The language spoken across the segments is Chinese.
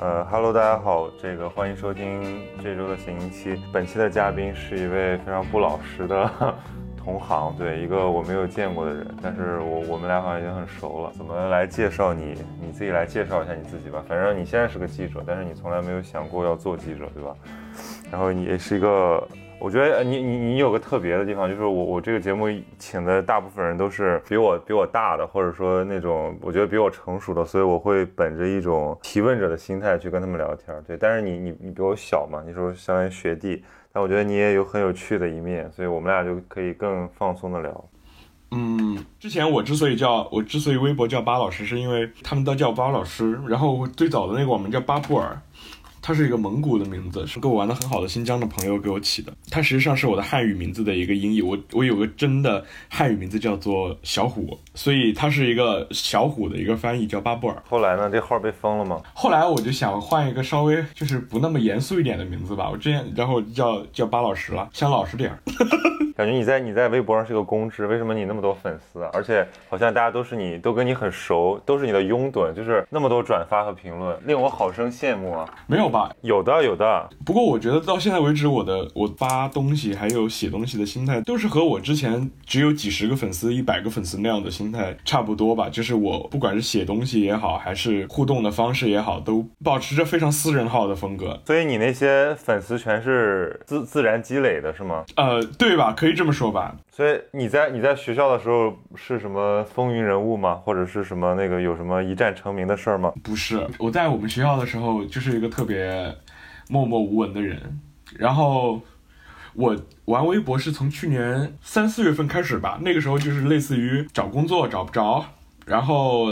呃哈喽大家好，这个欢迎收听这周的新一期。本期的嘉宾是一位非常不老实的同行，对，一个我没有见过的人，但是我我们俩好像已经很熟了。怎么来介绍你？你自己来介绍一下你自己吧。反正你现在是个记者，但是你从来没有想过要做记者，对吧？然后你也是一个。我觉得你你你有个特别的地方，就是我我这个节目请的大部分人都是比我比我大的，或者说那种我觉得比我成熟的，所以我会本着一种提问者的心态去跟他们聊天。对，但是你你你比我小嘛，你说相当于学弟，但我觉得你也有很有趣的一面，所以我们俩就可以更放松的聊。嗯，之前我之所以叫我之所以微博叫巴老师，是因为他们都叫巴老师，然后最早的那个网名叫巴布尔。它是一个蒙古的名字，是跟我玩的很好的新疆的朋友给我起的。它实际上是我的汉语名字的一个音译。我我有个真的汉语名字叫做小虎，所以它是一个小虎的一个翻译，叫巴布尔。后来呢，这号被封了吗？后来我就想换一个稍微就是不那么严肃一点的名字吧。我之前然后叫叫巴老师了，想老实点儿。感觉你在你在微博上是个公知，为什么你那么多粉丝？而且好像大家都是你都跟你很熟，都是你的拥趸，就是那么多转发和评论，令我好生羡慕啊！没有吧？有的有的。不过我觉得到现在为止，我的我发东西还有写东西的心态，都是和我之前只有几十个粉丝、一百个粉丝那样的心态差不多吧。就是我不管是写东西也好，还是互动的方式也好，都保持着非常私人号的风格。所以你那些粉丝全是自自然积累的，是吗？呃，对吧？可以。这么说吧，所以你在你在学校的时候是什么风云人物吗？或者是什么那个有什么一战成名的事儿吗？不是，我在我们学校的时候就是一个特别默默无闻的人。然后我玩微博是从去年三四月份开始吧，那个时候就是类似于找工作找不着。然后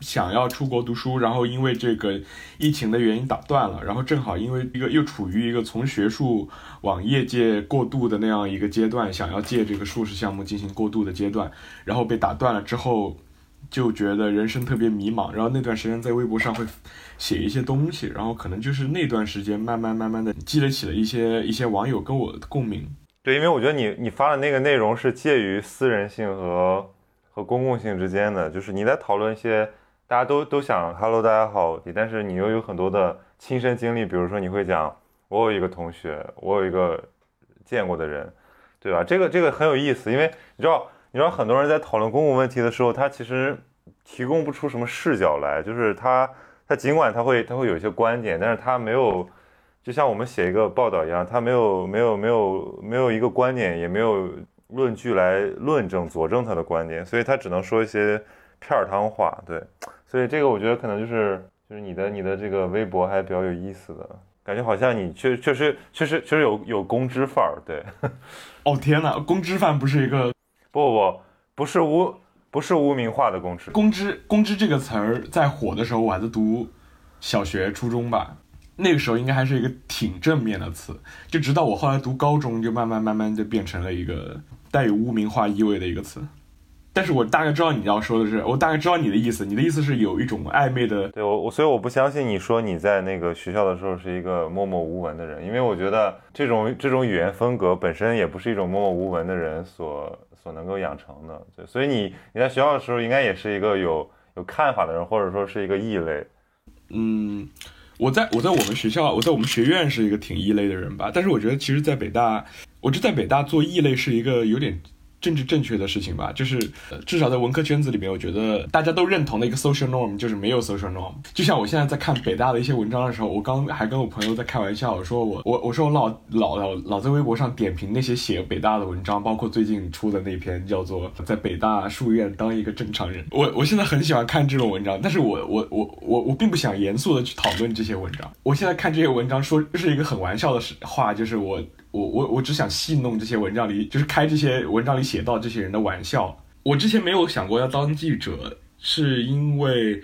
想要出国读书，然后因为这个疫情的原因打断了，然后正好因为一个又处于一个从学术往业界过渡的那样一个阶段，想要借这个硕士项目进行过渡的阶段，然后被打断了之后，就觉得人生特别迷茫，然后那段时间在微博上会写一些东西，然后可能就是那段时间慢慢慢慢的积累起了一些一些网友跟我的共鸣。对，因为我觉得你你发的那个内容是介于私人性和。和公共性之间的，就是你在讨论一些大家都都想 “hello，大家好”，但是你又有很多的亲身经历，比如说你会讲我有一个同学，我有一个见过的人，对吧？这个这个很有意思，因为你知道，你知道很多人在讨论公共问题的时候，他其实提供不出什么视角来，就是他他尽管他会他会有一些观点，但是他没有，就像我们写一个报道一样，他没有没有没有没有一个观点，也没有。论据来论证佐证他的观点，所以他只能说一些片儿汤话。对，所以这个我觉得可能就是就是你的你的这个微博还比较有意思的感觉，好像你确确实确实确实有有公知范儿。对，哦天哪，公知范不是一个不不不不是污不是污名化的公知。公知公知这个词儿在火的时候，我还在读小学初中吧，那个时候应该还是一个挺正面的词，就直到我后来读高中，就慢慢慢慢就变成了一个。带有污名化意味的一个词，但是我大概知道你要说的是，我大概知道你的意思，你的意思是有一种暧昧的。对我我所以我不相信你说你在那个学校的时候是一个默默无闻的人，因为我觉得这种这种语言风格本身也不是一种默默无闻的人所所能够养成的。对，所以你你在学校的时候应该也是一个有有看法的人，或者说是一个异类。嗯，我在我在我们学校，我在我们学院是一个挺异类的人吧，但是我觉得其实，在北大。我就在北大做异类是一个有点。政治正确的事情吧，就是至少在文科圈子里面，我觉得大家都认同的一个 social norm 就是没有 social norm。就像我现在在看北大的一些文章的时候，我刚还跟我朋友在开玩笑，我说我我我说我老老老老在微博上点评那些写北大的文章，包括最近出的那篇叫做在北大书院当一个正常人。我我现在很喜欢看这种文章，但是我我我我我并不想严肃的去讨论这些文章。我现在看这些文章说是一个很玩笑的话，就是我。我我我只想戏弄这些文章里，就是开这些文章里写到这些人的玩笑。我之前没有想过要当记者，是因为。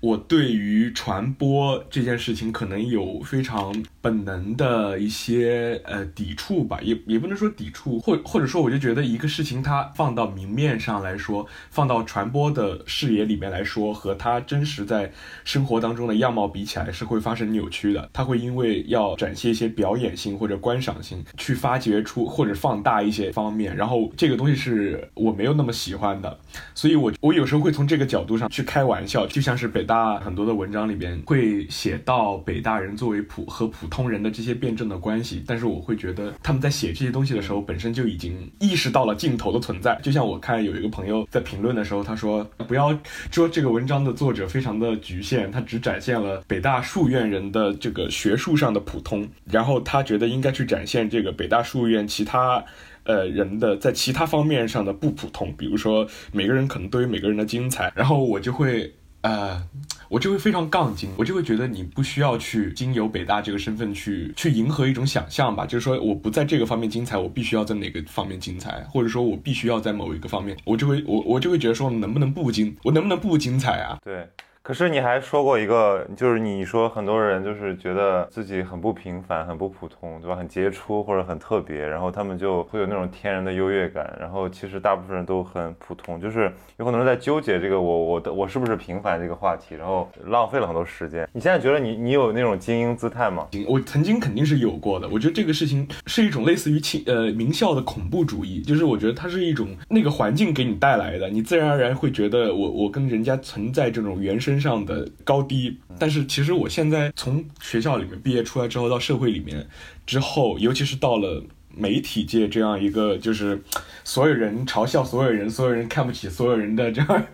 我对于传播这件事情可能有非常本能的一些呃抵触吧，也也不能说抵触，或或者说我就觉得一个事情它放到明面上来说，放到传播的视野里面来说，和它真实在生活当中的样貌比起来是会发生扭曲的。它会因为要展现一些表演性或者观赏性，去发掘出或者放大一些方面，然后这个东西是我没有那么喜欢的，所以我我有时候会从这个角度上去开玩笑，就像是北大。大很多的文章里边会写到北大人作为普和普通人的这些辩证的关系，但是我会觉得他们在写这些东西的时候，本身就已经意识到了镜头的存在。就像我看有一个朋友在评论的时候，他说不要说这个文章的作者非常的局限，他只展现了北大数院人的这个学术上的普通，然后他觉得应该去展现这个北大数院其他。呃，人的在其他方面上的不普通，比如说每个人可能都有每个人的精彩，然后我就会呃，我就会非常杠精，我就会觉得你不需要去经由北大这个身份去去迎合一种想象吧，就是说我不在这个方面精彩，我必须要在哪个方面精彩，或者说我必须要在某一个方面，我就会我我就会觉得说能不能不精，我能不能不精彩啊？对。可是你还说过一个，就是你说很多人就是觉得自己很不平凡、很不普通，对吧？很杰出或者很特别，然后他们就会有那种天然的优越感。然后其实大部分人都很普通，就是有很多人在纠结这个我我的我是不是平凡这个话题，然后浪费了很多时间。你现在觉得你你有那种精英姿态吗？我曾经肯定是有过的。我觉得这个事情是一种类似于清呃名校的恐怖主义，就是我觉得它是一种那个环境给你带来的，你自然而然会觉得我我跟人家存在这种原生。上的高低，但是其实我现在从学校里面毕业出来之后，到社会里面之后，尤其是到了媒体界这样一个就是所有人嘲笑所有人、所有人看不起所有人的这样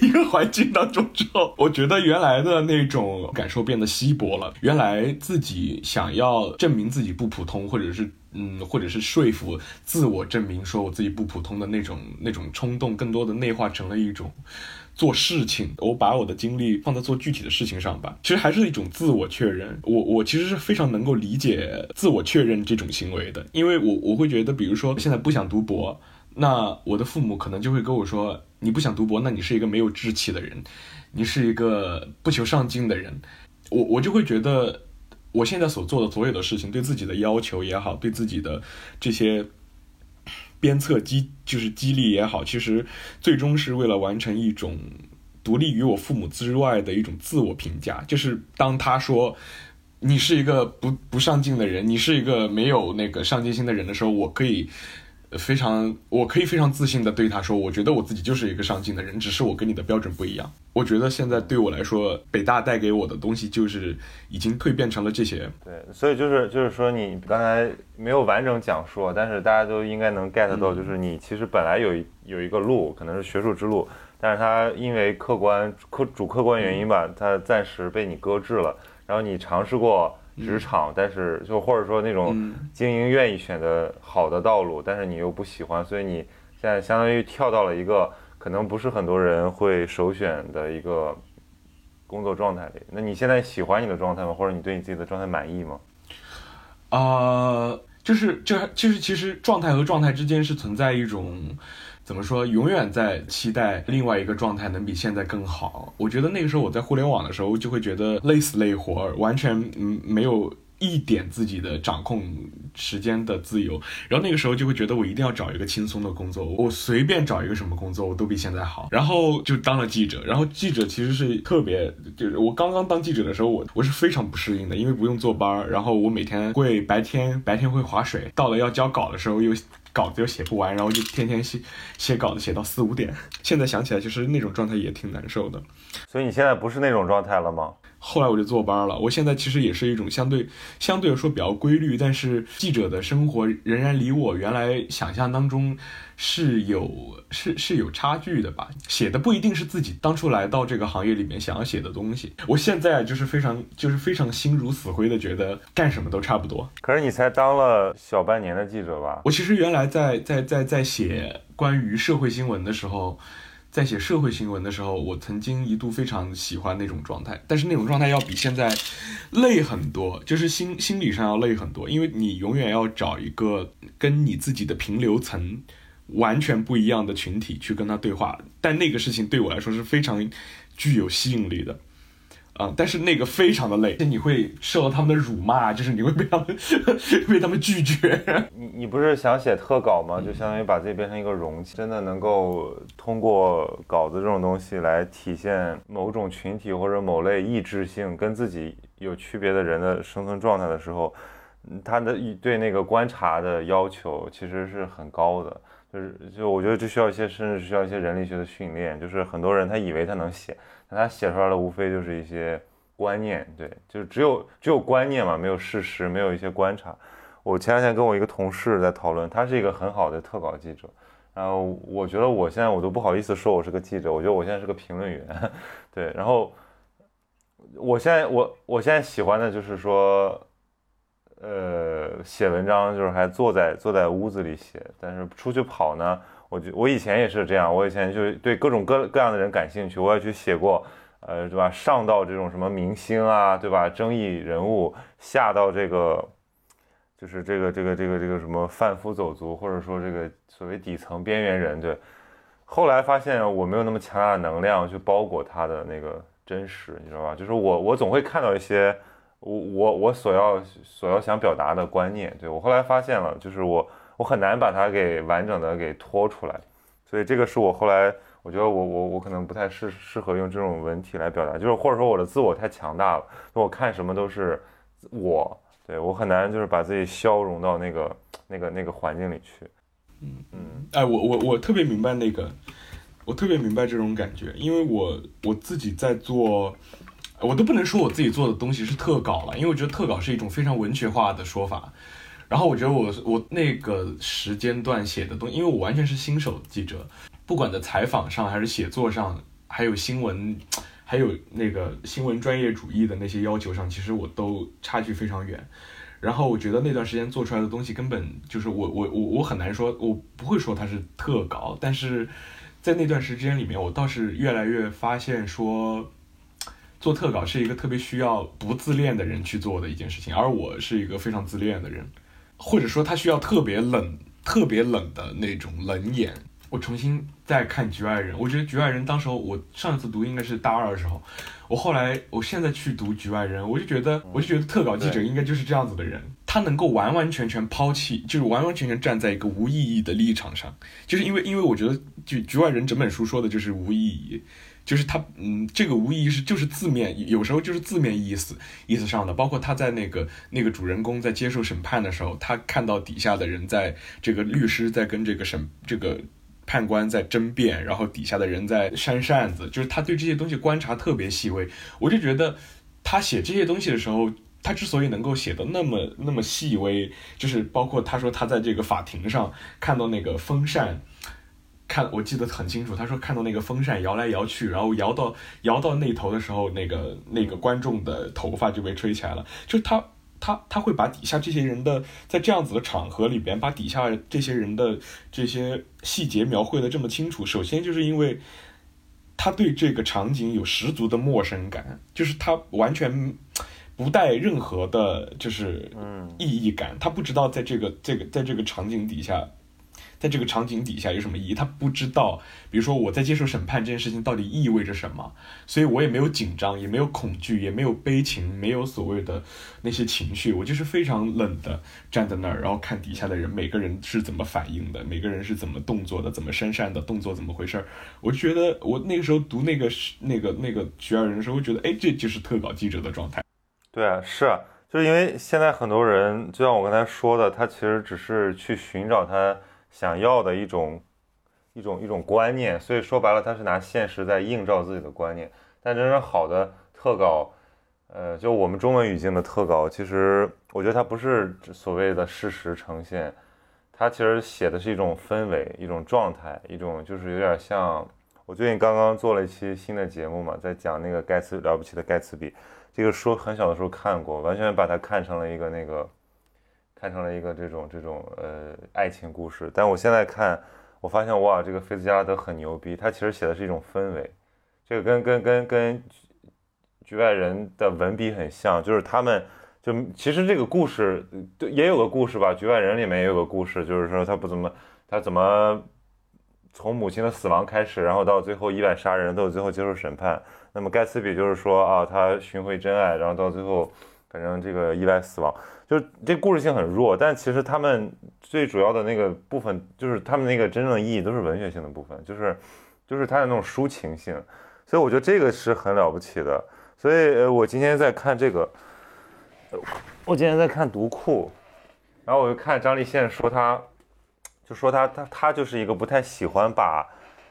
一个环境当中之后，我觉得原来的那种感受变得稀薄了。原来自己想要证明自己不普通，或者是嗯，或者是说服自我证明说我自己不普通的那种那种冲动，更多的内化成了一种。做事情，我把我的精力放在做具体的事情上吧。其实还是一种自我确认。我我其实是非常能够理解自我确认这种行为的，因为我我会觉得，比如说现在不想读博，那我的父母可能就会跟我说，你不想读博，那你是一个没有志气的人，你是一个不求上进的人。我我就会觉得，我现在所做的所有的事情，对自己的要求也好，对自己的这些。鞭策激就是激励也好，其实最终是为了完成一种独立于我父母之外的一种自我评价。就是当他说你是一个不不上进的人，你是一个没有那个上进心的人的时候，我可以。非常，我可以非常自信的对他说，我觉得我自己就是一个上进的人，只是我跟你的标准不一样。我觉得现在对我来说，北大带给我的东西就是已经蜕变成了这些。对，所以就是就是说，你刚才没有完整讲述，但是大家都应该能 get 到，就是你其实本来有有一个路，可能是学术之路，但是它因为客观客主客观原因吧，它暂时被你搁置了。然后你尝试过。职场，但是就或者说那种精英愿意选择好的道路，但是你又不喜欢，所以你现在相当于跳到了一个可能不是很多人会首选的一个工作状态里。那你现在喜欢你的状态吗？或者你对你自己的状态满意吗？啊，就是就就是其实状态和状态之间是存在一种。怎么说？永远在期待另外一个状态能比现在更好。我觉得那个时候我在互联网的时候，就会觉得累死累活，完全嗯没有一点自己的掌控时间的自由。然后那个时候就会觉得我一定要找一个轻松的工作，我随便找一个什么工作我都比现在好。然后就当了记者。然后记者其实是特别，就是我刚刚当记者的时候，我我是非常不适应的，因为不用坐班儿，然后我每天会白天白天会划水，到了要交稿的时候又。稿子又写不完，然后就天天写写稿子，写到四五点。现在想起来，其实那种状态也挺难受的。所以你现在不是那种状态了吗？后来我就坐班了。我现在其实也是一种相对相对来说比较规律，但是记者的生活仍然离我原来想象当中是有是是有差距的吧。写的不一定是自己当初来到这个行业里面想要写的东西。我现在就是非常就是非常心如死灰的觉得干什么都差不多。可是你才当了小半年的记者吧？我其实原来在在在在写关于社会新闻的时候。在写社会新闻的时候，我曾经一度非常喜欢那种状态，但是那种状态要比现在累很多，就是心心理上要累很多，因为你永远要找一个跟你自己的平流层完全不一样的群体去跟他对话，但那个事情对我来说是非常具有吸引力的。啊！但是那个非常的累，你会受到他们的辱骂，就是你会被他们 被他们拒绝。你你不是想写特稿吗？就相当于把自己变成一个容器，真的能够通过稿子这种东西来体现某种群体或者某类意志性跟自己有区别的人的生存状态的时候，他的对那个观察的要求其实是很高的。就是就我觉得这需要一些，甚至需要一些人力学的训练。就是很多人他以为他能写。他写出来的无非就是一些观念，对，就只有只有观念嘛，没有事实，没有一些观察。我前两天跟我一个同事在讨论，他是一个很好的特稿记者，然后我觉得我现在我都不好意思说我是个记者，我觉得我现在是个评论员，对，然后我现在我我现在喜欢的就是说。呃，写文章就是还坐在坐在屋子里写，但是出去跑呢，我就我以前也是这样，我以前就是对各种各各样的人感兴趣，我也去写过，呃，对吧？上到这种什么明星啊，对吧？争议人物，下到这个就是这个这个这个这个什么贩夫走卒，或者说这个所谓底层边缘人，对。后来发现我没有那么强大的能量去包裹他的那个真实，你知道吧？就是我我总会看到一些。我我我所要所要想表达的观念，对我后来发现了，就是我我很难把它给完整的给拖出来，所以这个是我后来我觉得我我我可能不太适适合用这种文体来表达，就是或者说我的自我太强大了，我看什么都是我，对我很难就是把自己消融到那个那个那个环境里去。嗯嗯，哎，我我我特别明白那个，我特别明白这种感觉，因为我我自己在做。我都不能说我自己做的东西是特稿了，因为我觉得特稿是一种非常文学化的说法。然后我觉得我我那个时间段写的东西，因为我完全是新手记者，不管在采访上还是写作上，还有新闻，还有那个新闻专业主义的那些要求上，其实我都差距非常远。然后我觉得那段时间做出来的东西根本就是我我我我很难说，我不会说它是特稿，但是在那段时间里面，我倒是越来越发现说。做特稿是一个特别需要不自恋的人去做的一件事情，而我是一个非常自恋的人，或者说他需要特别冷、特别冷的那种冷眼。我重新再看《局外人》，我觉得《局外人》当时候我上一次读应该是大二的时候，我后来我现在去读《局外人》，我就觉得我就觉得特稿记者应该就是这样子的人，他能够完完全全抛弃，就是完完全全站在一个无意义的立场上，就是因为因为我觉得就《局外人》整本书说的就是无意义。就是他，嗯，这个无疑是就是字面，有时候就是字面意思意思上的。包括他在那个那个主人公在接受审判的时候，他看到底下的人在这个律师在跟这个审这个判官在争辩，然后底下的人在扇扇子，就是他对这些东西观察特别细微。我就觉得他写这些东西的时候，他之所以能够写的那么那么细微，就是包括他说他在这个法庭上看到那个风扇。看，我记得很清楚。他说看到那个风扇摇来摇去，然后摇到摇到那头的时候，那个那个观众的头发就被吹起来了。就他他他会把底下这些人的在这样子的场合里边，把底下这些人的这些细节描绘的这么清楚。首先就是因为他对这个场景有十足的陌生感，就是他完全不带任何的，就是意义感。他不知道在这个这个在这个场景底下。在这个场景底下有什么意义？他不知道，比如说我在接受审判这件事情到底意味着什么，所以我也没有紧张，也没有恐惧，也没有悲情，没有所谓的那些情绪，我就是非常冷的站在那儿，然后看底下的人每个人是怎么反应的，每个人是怎么动作的，怎么扇扇的动作怎么回事儿。我觉得我那个时候读那个那个那个局外人的时候，我觉得哎，这就是特稿记者的状态。对啊，是啊，就是因为现在很多人，就像我刚才说的，他其实只是去寻找他。想要的一种一种一种观念，所以说白了，他是拿现实在映照自己的观念。但真正好的特稿，呃，就我们中文语境的特稿，其实我觉得它不是所谓的事实呈现，它其实写的是一种氛围、一种状态、一种就是有点像我最近刚刚做了一期新的节目嘛，在讲那个盖茨了不起的盖茨比，这个书很小的时候看过，完全把它看成了一个那个。看成了一个这种这种呃爱情故事，但我现在看，我发现哇，这个菲茨加拉德很牛逼，他其实写的是一种氛围，这个跟跟跟跟局外人的文笔很像，就是他们就其实这个故事也有个故事吧，局外人里面也有个故事，就是说他不怎么他怎么从母亲的死亡开始，然后到最后意外杀人，到最后接受审判，那么盖茨比就是说啊，他寻回真爱，然后到最后反正这个意外死亡。就是这故事性很弱，但其实他们最主要的那个部分，就是他们那个真正的意义都是文学性的部分，就是就是它的那种抒情性，所以我觉得这个是很了不起的。所以，我今天在看这个，我今天在看读库，然后我就看张立宪说他，就说他他他就是一个不太喜欢把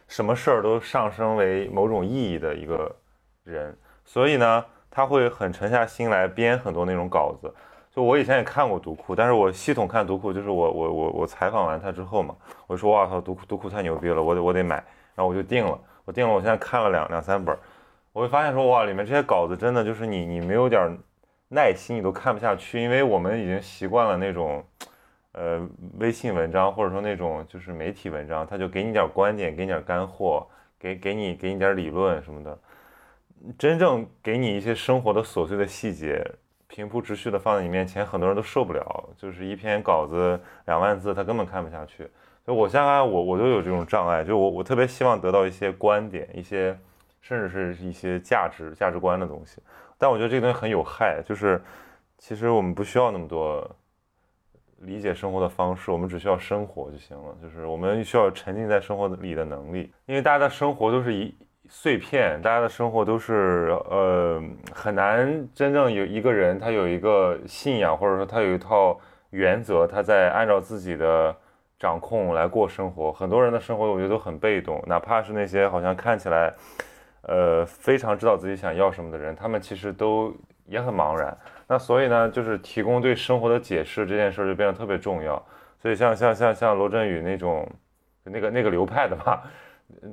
什么事儿都上升为某种意义的一个人，所以呢，他会很沉下心来编很多那种稿子。就我以前也看过读库，但是我系统看读库，就是我我我我采访完他之后嘛，我说哇操，读库读库太牛逼了，我得我得买，然后我就定了，我定了，我现在看了两两三本，我会发现说哇，里面这些稿子真的就是你你没有点耐心你都看不下去，因为我们已经习惯了那种。呃，微信文章或者说那种就是媒体文章，他就给你点观点，给你点干货，给给你给你点理论什么的。真正给你一些生活的琐碎的细节，平铺直叙的放在你面前，很多人都受不了。就是一篇稿子两万字，他根本看不下去。所以我现在我我都有这种障碍，就我我特别希望得到一些观点，一些甚至是一些价值价值观的东西。但我觉得这个东西很有害，就是其实我们不需要那么多。理解生活的方式，我们只需要生活就行了。就是我们需要沉浸在生活里的能力，因为大家的生活都是一碎片，大家的生活都是呃很难真正有一个人他有一个信仰，或者说他有一套原则，他在按照自己的掌控来过生活。很多人的生活我觉得都很被动，哪怕是那些好像看起来呃非常知道自己想要什么的人，他们其实都也很茫然。那所以呢，就是提供对生活的解释这件事就变得特别重要。所以像像像像罗振宇那种，那个那个流派的吧，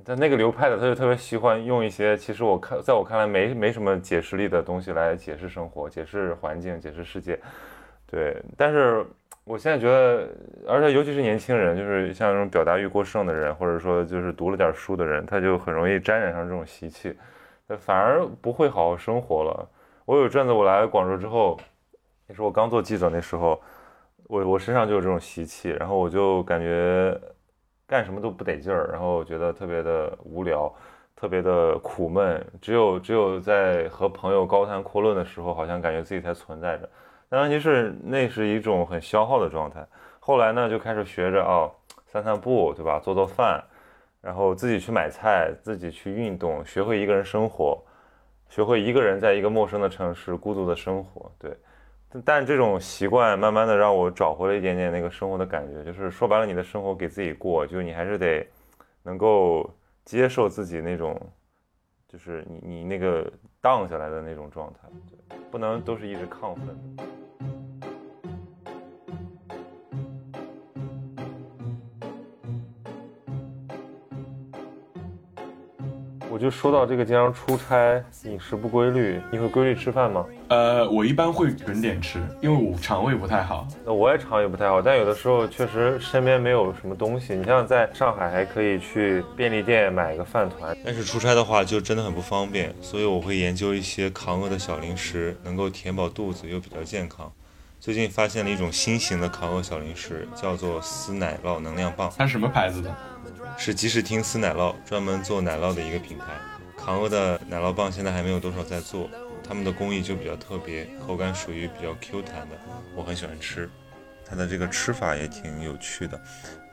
他那个流派的他就特别喜欢用一些其实我看在我看来没没什么解释力的东西来解释生活、解释环境、解释世界。对，但是我现在觉得，而且尤其是年轻人，就是像这种表达欲过剩的人，或者说就是读了点书的人，他就很容易沾染上这种习气，反而不会好好生活了。我有阵子我来广州之后，也是我刚做记者那时候，我我身上就有这种习气，然后我就感觉干什么都不得劲儿，然后觉得特别的无聊，特别的苦闷，只有只有在和朋友高谈阔论的时候，好像感觉自己才存在着。但问题是那是一种很消耗的状态。后来呢，就开始学着哦，散散步，对吧？做做饭，然后自己去买菜，自己去运动，学会一个人生活。学会一个人在一个陌生的城市孤独的生活，对，但这种习惯慢慢的让我找回了一点点那个生活的感觉。就是说白了，你的生活给自己过，就你还是得能够接受自己那种，就是你你那个荡下来的那种状态，不能都是一直亢奋。我就说到这个经常出差，饮食不规律，你会规律吃饭吗？呃，我一般会准点吃，因为我肠胃不太好。那我也肠胃不太好，但有的时候确实身边没有什么东西。你像在上海还可以去便利店买一个饭团，但是出差的话就真的很不方便，所以我会研究一些扛饿的小零食，能够填饱肚子又比较健康。最近发现了一种新型的扛饿小零食，叫做丝奶酪能量棒。它是什么牌子的？是即时听丝奶酪专门做奶酪的一个品牌，扛饿的奶酪棒现在还没有多少在做，他们的工艺就比较特别，口感属于比较 Q 弹的，我很喜欢吃。它的这个吃法也挺有趣的，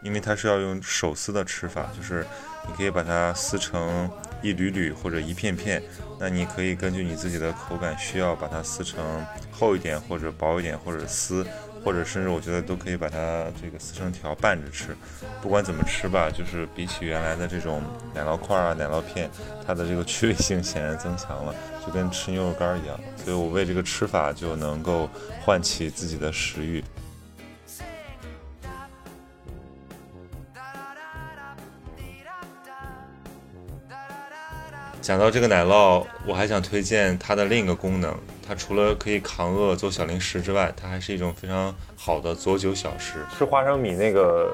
因为它是要用手撕的吃法，就是你可以把它撕成一缕缕或者一片片，那你可以根据你自己的口感需要把它撕成厚一点或者薄一点或者撕。或者甚至我觉得都可以把它这个撕成条拌着吃，不管怎么吃吧，就是比起原来的这种奶酪块啊、奶酪片，它的这个趣味性显然增强了，就跟吃牛肉干一样。所以我为这个吃法就能够唤起自己的食欲。讲到这个奶酪，我还想推荐它的另一个功能。它除了可以扛饿做小零食之外，它还是一种非常好的佐酒小食。吃花生米那个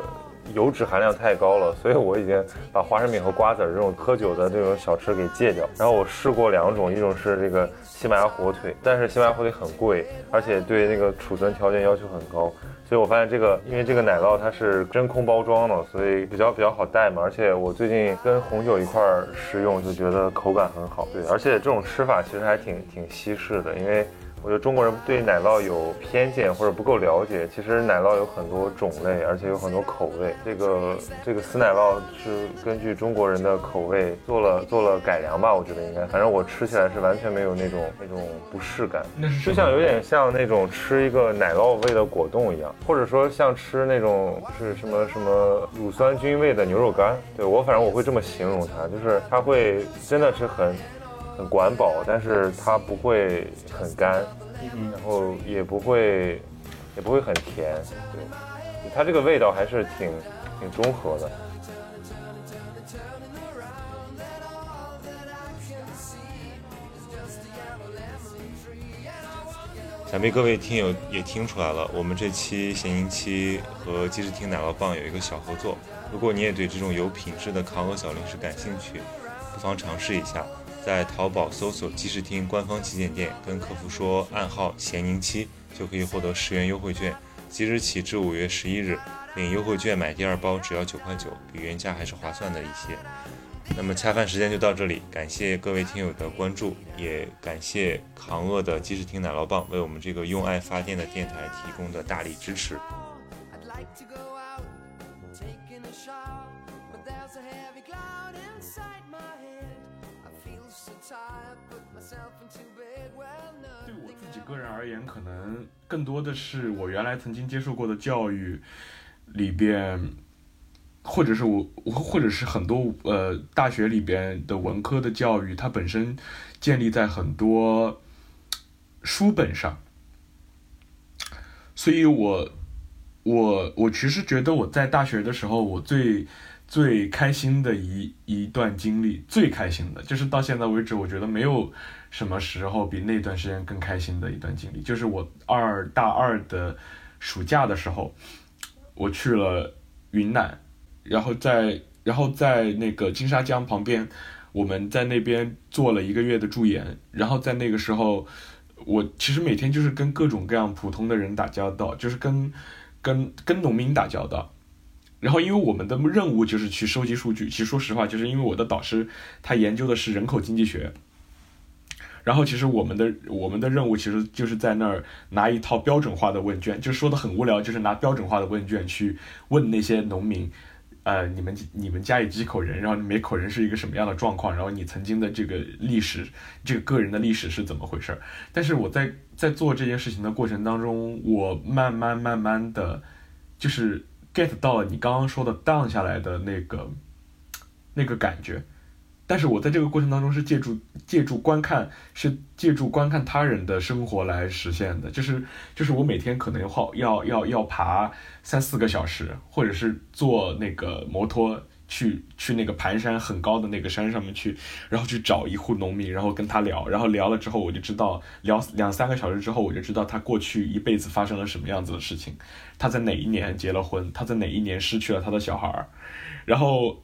油脂含量太高了，所以我已经把花生米和瓜子这种喝酒的这种小吃给戒掉。然后我试过两种，一种是这个西班牙火腿，但是西班牙火腿很贵，而且对那个储存条件要求很高。所以我发现这个，因为这个奶酪它是真空包装的，所以比较比较好带嘛。而且我最近跟红酒一块儿食用，就觉得口感很好。对，而且这种吃法其实还挺挺西式的，因为。我觉得中国人对奶酪有偏见或者不够了解。其实奶酪有很多种类，而且有很多口味。这个这个死奶酪是根据中国人的口味做了做了改良吧？我觉得应该。反正我吃起来是完全没有那种那种不适感，就像有点像那种吃一个奶酪味的果冻一样，或者说像吃那种是什么什么乳酸菌味的牛肉干。对我反正我会这么形容它，就是它会真的是很。很管饱，但是它不会很干，然后也不会也不会很甜，对，它这个味道还是挺挺中和的。想必各位听友也听出来了，我们这期咸宁七和即时听奶酪棒有一个小合作。如果你也对这种有品质的扛饿小零食感兴趣，不妨尝试一下，在淘宝搜索即时听官方旗舰店，跟客服说暗号咸宁七，就可以获得十元优惠券。即日起至五月十一日，领优惠券买第二包只要九块九，比原价还是划算的一些。那么恰饭时间就到这里，感谢各位听友的关注，也感谢扛饿的即时听奶酪棒为我们这个用爱发电的电台提供的大力支持。I'd like to go 对我自己个人而言，可能更多的是我原来曾经接受过的教育里边。或者是我，或者是很多呃大学里边的文科的教育，它本身建立在很多书本上，所以我我我其实觉得我在大学的时候，我最最开心的一一段经历，最开心的就是到现在为止，我觉得没有什么时候比那段时间更开心的一段经历，就是我二大二的暑假的时候，我去了云南。然后在，然后在那个金沙江旁边，我们在那边做了一个月的驻演。然后在那个时候，我其实每天就是跟各种各样普通的人打交道，就是跟，跟跟农民打交道。然后因为我们的任务就是去收集数据。其实说实话，就是因为我的导师他研究的是人口经济学。然后其实我们的我们的任务其实就是在那儿拿一套标准化的问卷，就说的很无聊，就是拿标准化的问卷去问那些农民。呃，你们你们家有几口人？然后每口人是一个什么样的状况？然后你曾经的这个历史，这个个人的历史是怎么回事？但是我在在做这件事情的过程当中，我慢慢慢慢的，就是 get 到了你刚刚说的 down 下来的那个那个感觉。但是我在这个过程当中是借助借助观看，是借助观看他人的生活来实现的，就是就是我每天可能要要要要爬三四个小时，或者是坐那个摩托去去那个盘山很高的那个山上面去，然后去找一户农民，然后跟他聊，然后聊了之后我就知道聊两三个小时之后我就知道他过去一辈子发生了什么样子的事情，他在哪一年结了婚，他在哪一年失去了他的小孩儿，然后。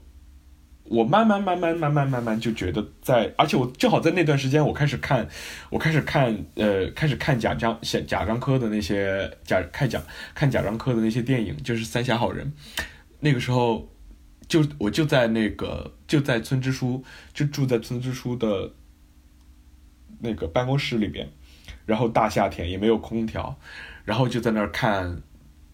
我慢慢慢慢慢慢慢慢就觉得在，而且我正好在那段时间，我开始看，我开始看，呃，开始看贾樟贾贾樟柯的那些贾看贾看贾樟柯的那些电影，就是《三峡好人》。那个时候，就我就在那个就在村支书，就住在村支书的那个办公室里边，然后大夏天也没有空调，然后就在那儿看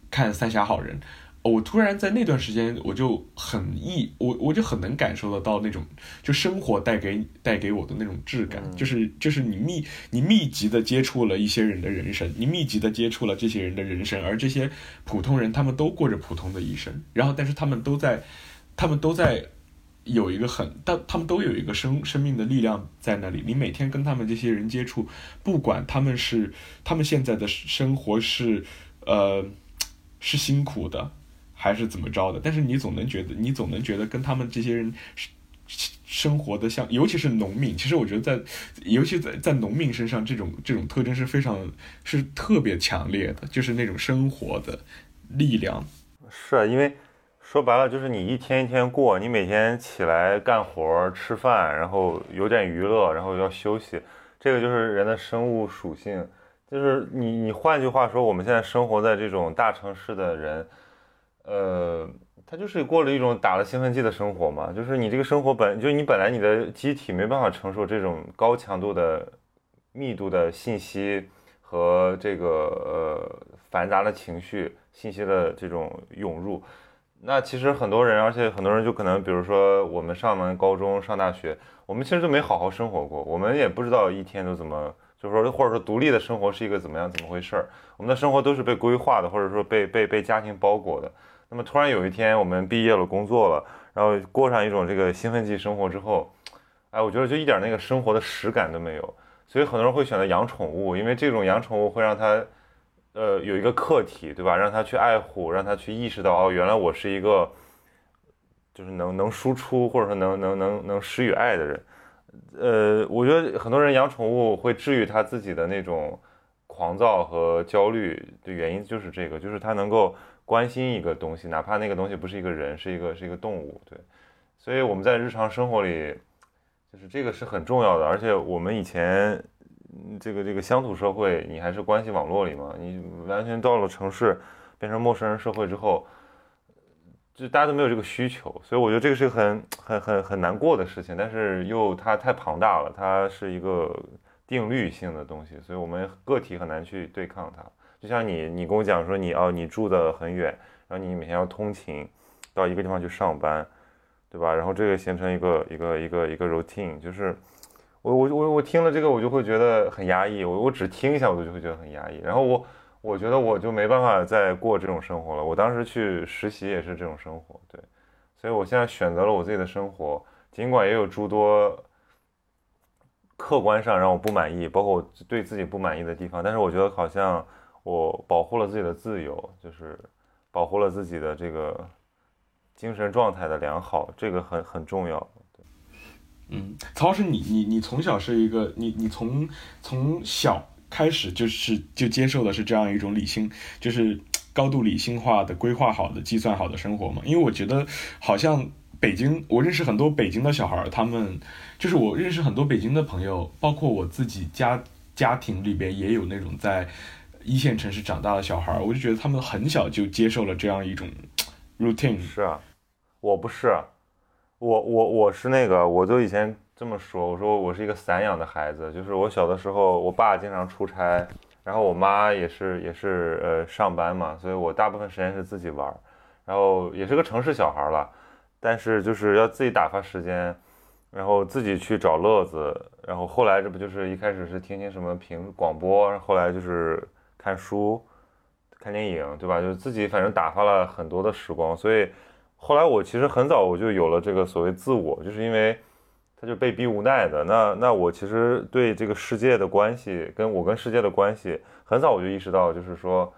看《三峡好人》。我突然在那段时间，我就很易，我我就很能感受得到那种，就生活带给带给我的那种质感，就是就是你密你密集的接触了一些人的人生，你密集的接触了这些人的人生，而这些普通人他们都过着普通的一生，然后但是他们都在，他们都在有一个很，但他们都有一个生生命的力量在那里，你每天跟他们这些人接触，不管他们是他们现在的生活是呃是辛苦的。还是怎么着的？但是你总能觉得，你总能觉得跟他们这些人生活的像，尤其是农民。其实我觉得在，尤其在在农民身上，这种这种特征是非常是特别强烈的，就是那种生活的力量。是因为说白了，就是你一天一天过，你每天起来干活、吃饭，然后有点娱乐，然后要休息，这个就是人的生物属性。就是你你换句话说，我们现在生活在这种大城市的人。呃，他就是过了一种打了兴奋剂的生活嘛，就是你这个生活本就是你本来你的机体没办法承受这种高强度的密度的信息和这个呃繁杂的情绪信息的这种涌入，那其实很多人，而且很多人就可能，比如说我们上完高中上大学，我们其实都没好好生活过，我们也不知道一天都怎么，就是说或者说独立的生活是一个怎么样怎么回事儿，我们的生活都是被规划的，或者说被被被家庭包裹的。那么突然有一天我们毕业了工作了，然后过上一种这个兴奋剂生活之后，哎，我觉得就一点那个生活的实感都没有。所以很多人会选择养宠物，因为这种养宠物会让他，呃，有一个客体，对吧？让他去爱护，让他去意识到，哦，原来我是一个，就是能能输出或者说能能能能施予爱的人。呃，我觉得很多人养宠物会治愈他自己的那种狂躁和焦虑的原因就是这个，就是他能够关心一个东西，哪怕那个东西不是一个人，是一个是一个动物，对。所以我们在日常生活里。就是这个是很重要的，而且我们以前这个这个乡土社会，你还是关系网络里嘛，你完全到了城市，变成陌生人社会之后，就大家都没有这个需求，所以我觉得这个是很很很很难过的事情，但是又它太庞大了，它是一个定律性的东西，所以我们个体很难去对抗它。就像你，你跟我讲说你哦，你住的很远，然后你每天要通勤到一个地方去上班。对吧？然后这个形成一个一个一个一个 routine，就是我我我我听了这个，我就会觉得很压抑。我我只听一下，我都就会觉得很压抑。然后我我觉得我就没办法再过这种生活了。我当时去实习也是这种生活，对。所以我现在选择了我自己的生活，尽管也有诸多客观上让我不满意，包括我对自己不满意的地方，但是我觉得好像我保护了自己的自由，就是保护了自己的这个。精神状态的良好，这个很很重要。对，嗯，曹老师，你你你从小是一个，你你从从小开始就是就接受的是这样一种理性，就是高度理性化的规划好的计算好的生活嘛？因为我觉得好像北京，我认识很多北京的小孩，他们就是我认识很多北京的朋友，包括我自己家家庭里边也有那种在一线城市长大的小孩，我就觉得他们很小就接受了这样一种 routine。是啊。我不是，我我我是那个，我就以前这么说，我说我是一个散养的孩子，就是我小的时候，我爸经常出差，然后我妈也是也是呃上班嘛，所以我大部分时间是自己玩，然后也是个城市小孩了，但是就是要自己打发时间，然后自己去找乐子，然后后来这不就是一开始是听听什么评广播，后来就是看书、看电影，对吧？就是自己反正打发了很多的时光，所以。后来我其实很早我就有了这个所谓自我，就是因为他就被逼无奈的。那那我其实对这个世界的关系，跟我跟世界的关系，很早我就意识到，就是说，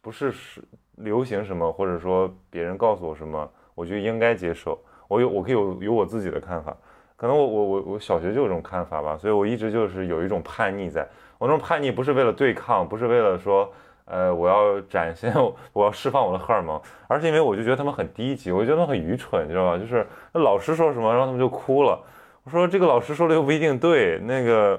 不是是流行什么，或者说别人告诉我什么，我就应该接受。我有我可以有有我自己的看法。可能我我我我小学就有这种看法吧，所以我一直就是有一种叛逆，在我那种叛逆不是为了对抗，不是为了说。呃，我要展现，我要释放我的荷尔蒙，而是因为我就觉得他们很低级，我觉得他们很愚蠢，你知道吧？就是那老师说什么，然后他们就哭了。我说这个老师说的又不一定对，那个，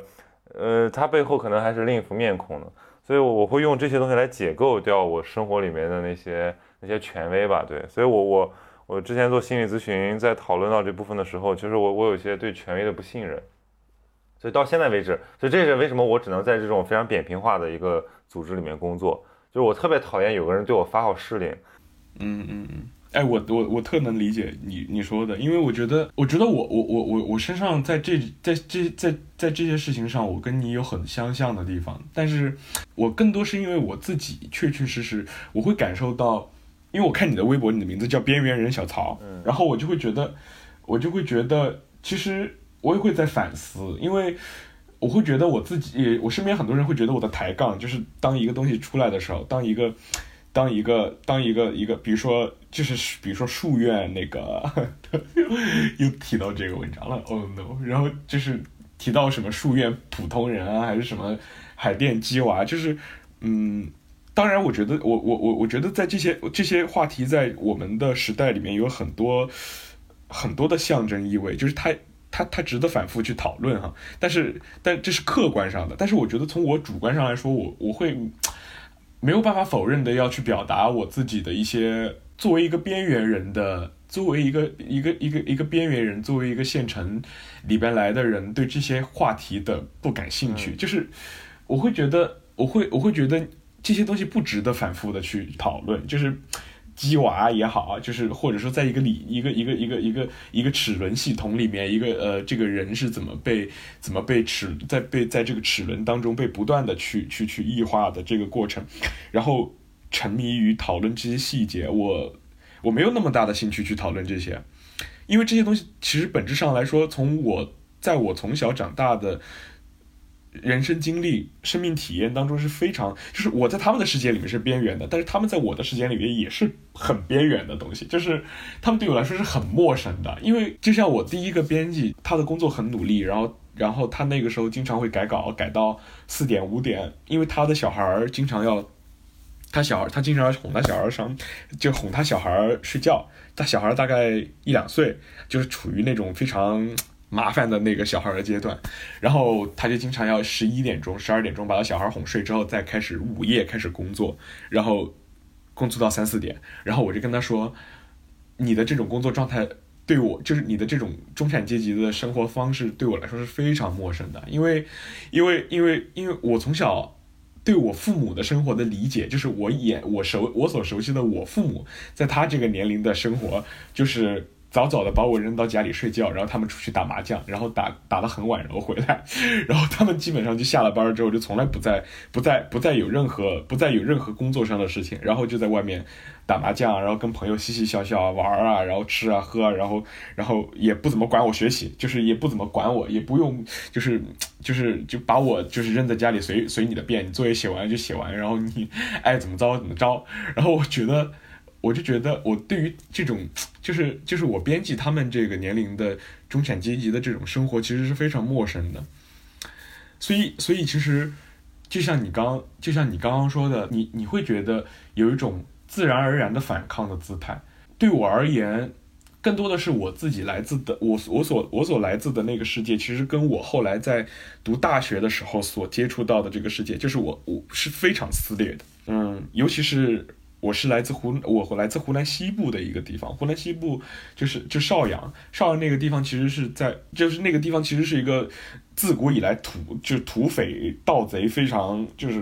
呃，他背后可能还是另一副面孔呢。所以，我我会用这些东西来解构掉我生活里面的那些那些权威吧。对，所以我我我之前做心理咨询，在讨论到这部分的时候，其实我我有些对权威的不信任。所以到现在为止，所以这是为什么我只能在这种非常扁平化的一个组织里面工作。就是我特别讨厌有个人对我发号施令。嗯嗯嗯，哎，我我我特能理解你你说的，因为我觉得，我觉得我我我我我身上在这在这在在这些事情上，我跟你有很相像的地方。但是我更多是因为我自己确确实实，我会感受到，因为我看你的微博，你的名字叫边缘人小曹，然后我就会觉得，我就会觉得，其实。我也会在反思，因为我会觉得我自己，我身边很多人会觉得我的抬杠，就是当一个东西出来的时候，当一个，当一个，当一个一个，比如说，就是比如说树院那个，又提到这个文章了，Oh no！然后就是提到什么树院普通人啊，还是什么海淀鸡娃，就是，嗯，当然，我觉得我我我我觉得在这些这些话题在我们的时代里面有很多很多的象征意味，就是它。它它值得反复去讨论哈，但是但这是客观上的，但是我觉得从我主观上来说，我我会没有办法否认的要去表达我自己的一些作为一个边缘人的，作为一个一个一个一个边缘人，作为一个县城里边来的人对这些话题的不感兴趣，就是我会觉得我会我会觉得这些东西不值得反复的去讨论，就是。鸡娃也好，就是或者说在一个里一个一个一个一个一个齿轮系统里面，一个呃这个人是怎么被怎么被齿在被在这个齿轮当中被不断的去去去异化的这个过程，然后沉迷于讨论这些细节，我我没有那么大的兴趣去讨论这些，因为这些东西其实本质上来说，从我在我从小长大的。人生经历、生命体验当中是非常，就是我在他们的世界里面是边缘的，但是他们在我的世界里面也是很边缘的东西，就是他们对我来说是很陌生的。因为就像我第一个编辑，他的工作很努力，然后然后他那个时候经常会改稿，改到四点五点，因为他的小孩儿经常要，他小孩他经常要哄他小孩上，就哄他小孩睡觉，他小孩大概一两岁，就是处于那种非常。麻烦的那个小孩的阶段，然后他就经常要十一点钟、十二点钟把他小孩哄睡之后，再开始午夜开始工作，然后工作到三四点，然后我就跟他说：“你的这种工作状态对我，就是你的这种中产阶级的生活方式对我来说是非常陌生的，因为，因为，因为，因为我从小对我父母的生活的理解，就是我眼我熟我所熟悉的我父母在他这个年龄的生活就是。”早早的把我扔到家里睡觉，然后他们出去打麻将，然后打打得很晚，然后回来，然后他们基本上就下了班之后就从来不在不在不再有任何不再有任何工作上的事情，然后就在外面打麻将，然后跟朋友嘻嘻笑笑啊玩啊，然后吃啊喝啊，然后然后也不怎么管我学习，就是也不怎么管我，也不用就是就是就把我就是扔在家里随随你的便，你作业写完就写完，然后你爱怎么着怎么着，然后我觉得。我就觉得，我对于这种，就是就是我编辑他们这个年龄的中产阶级的这种生活，其实是非常陌生的。所以，所以其实，就像你刚，就像你刚刚说的，你你会觉得有一种自然而然的反抗的姿态。对我而言，更多的是我自己来自的，我我所我所来自的那个世界，其实跟我后来在读大学的时候所接触到的这个世界，就是我我是非常撕裂的。嗯，尤其是。我是来自湖，我来自湖南西部的一个地方。湖南西部就是就邵阳，邵阳那个地方其实是在，就是那个地方其实是一个自古以来土就是土匪盗贼非常就是。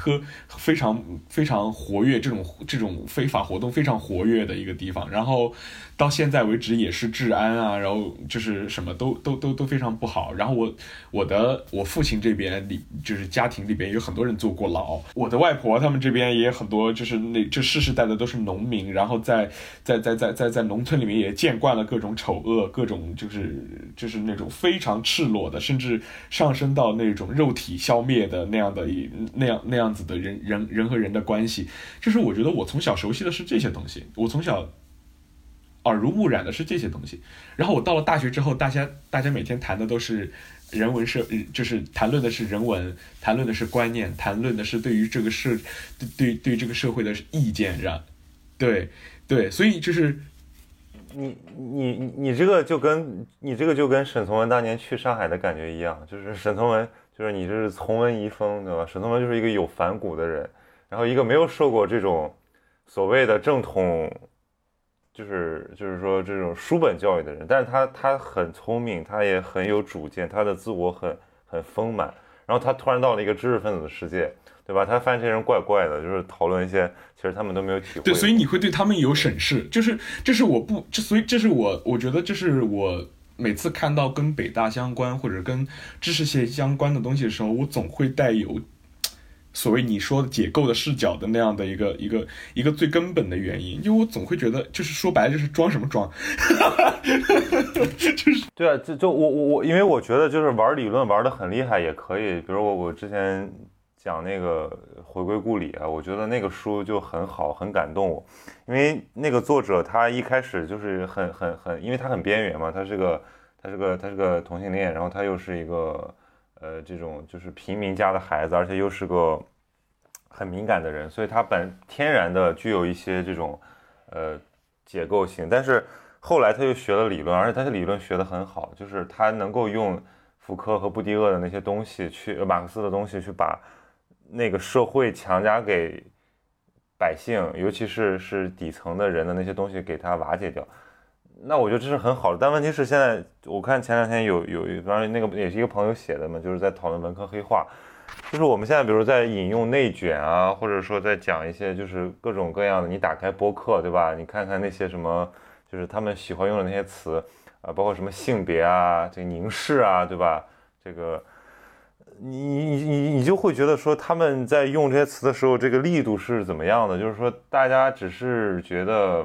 特非常非常活跃，这种这种非法活动非常活跃的一个地方，然后到现在为止也是治安啊，然后就是什么都都都都非常不好。然后我我的我父亲这边里就是家庭里边有很多人坐过牢，我的外婆他们这边也很多，就是那这世世代代都是农民，然后在在在在在在农村里面也见惯了各种丑恶，各种就是就是那种非常赤裸的，甚至上升到那种肉体消灭的那样的一那样那。样子的人人人和人的关系，就是我觉得我从小熟悉的是这些东西，我从小耳濡目染的是这些东西。然后我到了大学之后，大家大家每天谈的都是人文社，就是谈论的是人文，谈论的是观念，谈论的是对于这个社对对对这个社会的意见，让对对，所以就是你你你这个就跟你这个就跟沈从文当年去上海的感觉一样，就是沈从文。就是你这是从文遗风，对吧？沈从文就是一个有反骨的人，然后一个没有受过这种所谓的正统，就是就是说这种书本教育的人，但是他他很聪明，他也很有主见，他的自我很很丰满，然后他突然到了一个知识分子的世界，对吧？他发现这些人怪怪的，就是讨论一些其实他们都没有体会。对，所以你会对他们有审视，就是这是我不，这所以这是我我觉得这是我。每次看到跟北大相关或者跟知识线相关的东西的时候，我总会带有所谓你说的解构的视角的那样的一个一个一个最根本的原因，因为我总会觉得，就是说白了就是装什么装，就是。对啊，就就我我我，因为我觉得就是玩理论玩的很厉害也可以，比如我我之前讲那个回归故里啊，我觉得那个书就很好，很感动我。因为那个作者他一开始就是很很很，因为他很边缘嘛，他是个他是个他是个同性恋，然后他又是一个呃这种就是平民家的孩子，而且又是个很敏感的人，所以他本天然的具有一些这种呃结构性。但是后来他又学了理论，而且他的理论学得很好，就是他能够用福柯和布迪厄的那些东西去马克思的东西去把那个社会强加给。百姓，尤其是是底层的人的那些东西，给他瓦解掉，那我觉得这是很好的。但问题是，现在我看前两天有有一，当然那个也是一个朋友写的嘛，就是在讨论文科黑化，就是我们现在比如在引用内卷啊，或者说在讲一些就是各种各样的，你打开播客，对吧？你看看那些什么，就是他们喜欢用的那些词啊，包括什么性别啊，这个凝视啊，对吧？这个。你你你你就会觉得说他们在用这些词的时候，这个力度是怎么样的？就是说大家只是觉得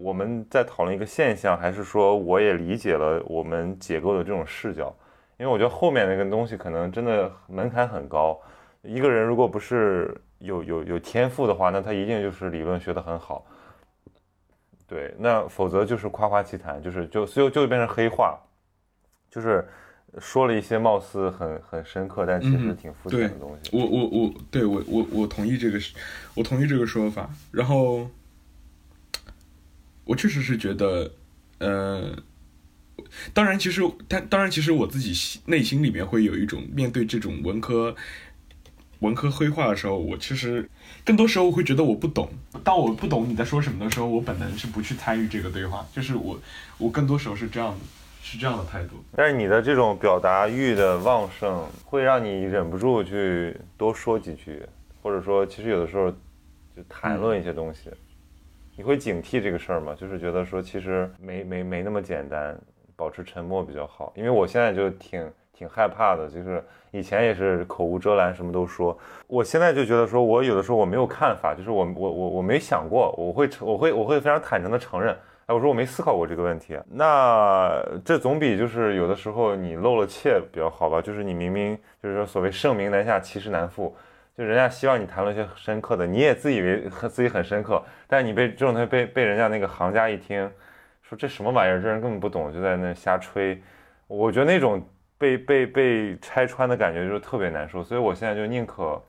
我们在讨论一个现象，还是说我也理解了我们解构的这种视角？因为我觉得后面那个东西可能真的门槛很高。一个人如果不是有有有天赋的话，那他一定就是理论学得很好。对，那否则就是夸夸其谈，就是就就就变成黑话，就是说了一些貌似很很深刻，但其实挺肤浅的东西。我我我，对我我我同意这个，我同意这个说法。然后，我确实是觉得，呃，当然，其实，但当然，其实我自己内心里面会有一种面对这种文科。文科黑化的时候，我其实更多时候会觉得我不懂。当我不懂你在说什么的时候，我本能是不去参与这个对话。就是我，我更多时候是这样，是这样的态度。但是你的这种表达欲的旺盛，会让你忍不住去多说几句，或者说，其实有的时候就谈论一些东西。你会警惕这个事儿吗？就是觉得说，其实没没没那么简单，保持沉默比较好。因为我现在就挺。挺害怕的，就是以前也是口无遮拦，什么都说。我现在就觉得说，我有的时候我没有看法，就是我我我我没想过，我会我会我会非常坦诚的承认，哎，我说我没思考过这个问题。那这总比就是有的时候你露了怯比较好吧？就是你明明就是说所谓盛名难下，其实难副，就人家希望你谈论一些深刻的，你也自以为自己很深刻，但你被这种东西被被人家那个行家一听，说这什么玩意儿，这人根本不懂，就在那瞎吹。我觉得那种。被被被拆穿的感觉就是特别难受，所以我现在就宁可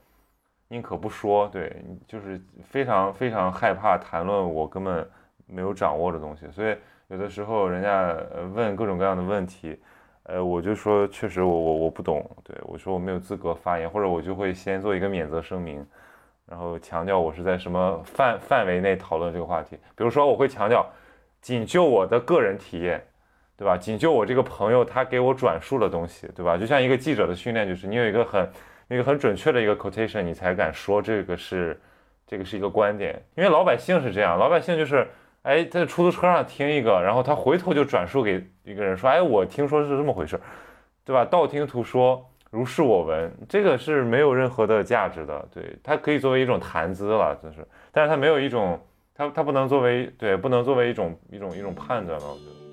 宁可不说，对，就是非常非常害怕谈论我根本没有掌握的东西，所以有的时候人家问各种各样的问题，呃，我就说确实我我我不懂，对我说我没有资格发言，或者我就会先做一个免责声明，然后强调我是在什么范范围内讨论这个话题，比如说我会强调仅就我的个人体验。对吧？仅就我这个朋友他给我转述的东西，对吧？就像一个记者的训练，就是你有一个很、一个很准确的一个 quotation，你才敢说这个是，这个是一个观点。因为老百姓是这样，老百姓就是，哎，在出租车上听一个，然后他回头就转述给一个人说，哎，我听说是这么回事，对吧？道听途说，如是我闻，这个是没有任何的价值的。对，它可以作为一种谈资了，就是，但是它没有一种，它它不能作为，对，不能作为一种一种一种判断了，我觉得。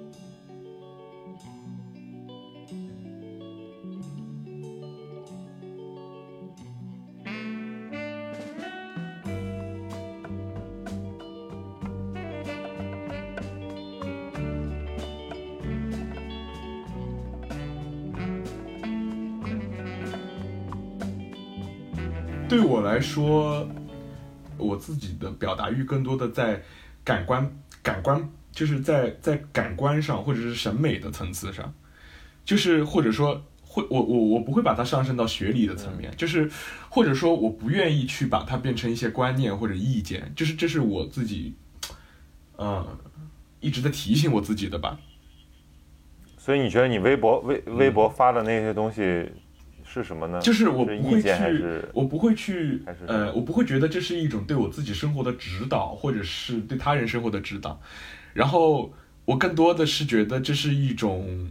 对我来说，我自己的表达欲更多的在感官、感官，就是在在感官上或者是审美的层次上，就是或者说会我我我不会把它上升到学理的层面，就是或者说我不愿意去把它变成一些观念或者意见，就是这是我自己，嗯，一直在提醒我自己的吧。所以你觉得你微博微微博发的那些东西？是什么呢？就是我不会去，我不会去，呃，我不会觉得这是一种对我自己生活的指导，或者是对他人生活的指导。然后我更多的是觉得这是一种，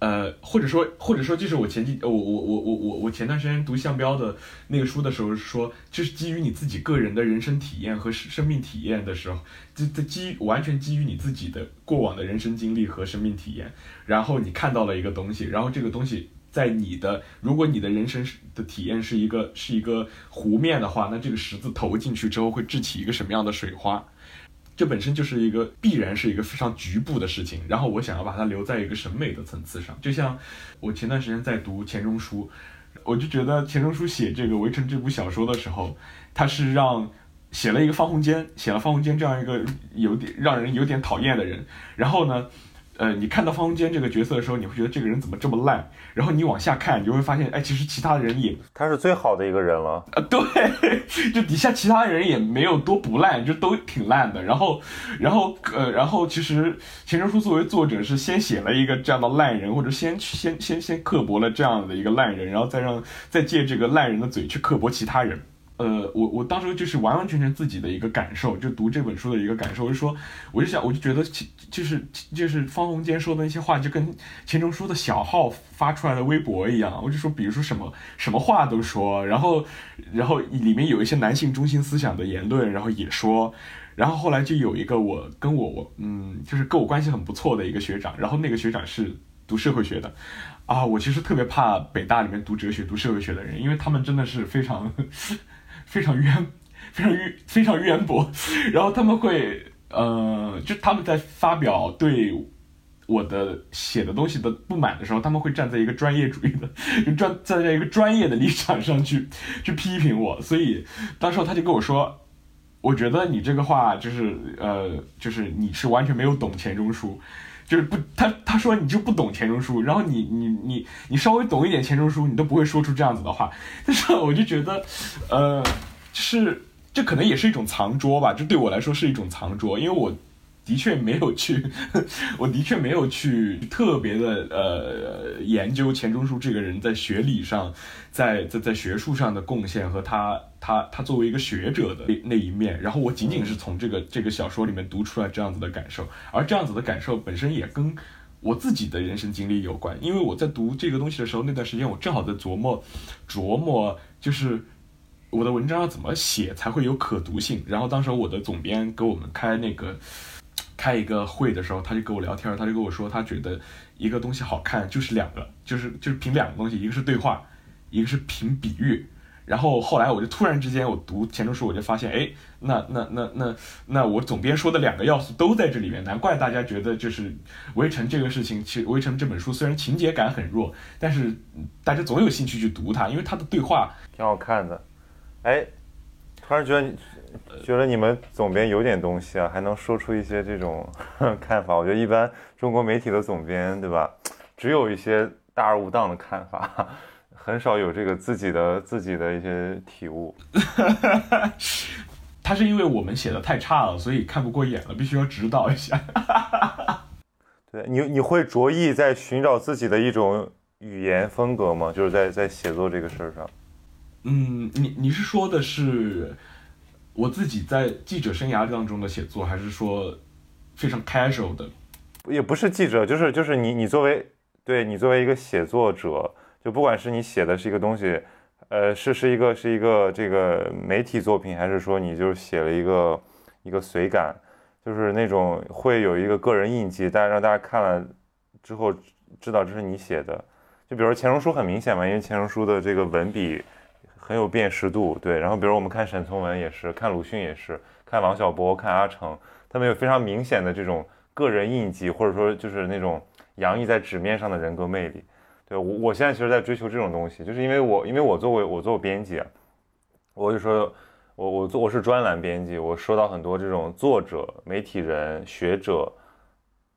呃，或者说，或者说，就是我前几，我我我我我我前段时间读向标的那个书的时候说，就是基于你自己个人的人生体验和生命体验的时候，这这基完全基于你自己的过往的人生经历和生命体验，然后你看到了一个东西，然后这个东西。在你的，如果你的人生的体验是一个是一个湖面的话，那这个石子投进去之后会掷起一个什么样的水花？这本身就是一个必然是一个非常局部的事情。然后我想要把它留在一个审美的层次上，就像我前段时间在读钱钟书，我就觉得钱钟书写这个《围城》这部小说的时候，他是让写了一个方鸿渐，写了方鸿渐这样一个有点让人有点讨厌的人，然后呢？呃，你看到方鸿渐这个角色的时候，你会觉得这个人怎么这么烂？然后你往下看，你就会发现，哎，其实其他人也他是最好的一个人了啊。对，就底下其他人也没有多不烂，就都挺烂的。然后，然后，呃，然后其实钱钟书作为作者是先写了一个这样的烂人，或者先先先先刻薄了这样的一个烂人，然后再让再借这个烂人的嘴去刻薄其他人。呃，我我当时就是完完全全自己的一个感受，就读这本书的一个感受，我就说，我就想，我就觉得，就是就是方鸿渐说的那些话，就跟钱钟书的小号发出来的微博一样，我就说，比如说什么什么话都说，然后然后里面有一些男性中心思想的言论，然后也说，然后后来就有一个我跟我我嗯，就是跟我关系很不错的一个学长，然后那个学长是读社会学的，啊，我其实特别怕北大里面读哲学、读社会学的人，因为他们真的是非常非常渊、非常渊、非常渊博，然后他们会，呃，就他们在发表对我的写的东西的不满的时候，他们会站在一个专业主义的，就专站在一个专业的立场上去去批评我，所以当时他就跟我说。我觉得你这个话就是呃，就是你是完全没有懂钱钟书，就是不，他他说你就不懂钱钟书，然后你你你你稍微懂一点钱钟书，你都不会说出这样子的话。但是我就觉得，呃，是这可能也是一种藏拙吧，这对我来说是一种藏拙，因为我。的确没有去，我的确没有去特别的呃研究钱钟书这个人在学理上，在在在学术上的贡献和他他他作为一个学者的那那一面，然后我仅仅是从这个这个小说里面读出来这样子的感受，而这样子的感受本身也跟我自己的人生经历有关，因为我在读这个东西的时候，那段时间我正好在琢磨琢磨，就是我的文章要怎么写才会有可读性，然后当时我的总编给我们开那个。开一个会的时候，他就跟我聊天，他就跟我说，他觉得一个东西好看就是两个，就是就是凭两个东西，一个是对话，一个是凭比喻。然后后来我就突然之间，我读钱钟书，我就发现，哎，那那那那那我总编说的两个要素都在这里面，难怪大家觉得就是《围城》这个事情，其实《围城》这本书虽然情节感很弱，但是大家总有兴趣去读它，因为它的对话挺好看的。哎，突然觉得。觉得你们总编有点东西啊，还能说出一些这种 看法。我觉得一般中国媒体的总编，对吧？只有一些大而无当的看法，很少有这个自己的自己的一些体悟。他是因为我们写的太差了，所以看不过眼了，必须要指导一下。对你，你会着意在寻找自己的一种语言风格吗？就是在在写作这个事儿上。嗯，你你是说的是？我自己在记者生涯当中的写作，还是说非常 casual 的，也不是记者，就是就是你你作为对你作为一个写作者，就不管是你写的是一个东西，呃，是是一个是一个这个媒体作品，还是说你就是写了一个一个随感，就是那种会有一个个人印记，大家让大家看了之后知道这是你写的。就比如钱钟书很明显嘛，因为钱钟书的这个文笔。很有辨识度，对。然后，比如我们看沈从文也是，看鲁迅也是，看王小波、看阿城，他们有非常明显的这种个人印记，或者说就是那种洋溢在纸面上的人格魅力。对我，我现在其实在追求这种东西，就是因为我，因为我作为我做编辑，我就说，我我做我是专栏编辑，我收到很多这种作者、媒体人、学者，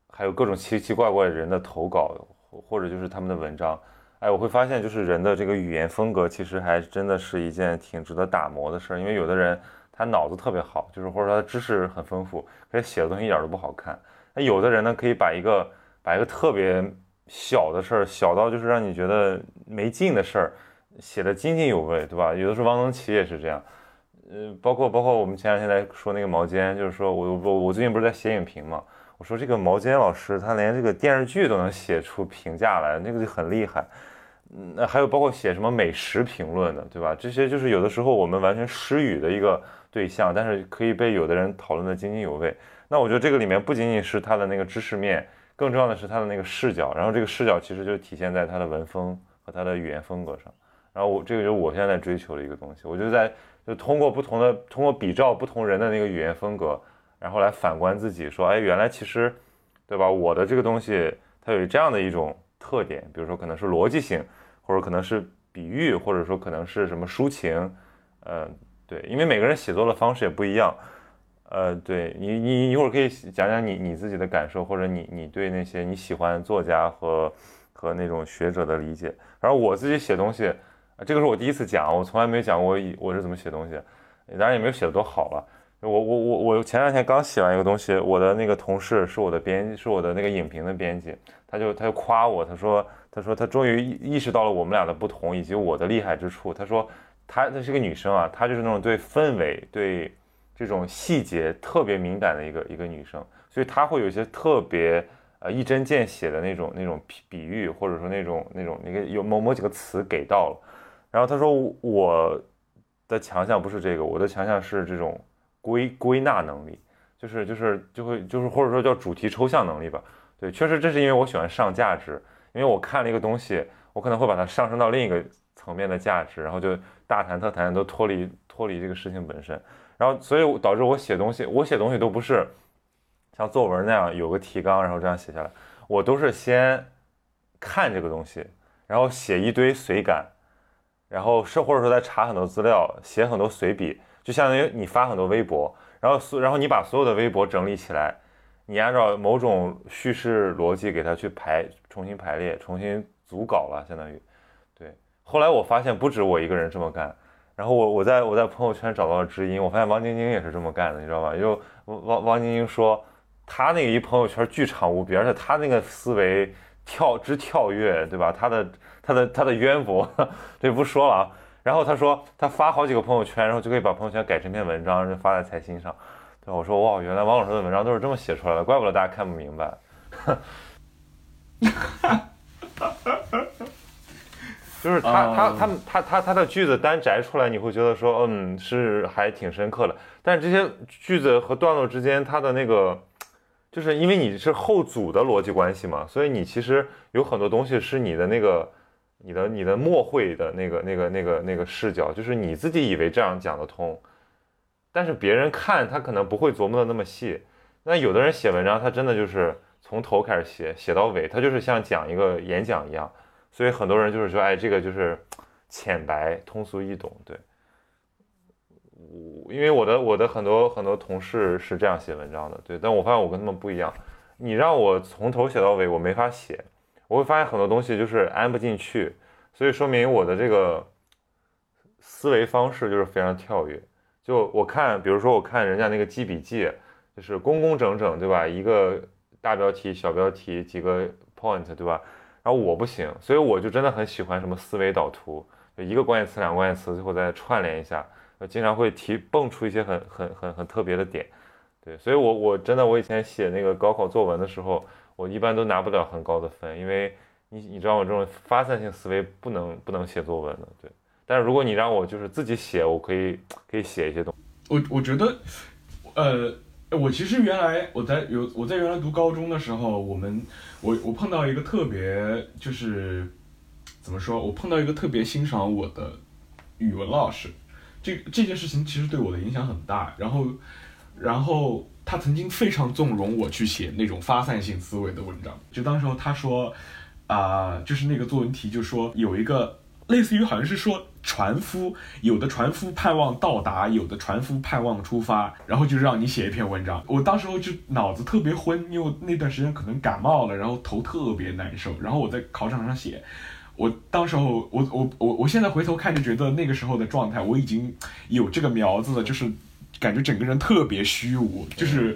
还有各种奇奇怪怪的人的投稿，或者就是他们的文章。哎，我会发现，就是人的这个语言风格，其实还真的是一件挺值得打磨的事儿。因为有的人他脑子特别好，就是或者说他知识很丰富，可是写的东西一点都不好看。那有的人呢，可以把一个把一个特别小的事儿，小到就是让你觉得没劲的事儿，写的津津有味，对吧？有的时候汪曾祺也是这样。呃，包括包括我们前两天在说那个毛尖，就是说我我我最近不是在写影评嘛，我说这个毛尖老师他连这个电视剧都能写出评价来，那个就很厉害。那还有包括写什么美食评论的，对吧？这些就是有的时候我们完全失语的一个对象，但是可以被有的人讨论的津津有味。那我觉得这个里面不仅仅是他的那个知识面，更重要的是他的那个视角。然后这个视角其实就体现在他的文风和他的语言风格上。然后我这个就是我现在在追求的一个东西。我就在就通过不同的通过比照不同人的那个语言风格，然后来反观自己，说，哎，原来其实，对吧？我的这个东西它有这样的一种特点，比如说可能是逻辑性。或者可能是比喻，或者说可能是什么抒情，呃，对，因为每个人写作的方式也不一样，呃，对你，你一会儿可以讲讲你你自己的感受，或者你你对那些你喜欢作家和和那种学者的理解。反正我自己写东西，这个是我第一次讲，我从来没讲过我是怎么写东西，当然也没有写的多好了。我我我我前两天刚写完一个东西，我的那个同事是我的编，是我的那个影评的编辑，他就他就夸我，他说。他说他终于意识到了我们俩的不同以及我的厉害之处。他说他她是个女生啊，她就是那种对氛围、对这种细节特别敏感的一个一个女生，所以她会有一些特别呃一针见血的那种那种比比喻，或者说那种那种那个有某某几个词给到了。然后他说我的强项不是这个，我的强项是这种归归纳能力，就是就是就会就是或者说叫主题抽象能力吧。对，确实这是因为我喜欢上价值。因为我看了一个东西，我可能会把它上升到另一个层面的价值，然后就大谈特谈，都脱离脱离这个事情本身。然后，所以导致我写东西，我写东西都不是像作文那样有个提纲，然后这样写下来，我都是先看这个东西，然后写一堆随感，然后是或者说再查很多资料，写很多随笔，就相当于你发很多微博，然后所然后你把所有的微博整理起来。你按照某种叙事逻辑给它去排，重新排列，重新组稿了，相当于，对。后来我发现不止我一个人这么干，然后我我在我在朋友圈找到了知音，我发现王晶晶也是这么干的，你知道吧？就王王晶晶说，他那个一朋友圈巨长无比，而且他那个思维跳之跳跃，对吧？他的他的他的渊博，这不说了啊。然后他说他发好几个朋友圈，然后就可以把朋友圈改成一篇文章，就发在财新上。对，我说哇，原来王老师的文章都是这么写出来的，怪不得大家看不明白。就是他他他他他他的句子单摘出来，你会觉得说，嗯，是还挺深刻的。但是这些句子和段落之间，它的那个，就是因为你是后组的逻辑关系嘛，所以你其实有很多东西是你的那个，你的你的默会的那个那个那个那个视角，就是你自己以为这样讲得通。但是别人看他可能不会琢磨的那么细，那有的人写文章，他真的就是从头开始写，写到尾，他就是像讲一个演讲一样，所以很多人就是说，哎，这个就是浅白、通俗易懂。对，我因为我的我的很多很多同事是这样写文章的，对，但我发现我跟他们不一样，你让我从头写到尾，我没法写，我会发现很多东西就是安不进去，所以说明我的这个思维方式就是非常跳跃。就我看，比如说我看人家那个记笔记，就是工工整整，对吧？一个大标题、小标题，几个 point，对吧？然后我不行，所以我就真的很喜欢什么思维导图，就一个关键词、两个关键词，最后再串联一下，经常会提蹦出一些很很很很特别的点。对，所以我我真的我以前写那个高考作文的时候，我一般都拿不了很高的分，因为你你知道我这种发散性思维不能不能写作文的，对。但是如果你让我就是自己写，我可以可以写一些东。我我觉得，呃，我其实原来我在有我在原来读高中的时候，我们我我碰到一个特别就是怎么说，我碰到一个特别欣赏我的语文老师，这这件事情其实对我的影响很大。然后然后他曾经非常纵容我去写那种发散性思维的文章。就当时候他说啊，就是那个作文题就说有一个类似于好像是说。船夫有的船夫盼望到达，有的船夫盼望出发，然后就让你写一篇文章。我当时候就脑子特别昏，因为那段时间可能感冒了，然后头特别难受。然后我在考场上写，我当时候我我我我现在回头看就觉得那个时候的状态我已经有这个苗子了，就是感觉整个人特别虚无，就是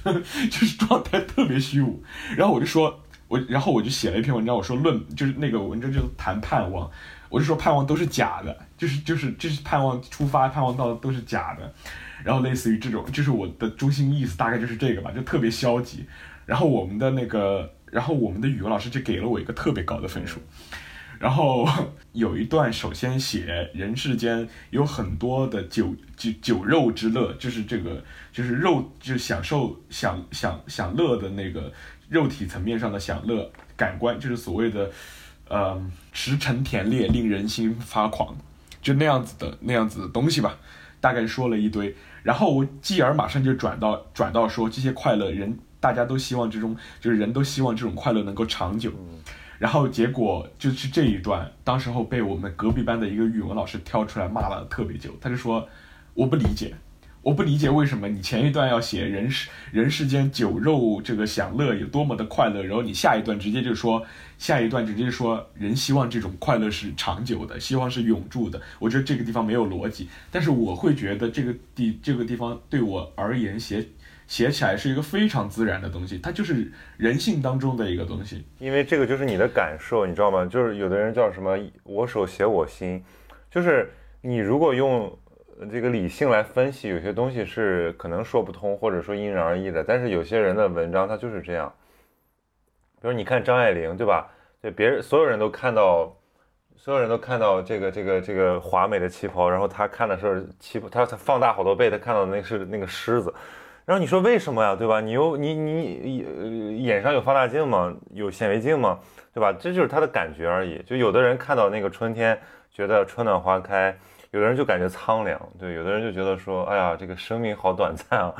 就是状态特别虚无。然后我就说，我然后我就写了一篇文章，我说论就是那个文章就谈盼望。我就说盼望都是假的，就是就是就是盼望出发，盼望到都是假的，然后类似于这种，就是我的中心意思大概就是这个吧，就特别消极。然后我们的那个，然后我们的语文老师就给了我一个特别高的分数。然后 有一段，首先写人世间有很多的酒酒酒肉之乐，就是这个就是肉就享受享享享乐的那个肉体层面上的享乐感官，就是所谓的。呃，驰骋甜猎，令人心发狂，就那样子的那样子的东西吧，大概说了一堆，然后我继而马上就转到转到说这些快乐人，大家都希望这种就是人都希望这种快乐能够长久，然后结果就是这一段，当时候被我们隔壁班的一个语文老师挑出来骂了特别久，他就说我不理解。我不理解为什么你前一段要写人世人世间酒肉这个享乐有多么的快乐，然后你下一段直接就说下一段直接说人希望这种快乐是长久的，希望是永驻的。我觉得这个地方没有逻辑，但是我会觉得这个地这个地方对我而言写写起来是一个非常自然的东西，它就是人性当中的一个东西。因为这个就是你的感受，你知道吗？就是有的人叫什么我手写我心，就是你如果用。这个理性来分析，有些东西是可能说不通，或者说因人而异的。但是有些人的文章他就是这样，比如你看张爱玲，对吧？对，别人所有人都看到，所有人都看到这个这个这个华美的旗袍，然后他看的是旗袍，他他放大好多倍，他看到的那是那个狮子，然后你说为什么呀，对吧？你又你你眼上有放大镜吗？有显微镜吗？对吧？这就是他的感觉而已。就有的人看到那个春天，觉得春暖花开；有的人就感觉苍凉，对；有的人就觉得说，哎呀，这个生命好短暂啊。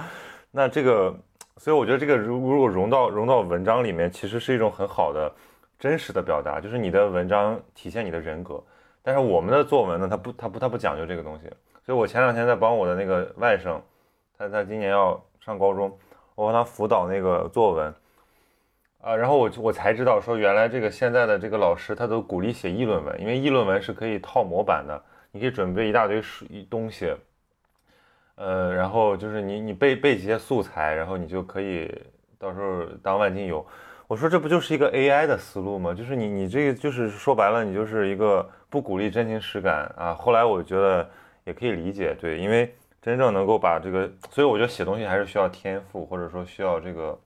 那这个，所以我觉得这个如如果融到融到文章里面，其实是一种很好的真实的表达，就是你的文章体现你的人格。但是我们的作文呢，它不，它不，它不讲究这个东西。所以我前两天在帮我的那个外甥，他他今年要上高中，我帮他辅导那个作文，啊，然后我我才知道说，原来这个现在的这个老师他都鼓励写议论文，因为议论文是可以套模板的，你可以准备一大堆书东西，呃，然后就是你你背背几些素材，然后你就可以到时候当万金油。我说这不就是一个 AI 的思路吗？就是你你这个就是说白了，你就是一个不鼓励真情实感啊。后来我觉得也可以理解，对，因为真正能够把这个，所以我觉得写东西还是需要天赋，或者说需要这个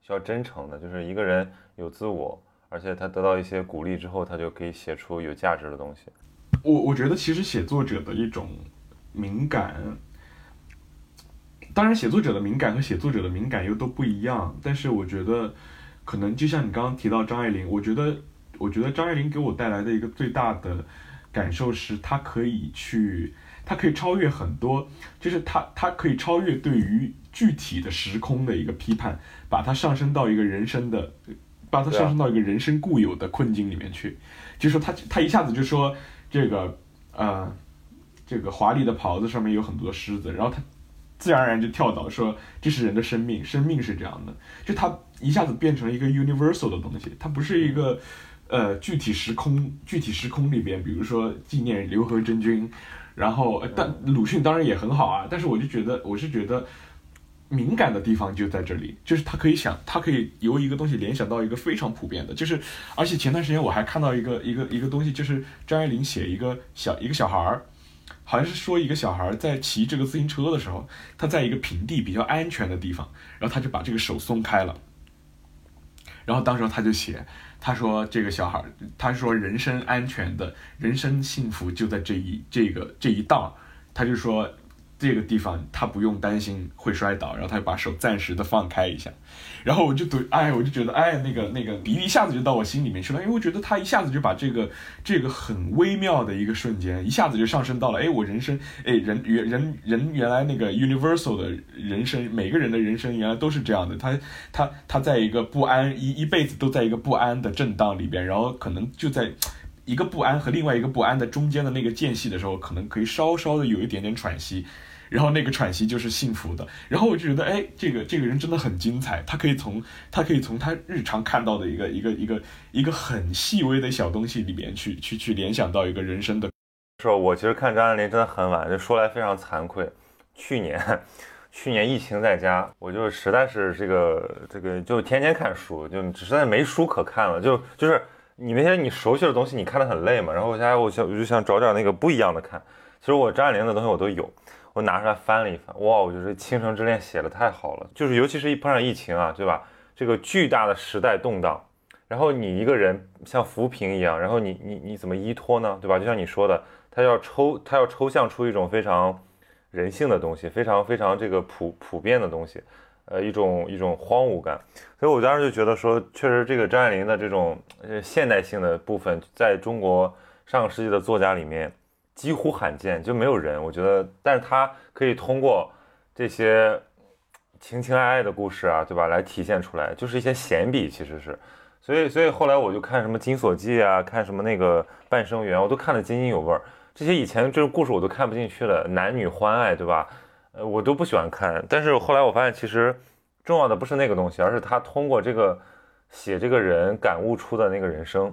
需要真诚的。就是一个人有自我，而且他得到一些鼓励之后，他就可以写出有价值的东西。我我觉得其实写作者的一种敏感，当然写作者的敏感和写作者的敏感又都不一样，但是我觉得。可能就像你刚刚提到张爱玲，我觉得，我觉得张爱玲给我带来的一个最大的感受是，她可以去，她可以超越很多，就是她，她可以超越对于具体的时空的一个批判，把它上升到一个人生的，把它上升到一个人生固有的困境里面去，就说她，她一下子就说这个，呃，这个华丽的袍子上面有很多狮子，然后他自然而然就跳到说这是人的生命，生命是这样的，就他。一下子变成了一个 universal 的东西，它不是一个，呃，具体时空，具体时空里边，比如说纪念刘和真君，然后，但鲁迅当然也很好啊，但是我就觉得，我是觉得敏感的地方就在这里，就是他可以想，他可以由一个东西联想到一个非常普遍的，就是，而且前段时间我还看到一个一个一个东西，就是张爱玲写一个小一个小孩儿，好像是说一个小孩在骑这个自行车的时候，他在一个平地比较安全的地方，然后他就把这个手松开了。然后当时他就写，他说这个小孩，他说人生安全的人生幸福就在这一这个这一道，他就说。这个地方他不用担心会摔倒，然后他就把手暂时的放开一下，然后我就读，哎，我就觉得，哎，那个那个，鼻一下子就到我心里面去了，因为我觉得他一下子就把这个这个很微妙的一个瞬间，一下子就上升到了，哎，我人生，哎，人原人人原来那个 universal 的人生，每个人的人生原来都是这样的，他他他在一个不安一一辈子都在一个不安的震荡里边，然后可能就在一个不安和另外一个不安的中间的那个间隙的时候，可能可以稍稍的有一点点喘息。然后那个喘息就是幸福的，然后我就觉得，哎，这个这个人真的很精彩，他可以从他可以从他日常看到的一个一个一个一个很细微的小东西里面去去去联想到一个人生的。是？我其实看张爱玲真的很晚，就说来非常惭愧，去年 去年疫情在家，我就实在是这个这个就天天看书，就实在没书可看了，就就是你那些你熟悉的东西你看得很累嘛，然后我现在我想我就想找点那个不一样的看，其实我张爱玲的东西我都有。我拿出来翻了一翻，哇！我觉得《倾城之恋》写的太好了，就是尤其是一碰上疫情啊，对吧？这个巨大的时代动荡，然后你一个人像浮萍一样，然后你你你怎么依托呢？对吧？就像你说的，他要抽，他要抽象出一种非常人性的东西，非常非常这个普普遍的东西，呃，一种一种荒芜感。所以我当时就觉得说，确实这个张爱玲的这种现代性的部分，在中国上个世纪的作家里面。几乎罕见，就没有人。我觉得，但是他可以通过这些情情爱爱的故事啊，对吧，来体现出来，就是一些闲笔，其实是。所以，所以后来我就看什么《金锁记》啊，看什么那个《半生缘》，我都看得津津有味儿。这些以前这个故事我都看不进去了，男女欢爱，对吧？呃，我都不喜欢看。但是后来我发现，其实重要的不是那个东西，而是他通过这个写这个人感悟出的那个人生。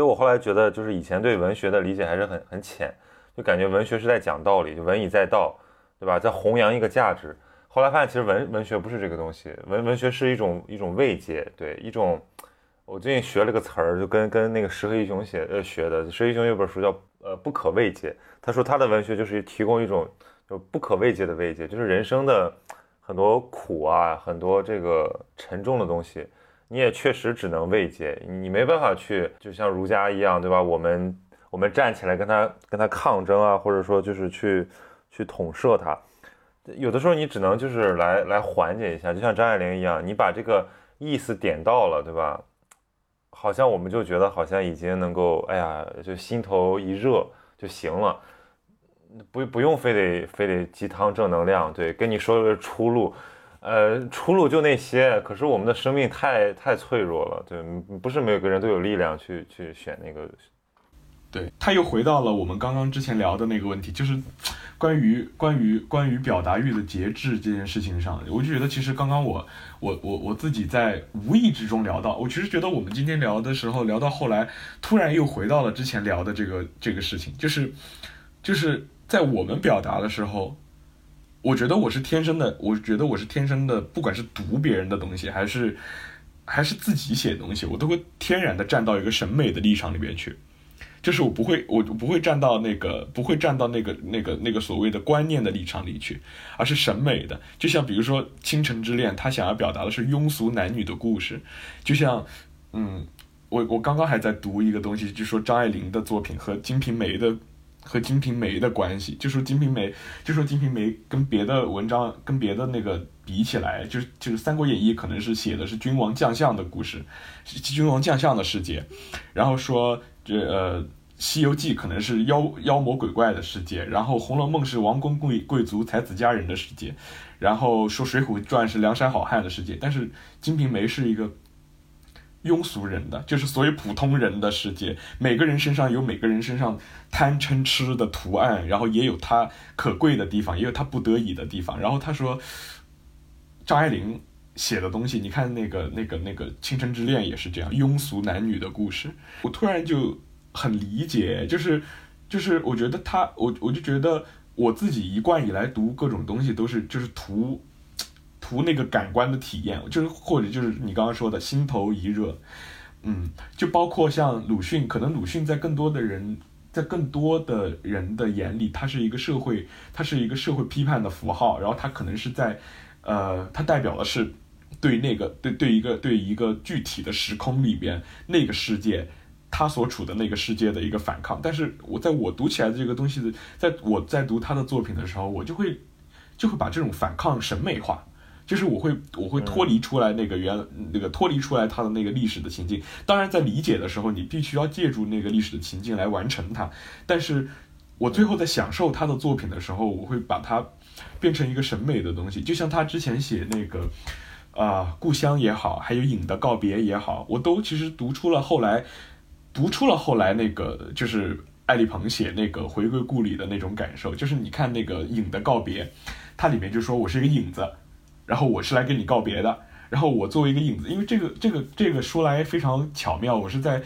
所以，我后来觉得，就是以前对文学的理解还是很很浅，就感觉文学是在讲道理，就文以载道，对吧？在弘扬一个价值。后来发现，其实文文学不是这个东西，文文学是一种一种慰藉，对，一种。我最近学了个词儿，就跟跟那个石黑一雄写呃学的，石黑一雄有本书叫呃不可慰藉，他说他的文学就是提供一种就不可慰藉的慰藉，就是人生的很多苦啊，很多这个沉重的东西。你也确实只能慰藉，你没办法去，就像儒家一样，对吧？我们我们站起来跟他跟他抗争啊，或者说就是去去统摄他。有的时候你只能就是来来缓解一下，就像张爱玲一样，你把这个意思点到了，对吧？好像我们就觉得好像已经能够，哎呀，就心头一热就行了，不不用非得非得鸡汤正能量，对，跟你说的是出路，呃，出路就那些。可是我们的生命太太脆弱了，对，不是每个人都有力量去去选那个。对，他又回到了我们刚刚之前聊的那个问题，就是关于关于关于表达欲的节制这件事情上，我就觉得其实刚刚我我我我自己在无意之中聊到，我其实觉得我们今天聊的时候聊到后来，突然又回到了之前聊的这个这个事情，就是就是在我们表达的时候，我觉得我是天生的，我觉得我是天生的，不管是读别人的东西，还是还是自己写东西，我都会天然的站到一个审美的立场里边去。就是我不会，我不会站到那个，不会站到那个那个那个所谓的观念的立场里去，而是审美的。就像比如说《倾城之恋》，他想要表达的是庸俗男女的故事。就像，嗯，我我刚刚还在读一个东西，就说张爱玲的作品和《金瓶梅》的和《金瓶梅》的关系，就说《金瓶梅》，就说《金瓶梅》跟别的文章跟别的那个比起来，就是就是《三国演义》可能是写的是君王将相的故事，君王将相的世界，然后说。这呃，《西游记》可能是妖妖魔鬼怪的世界，然后《红楼梦》是王公贵贵族才子佳人的世界，然后说《水浒传》是梁山好汉的世界，但是《金瓶梅》是一个庸俗人的，就是所有普通人的世界。每个人身上有每个人身上贪嗔痴的图案，然后也有他可贵的地方，也有他不得已的地方。然后他说，张爱玲。写的东西，你看那个、那个、那个《倾城之恋》也是这样，庸俗男女的故事。我突然就很理解，就是，就是我觉得他，我我就觉得我自己一贯以来读各种东西都是就是图，图那个感官的体验，就是或者就是你刚刚说的心头一热，嗯，就包括像鲁迅，可能鲁迅在更多的人，在更多的人的眼里，他是一个社会，他是一个社会批判的符号，然后他可能是在，呃，他代表的是。对那个对对一个对一个具体的时空里边那个世界，他所处的那个世界的一个反抗，但是我在我读起来的这个东西的，在我在读他的作品的时候，我就会就会把这种反抗审美化，就是我会我会脱离出来那个原那个脱离出来他的那个历史的情境。当然，在理解的时候，你必须要借助那个历史的情境来完成它。但是我最后在享受他的作品的时候，我会把它变成一个审美的东西，就像他之前写那个。啊，故乡也好，还有影的告别也好，我都其实读出了后来，读出了后来那个就是艾丽鹏写那个回归故里的那种感受。就是你看那个影的告别，它里面就说我是一个影子，然后我是来跟你告别的，然后我作为一个影子，因为这个这个这个说来非常巧妙，我是在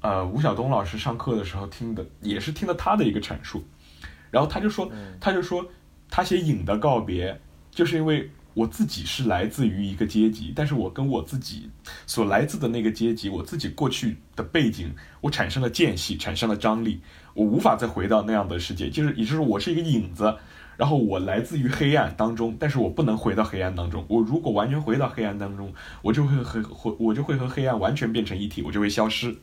呃吴晓东老师上课的时候听的，也是听了他的一个阐述，然后他就说他就说他写影的告别，就是因为。我自己是来自于一个阶级，但是我跟我自己所来自的那个阶级，我自己过去的背景，我产生了间隙，产生了张力，我无法再回到那样的世界，就是也就是我是一个影子。然后我来自于黑暗当中，但是我不能回到黑暗当中。我如果完全回到黑暗当中，我就会和和我就会和黑暗完全变成一体，我就会消失。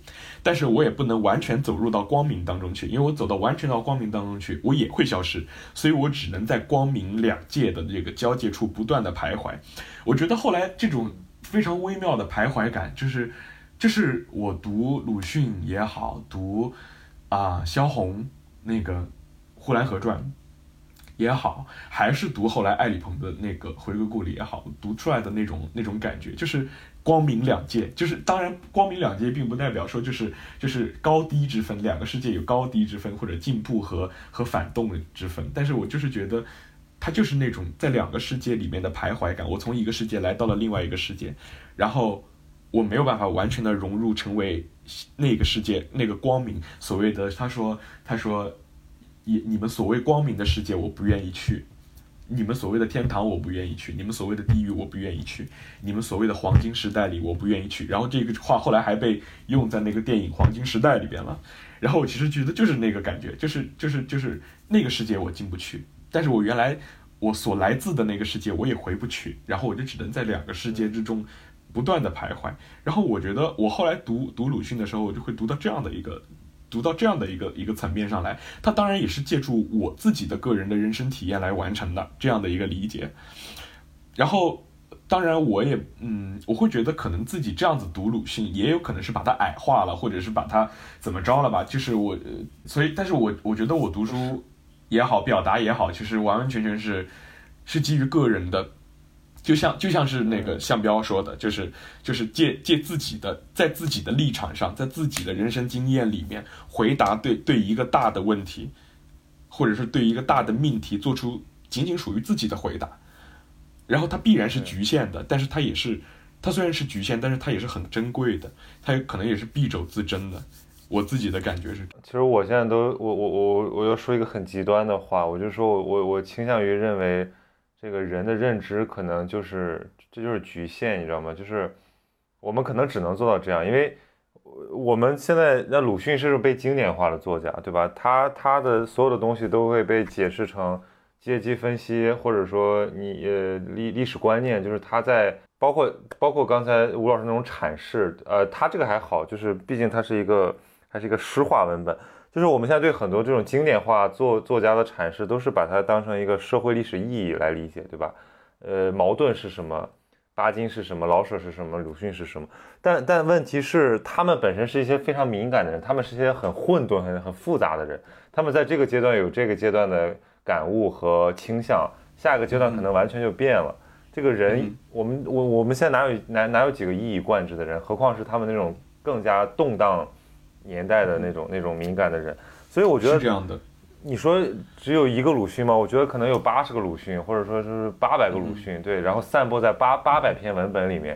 但是我也不能完全走入到光明当中去，因为我走到完全到光明当中去，我也会消失。所以我只能在光明两界的这个交界处不断的徘徊。我觉得后来这种非常微妙的徘徊感，就是就是我读鲁迅也好，读啊萧红那个《呼兰河传》。也好，还是读后来艾里鹏的那个《回归故里》也好，读出来的那种那种感觉，就是光明两界。就是当然，光明两界并不代表说就是就是高低之分，两个世界有高低之分，或者进步和和反动之分。但是我就是觉得，它就是那种在两个世界里面的徘徊感。我从一个世界来到了另外一个世界，然后我没有办法完全的融入成为那个世界那个光明。所谓的他说他说。你你们所谓光明的世界，我不愿意去；你们所谓的天堂，我不愿意去；你们所谓的地狱，我不愿意去；你们所谓的黄金时代里，我不愿意去。然后这个话后来还被用在那个电影《黄金时代》里边了。然后我其实觉得就是那个感觉，就是就是就是那个世界我进不去，但是我原来我所来自的那个世界我也回不去，然后我就只能在两个世界之中不断的徘徊。然后我觉得我后来读读鲁迅的时候，我就会读到这样的一个。读到这样的一个一个层面上来，他当然也是借助我自己的个人的人生体验来完成的这样的一个理解。然后，当然我也嗯，我会觉得可能自己这样子读鲁迅，也有可能是把它矮化了，或者是把它怎么着了吧。就是我，所以，但是我我觉得我读书也好，表达也好，其实完完全全是是基于个人的。就像就像是那个向彪说的，就是就是借借自己的在自己的立场上，在自己的人生经验里面回答对对一个大的问题，或者是对一个大的命题做出仅仅属于自己的回答，然后它必然是局限的，但是它也是它虽然是局限，但是它也是很珍贵的，它可能也是敝帚自珍的。我自己的感觉是，其实我现在都我我我我要说一个很极端的话，我就说我我我倾向于认为。这个人的认知可能就是，这就是局限，你知道吗？就是我们可能只能做到这样，因为我们现在那鲁迅是被经典化的作家，对吧？他他的所有的东西都会被解释成阶级分析，或者说你呃历历史观念，就是他在包括包括刚才吴老师那种阐释，呃，他这个还好，就是毕竟他是一个还是一个诗化文本。就是我们现在对很多这种经典化作作家的阐释，都是把它当成一个社会历史意义来理解，对吧？呃，矛盾是什么？巴金是什么？老舍是什么？鲁迅是什么？但但问题是，他们本身是一些非常敏感的人，他们是一些很混沌、很很复杂的人，他们在这个阶段有这个阶段的感悟和倾向，下一个阶段可能完全就变了。这个人，我们我我们现在哪有哪哪有几个一以贯之的人？何况是他们那种更加动荡。年代的那种那种敏感的人，所以我觉得是这样的。你说只有一个鲁迅吗？我觉得可能有八十个鲁迅，或者说是八百个鲁迅，对，然后散播在八八百篇文本里面，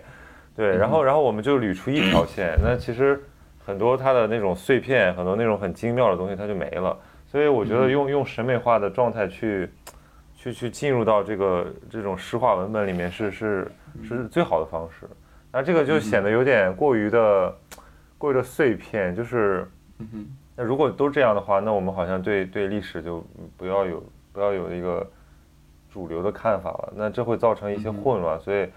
对，然后然后我们就捋出一条线，那其实很多他的那种碎片，很多那种很精妙的东西，它就没了。所以我觉得用用审美化的状态去去去进入到这个这种诗化文本里面，是是是最好的方式。那这个就显得有点过于的。过于的碎片，就是，那如果都这样的话，那我们好像对对历史就不要有不要有一个主流的看法了，那这会造成一些混乱，所以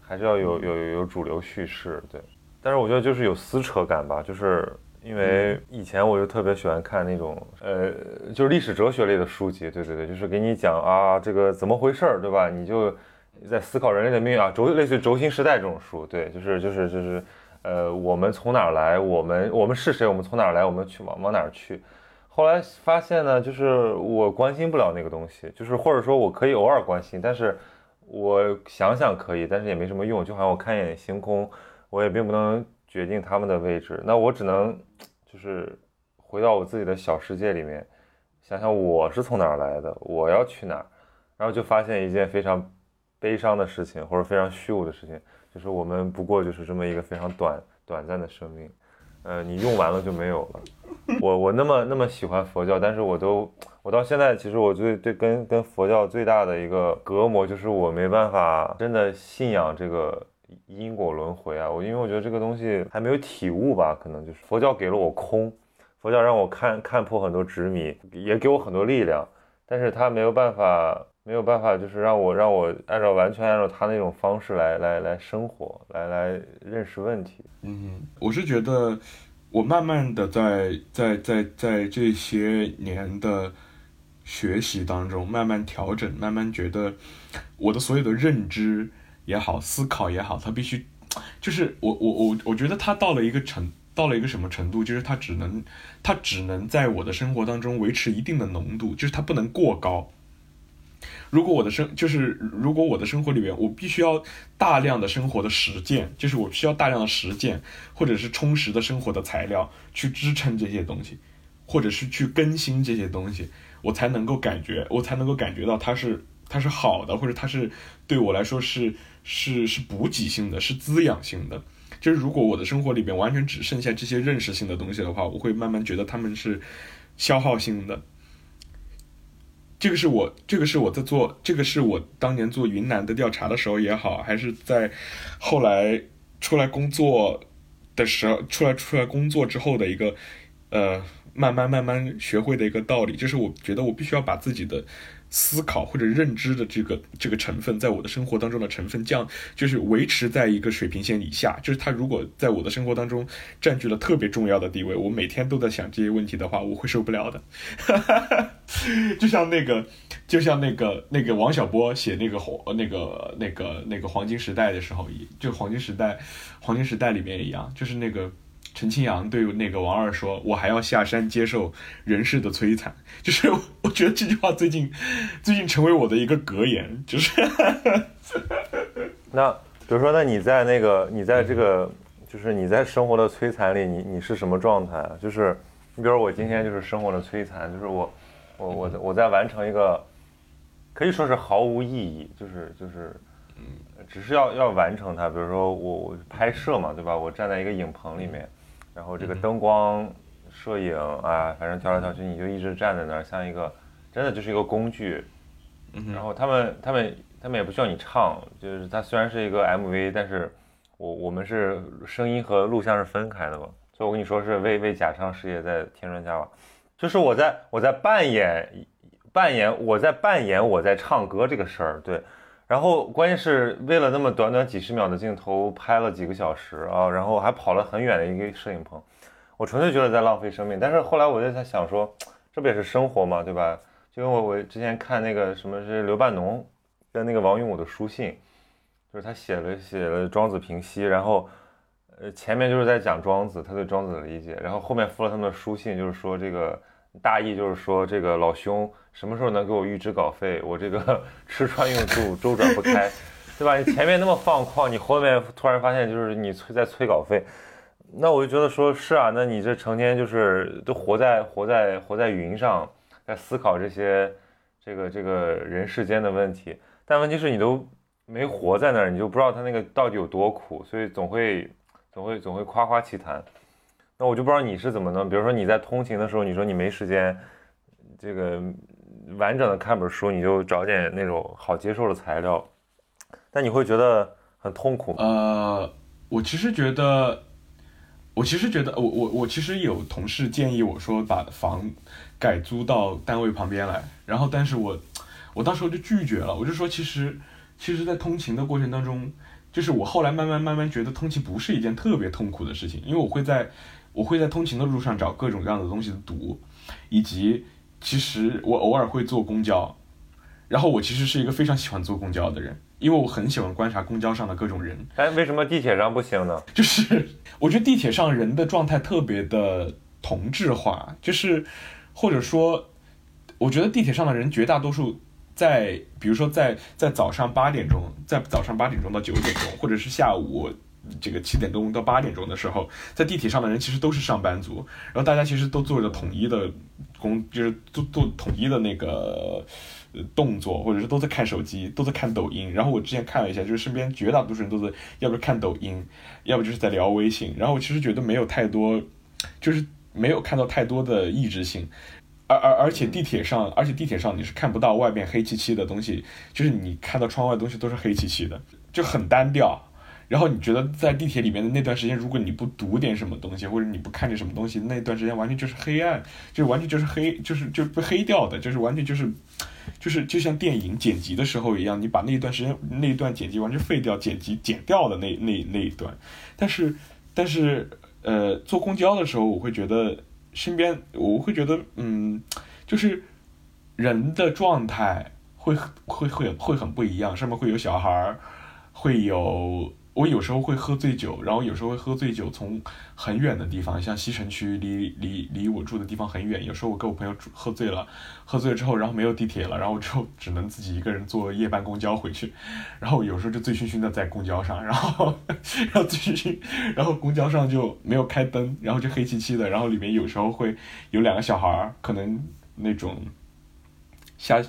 还是要有有有主流叙事，对。但是我觉得就是有撕扯感吧，就是因为以前我就特别喜欢看那种呃，就是历史哲学类的书籍，对对对，就是给你讲啊这个怎么回事儿，对吧？你就在思考人类的命运啊，轴类似于轴心时代这种书，对，就是就是就是。呃，我们从哪儿来？我们我们是谁？我们从哪儿来？我们去往往哪儿去？后来发现呢，就是我关心不了那个东西，就是或者说我可以偶尔关心，但是我想想可以，但是也没什么用。就好像我看一眼星空，我也并不能决定他们的位置，那我只能就是回到我自己的小世界里面，想想我是从哪儿来的，我要去哪儿，然后就发现一件非常悲伤的事情，或者非常虚无的事情。就是我们不过就是这么一个非常短短暂的生命，呃，你用完了就没有了。我我那么那么喜欢佛教，但是我都我到现在其实我最对跟跟佛教最大的一个隔膜就是我没办法真的信仰这个因果轮回啊。我因为我觉得这个东西还没有体悟吧，可能就是佛教给了我空，佛教让我看看破很多执迷，也给我很多力量，但是它没有办法。没有办法，就是让我让我按照完全按照他那种方式来来来生活，来来认识问题。嗯，我是觉得我慢慢的在在在在这些年的学习当中，慢慢调整，慢慢觉得我的所有的认知也好，思考也好，它必须就是我我我我觉得它到了一个程到了一个什么程度，就是它只能它只能在我的生活当中维持一定的浓度，就是它不能过高。如果我的生就是，如果我的生活里面我必须要大量的生活的实践，就是我需要大量的实践，或者是充实的生活的材料去支撑这些东西，或者是去更新这些东西，我才能够感觉，我才能够感觉到它是它是好的，或者它是对我来说是是是补给性的，是滋养性的。就是如果我的生活里面完全只剩下这些认识性的东西的话，我会慢慢觉得他们是消耗性的。这个是我，这个是我在做，这个是我当年做云南的调查的时候也好，还是在后来出来工作的时候，出来出来工作之后的一个，呃，慢慢慢慢学会的一个道理，就是我觉得我必须要把自己的。思考或者认知的这个这个成分，在我的生活当中的成分降，就是维持在一个水平线以下。就是它如果在我的生活当中占据了特别重要的地位，我每天都在想这些问题的话，我会受不了的。就像那个，就像那个那个王小波写那个黄那个那个那个黄金时代的时候，就黄金时代黄金时代里面一样，就是那个。陈清扬对那个王二说：“我还要下山接受人世的摧残。”就是我觉得这句话最近，最近成为我的一个格言。就是，那比如说，那你在那个，你在这个，就是你在生活的摧残里，你你是什么状态？就是你比如我今天就是生活的摧残，就是我，我我我在完成一个，可以说是毫无意义，就是就是。只是要要完成它，比如说我我拍摄嘛，对吧？我站在一个影棚里面，然后这个灯光、摄影啊，反正调来调去，你就一直站在那儿，像一个真的就是一个工具。然后他们他们他们也不需要你唱，就是它虽然是一个 MV，但是我我们是声音和录像是分开的嘛，所以我跟你说是为为假唱事业在添砖加瓦，就是我在我在扮演扮演我在扮演我在唱歌这个事儿，对。然后关键是为了那么短短几十秒的镜头拍了几个小时啊，然后还跑了很远的一个摄影棚，我纯粹觉得在浪费生命。但是后来我就在想说，这不也是生活嘛，对吧？就因为我之前看那个什么是刘半农跟那个王永武的书信，就是他写了写了《庄子平析》，然后呃前面就是在讲庄子他对庄子的理解，然后后面附了他们的书信，就是说这个大意就是说这个老兄。什么时候能给我预支稿费？我这个 吃穿用度周转不开，对吧？你前面那么放旷，你后面突然发现就是你催在催稿费，那我就觉得说是啊，那你这成天就是都活在活在活在云上，在思考这些这个这个人世间的问题，但问题是你都没活在那儿，你就不知道他那个到底有多苦，所以总会总会总会夸夸其谈。那我就不知道你是怎么弄，比如说你在通勤的时候，你说你没时间，这个。完整的看本书，你就找点那种好接受的材料，但你会觉得很痛苦。呃，我其实觉得，我其实觉得，我我我其实有同事建议我说把房改租到单位旁边来，然后但是我我当时候就拒绝了，我就说其实其实，在通勤的过程当中，就是我后来慢慢慢慢觉得通勤不是一件特别痛苦的事情，因为我会在我会在通勤的路上找各种各样的东西的读，以及。其实我偶尔会坐公交，然后我其实是一个非常喜欢坐公交的人，因为我很喜欢观察公交上的各种人。哎，为什么地铁上不行呢？就是 我觉得地铁上人的状态特别的同质化，就是或者说，我觉得地铁上的人绝大多数在，比如说在在早上八点钟，在早上八点钟到九点钟，或者是下午。这个七点钟到八点钟的时候，在地铁上的人其实都是上班族，然后大家其实都做着统一的工，就是做做统一的那个动作，或者是都在看手机，都在看抖音。然后我之前看了一下，就是身边绝大多数人都是要不看抖音，要不就是在聊微信。然后我其实觉得没有太多，就是没有看到太多的意志性，而而而且地铁上，而且地铁上你是看不到外面黑漆漆的东西，就是你看到窗外的东西都是黑漆漆的，就很单调。然后你觉得在地铁里面的那段时间，如果你不读点什么东西，或者你不看点什么东西，那段时间完全就是黑暗，就完全就是黑，就是就被黑掉的，就是完全就是，就是就像电影剪辑的时候一样，你把那一段时间那一段剪辑完全废掉，剪辑剪掉的那那那一段。但是但是呃，坐公交的时候，我会觉得身边我会觉得嗯，就是人的状态会会会会很不一样，上面会有小孩儿，会有。我有时候会喝醉酒，然后有时候会喝醉酒，从很远的地方，像西城区，离离离我住的地方很远。有时候我跟我朋友喝醉了，喝醉了之后，然后没有地铁了，然后之后只能自己一个人坐夜班公交回去。然后有时候就醉醺醺的在公交上，然后然后醉醺醺，然后公交上就没有开灯，然后就黑漆漆的，然后里面有时候会有两个小孩，可能那种下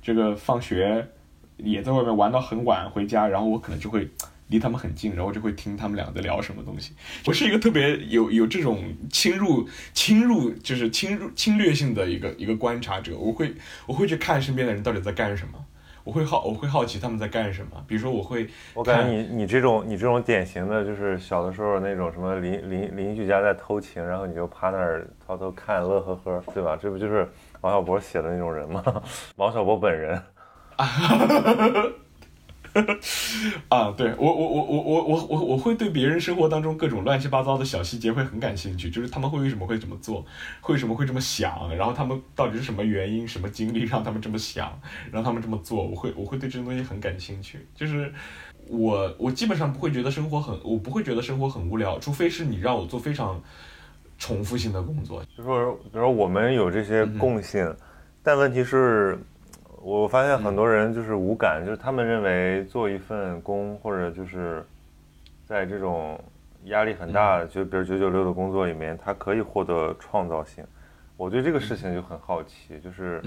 这个放学也在外面玩到很晚回家，然后我可能就会。离他们很近，然后就会听他们俩在聊什么东西。我是一个特别有有这种侵入侵入就是侵入侵略性的一个一个观察者，我会我会去看身边的人到底在干什么。我会好我会好奇他们在干什么。比如说我会，我感觉你你这种你这种典型的就是小的时候那种什么邻邻邻居家在偷情，然后你就趴那儿偷偷看乐呵呵，对吧？这不就是王小波写的那种人吗？王小波本人。啊，对我我我我我我我我会对别人生活当中各种乱七八糟的小细节会很感兴趣，就是他们会为什么会这么做，为什么会这么想，然后他们到底是什么原因、什么经历让他们这么想，让他们这么做，我会我会对这种东西很感兴趣。就是我我基本上不会觉得生活很，我不会觉得生活很无聊，除非是你让我做非常重复性的工作。就说比如说我们有这些共性，但问题是。我发现很多人就是无感，就是他们认为做一份工或者就是在这种压力很大，就比如九九六的工作里面，他可以获得创造性。我对这个事情就很好奇，就是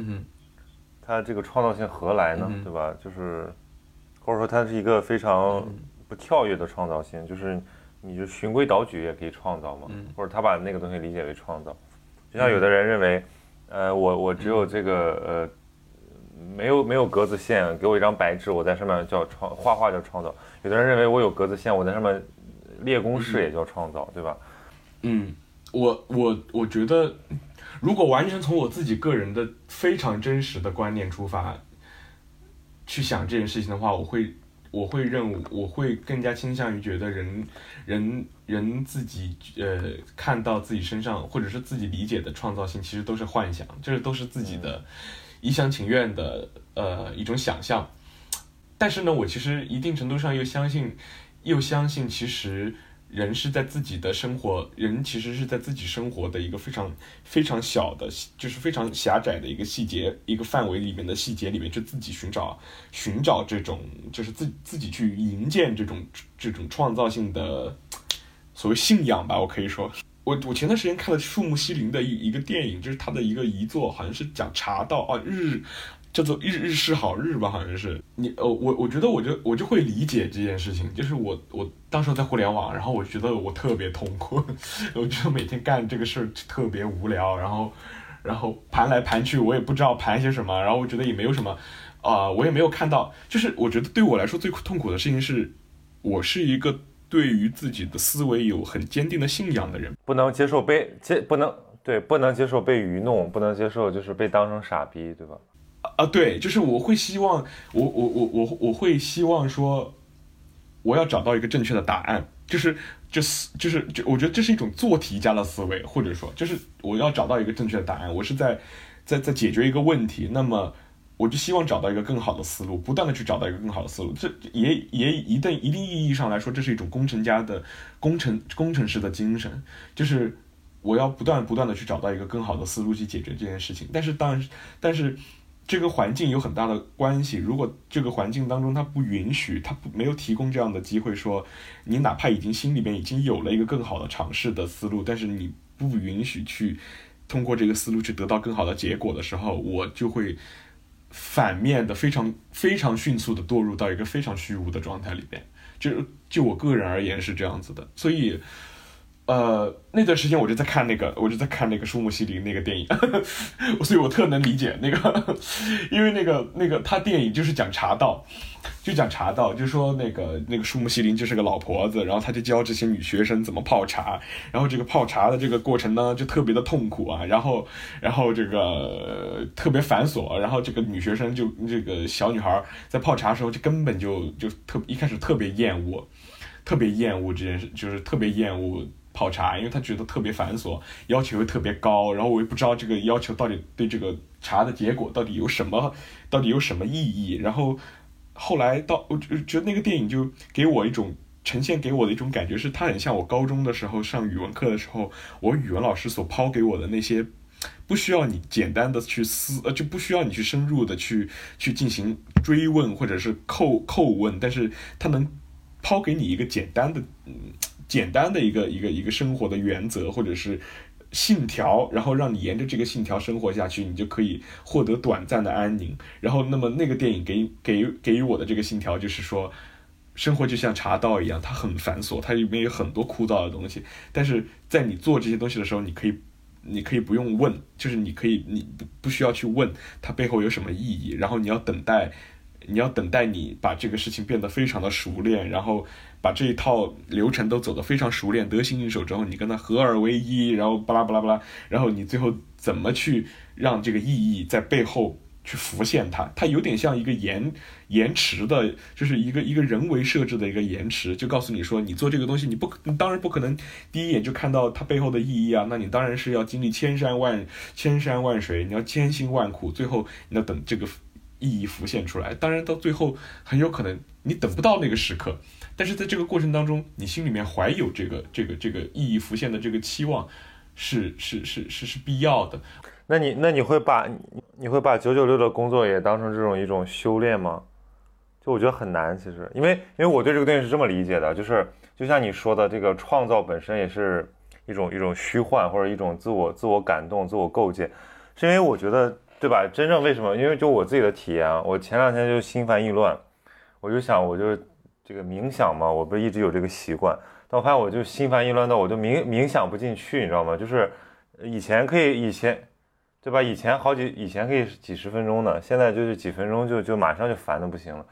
他这个创造性何来呢？对吧？就是或者说他是一个非常不跳跃的创造性，就是你就循规蹈矩也可以创造嘛，或者他把那个东西理解为创造。就像有的人认为，呃，我我只有这个呃。没有没有格子线，给我一张白纸，我在上面叫创画画叫创造。有的人认为我有格子线，我在上面列公式也叫创造，对吧？嗯，我我我觉得，如果完全从我自己个人的非常真实的观念出发去想这件事情的话，我会我会认我会更加倾向于觉得人人人自己呃看到自己身上或者是自己理解的创造性，其实都是幻想，就是都是自己的。一厢情愿的呃一种想象，但是呢，我其实一定程度上又相信，又相信其实人是在自己的生活，人其实是在自己生活的一个非常非常小的，就是非常狭窄的一个细节一个范围里面的细节里面，就自己寻找寻找这种，就是自自己去营建这种这种创造性的所谓信仰吧，我可以说。我我前段时间看了树木希林的一一个电影，就是他的一个遗作，好像是讲茶道啊，日叫做日日是好日吧，好像是你呃我我觉得我就我就会理解这件事情，就是我我当时在互联网，然后我觉得我特别痛苦，我觉得每天干这个事儿特别无聊，然后然后盘来盘去，我也不知道盘些什么，然后我觉得也没有什么啊，我也没有看到，就是我觉得对我来说最痛苦的事情是，我是一个。对于自己的思维有很坚定的信仰的人，不能接受被接不能对不能接受被愚弄，不能接受就是被当成傻逼，对吧？啊，对，就是我会希望我我我我我会希望说，我要找到一个正确的答案，就是就是就是就我觉得这是一种做题家的思维，或者说就是我要找到一个正确的答案，我是在在在解决一个问题，那么。我就希望找到一个更好的思路，不断的去找到一个更好的思路。这也也一定一定意义上来说，这是一种工程家的工程工程师的精神，就是我要不断不断的去找到一个更好的思路去解决这件事情。但是当然，但是这个环境有很大的关系。如果这个环境当中它不允许，它不没有提供这样的机会，说你哪怕已经心里边已经有了一个更好的尝试的思路，但是你不允许去通过这个思路去得到更好的结果的时候，我就会。反面的非常非常迅速的堕入到一个非常虚无的状态里边，就就我个人而言是这样子的，所以，呃，那段时间我就在看那个，我就在看那个树木希林那个电影，所以我特能理解那个，因为那个那个他电影就是讲茶道。就讲茶道，就说那个那个树木希林就是个老婆子，然后他就教这些女学生怎么泡茶，然后这个泡茶的这个过程呢，就特别的痛苦啊，然后然后这个特别繁琐，然后这个女学生就这个小女孩在泡茶的时候就根本就就特一开始特别厌恶，特别厌恶这件事，就是特别厌恶泡茶，因为他觉得特别繁琐，要求又特别高，然后我也不知道这个要求到底对这个茶的结果到底有什么，到底有什么意义，然后。后来到，我觉得那个电影就给我一种呈现给我的一种感觉，是它很像我高中的时候上语文课的时候，我语文老师所抛给我的那些，不需要你简单的去思，呃，就不需要你去深入的去去进行追问或者是叩叩问，但是他能抛给你一个简单的，嗯，简单的一个一个一个生活的原则或者是。信条，然后让你沿着这个信条生活下去，你就可以获得短暂的安宁。然后，那么那个电影给给给予我的这个信条就是说，生活就像茶道一样，它很繁琐，它里面有很多枯燥的东西。但是在你做这些东西的时候，你可以，你可以不用问，就是你可以，你不不需要去问它背后有什么意义。然后你要等待，你要等待你把这个事情变得非常的熟练，然后把这一套流程都走得非常熟练、得心应手之后，你跟他合二为一，然后巴拉巴拉巴拉，然后你最后怎么去让这个意义在背后？去浮现它，它有点像一个延延迟的，就是一个一个人为设置的一个延迟，就告诉你说，你做这个东西，你不，你当然不可能第一眼就看到它背后的意义啊，那你当然是要经历千山万千山万水，你要千辛万苦，最后你要等这个意义浮现出来。当然到最后很有可能你等不到那个时刻，但是在这个过程当中，你心里面怀有这个这个这个意义浮现的这个期望，是是是是是必要的。那你那你会把你会把九九六的工作也当成这种一种修炼吗？就我觉得很难，其实，因为因为我对这个东西是这么理解的，就是就像你说的，这个创造本身也是一种一种虚幻或者一种自我自我感动、自我构建，是因为我觉得对吧？真正为什么？因为就我自己的体验啊，我前两天就心烦意乱，我就想我就这个冥想嘛，我不是一直有这个习惯，但我发现我就心烦意乱到我就冥冥想不进去，你知道吗？就是以前可以以前。对吧？以前好几以前可以几十分钟的，现在就是几分钟就就马上就烦的不行了。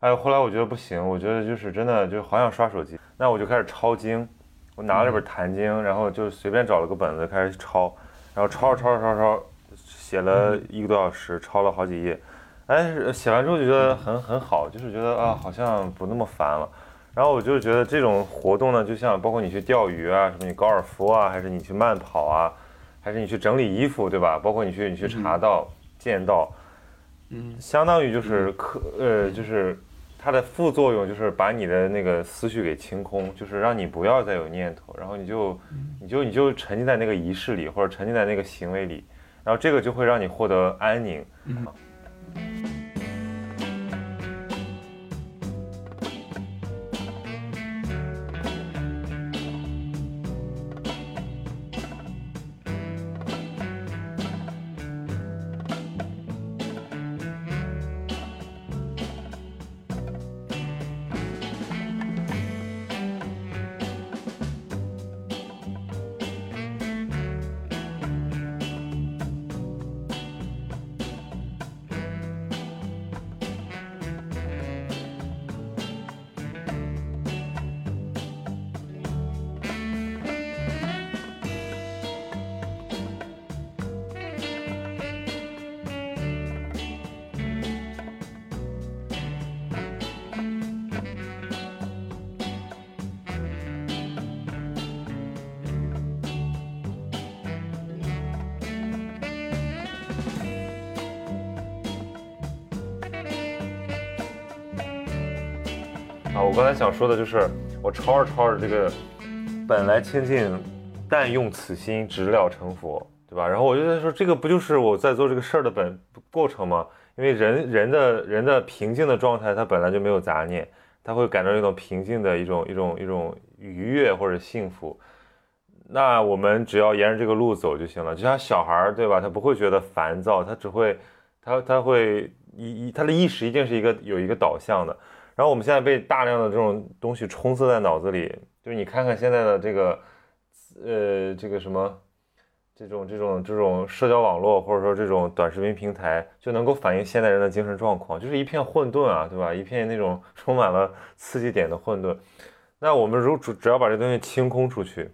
哎，后来我觉得不行，我觉得就是真的就好想刷手机。那我就开始抄经，我拿了本《坛经》，然后就随便找了个本子开始抄，然后抄抄抄抄抄，写了一个多小时，抄了好几页。哎，写完之后就觉得很很好，就是觉得啊，好像不那么烦了。然后我就觉得这种活动呢，就像包括你去钓鱼啊，什么你高尔夫啊，还是你去慢跑啊。还是你去整理衣服，对吧？包括你去你去茶道、剑道，嗯，相当于就是可呃，就是它的副作用就是把你的那个思绪给清空，就是让你不要再有念头，然后你就你就你就沉浸在那个仪式里，或者沉浸在那个行为里，然后这个就会让你获得安宁。啊，想说的就是，我抄着抄着这个，本来清净，但用此心，直了成佛，对吧？然后我就在说，这个不就是我在做这个事儿的本过程吗？因为人人的人的平静的状态，他本来就没有杂念，他会感到一种平静的一种一种一种愉悦或者幸福。那我们只要沿着这个路走就行了。就像小孩儿，对吧？他不会觉得烦躁，他只会，他他会一一他的意识一定是一个有一个导向的。然后我们现在被大量的这种东西充塞在脑子里，就是你看看现在的这个，呃，这个什么，这种这种这种社交网络或者说这种短视频平台，就能够反映现代人的精神状况，就是一片混沌啊，对吧？一片那种 充满了刺激点的混沌。那我们如只只要把这东西清空出去，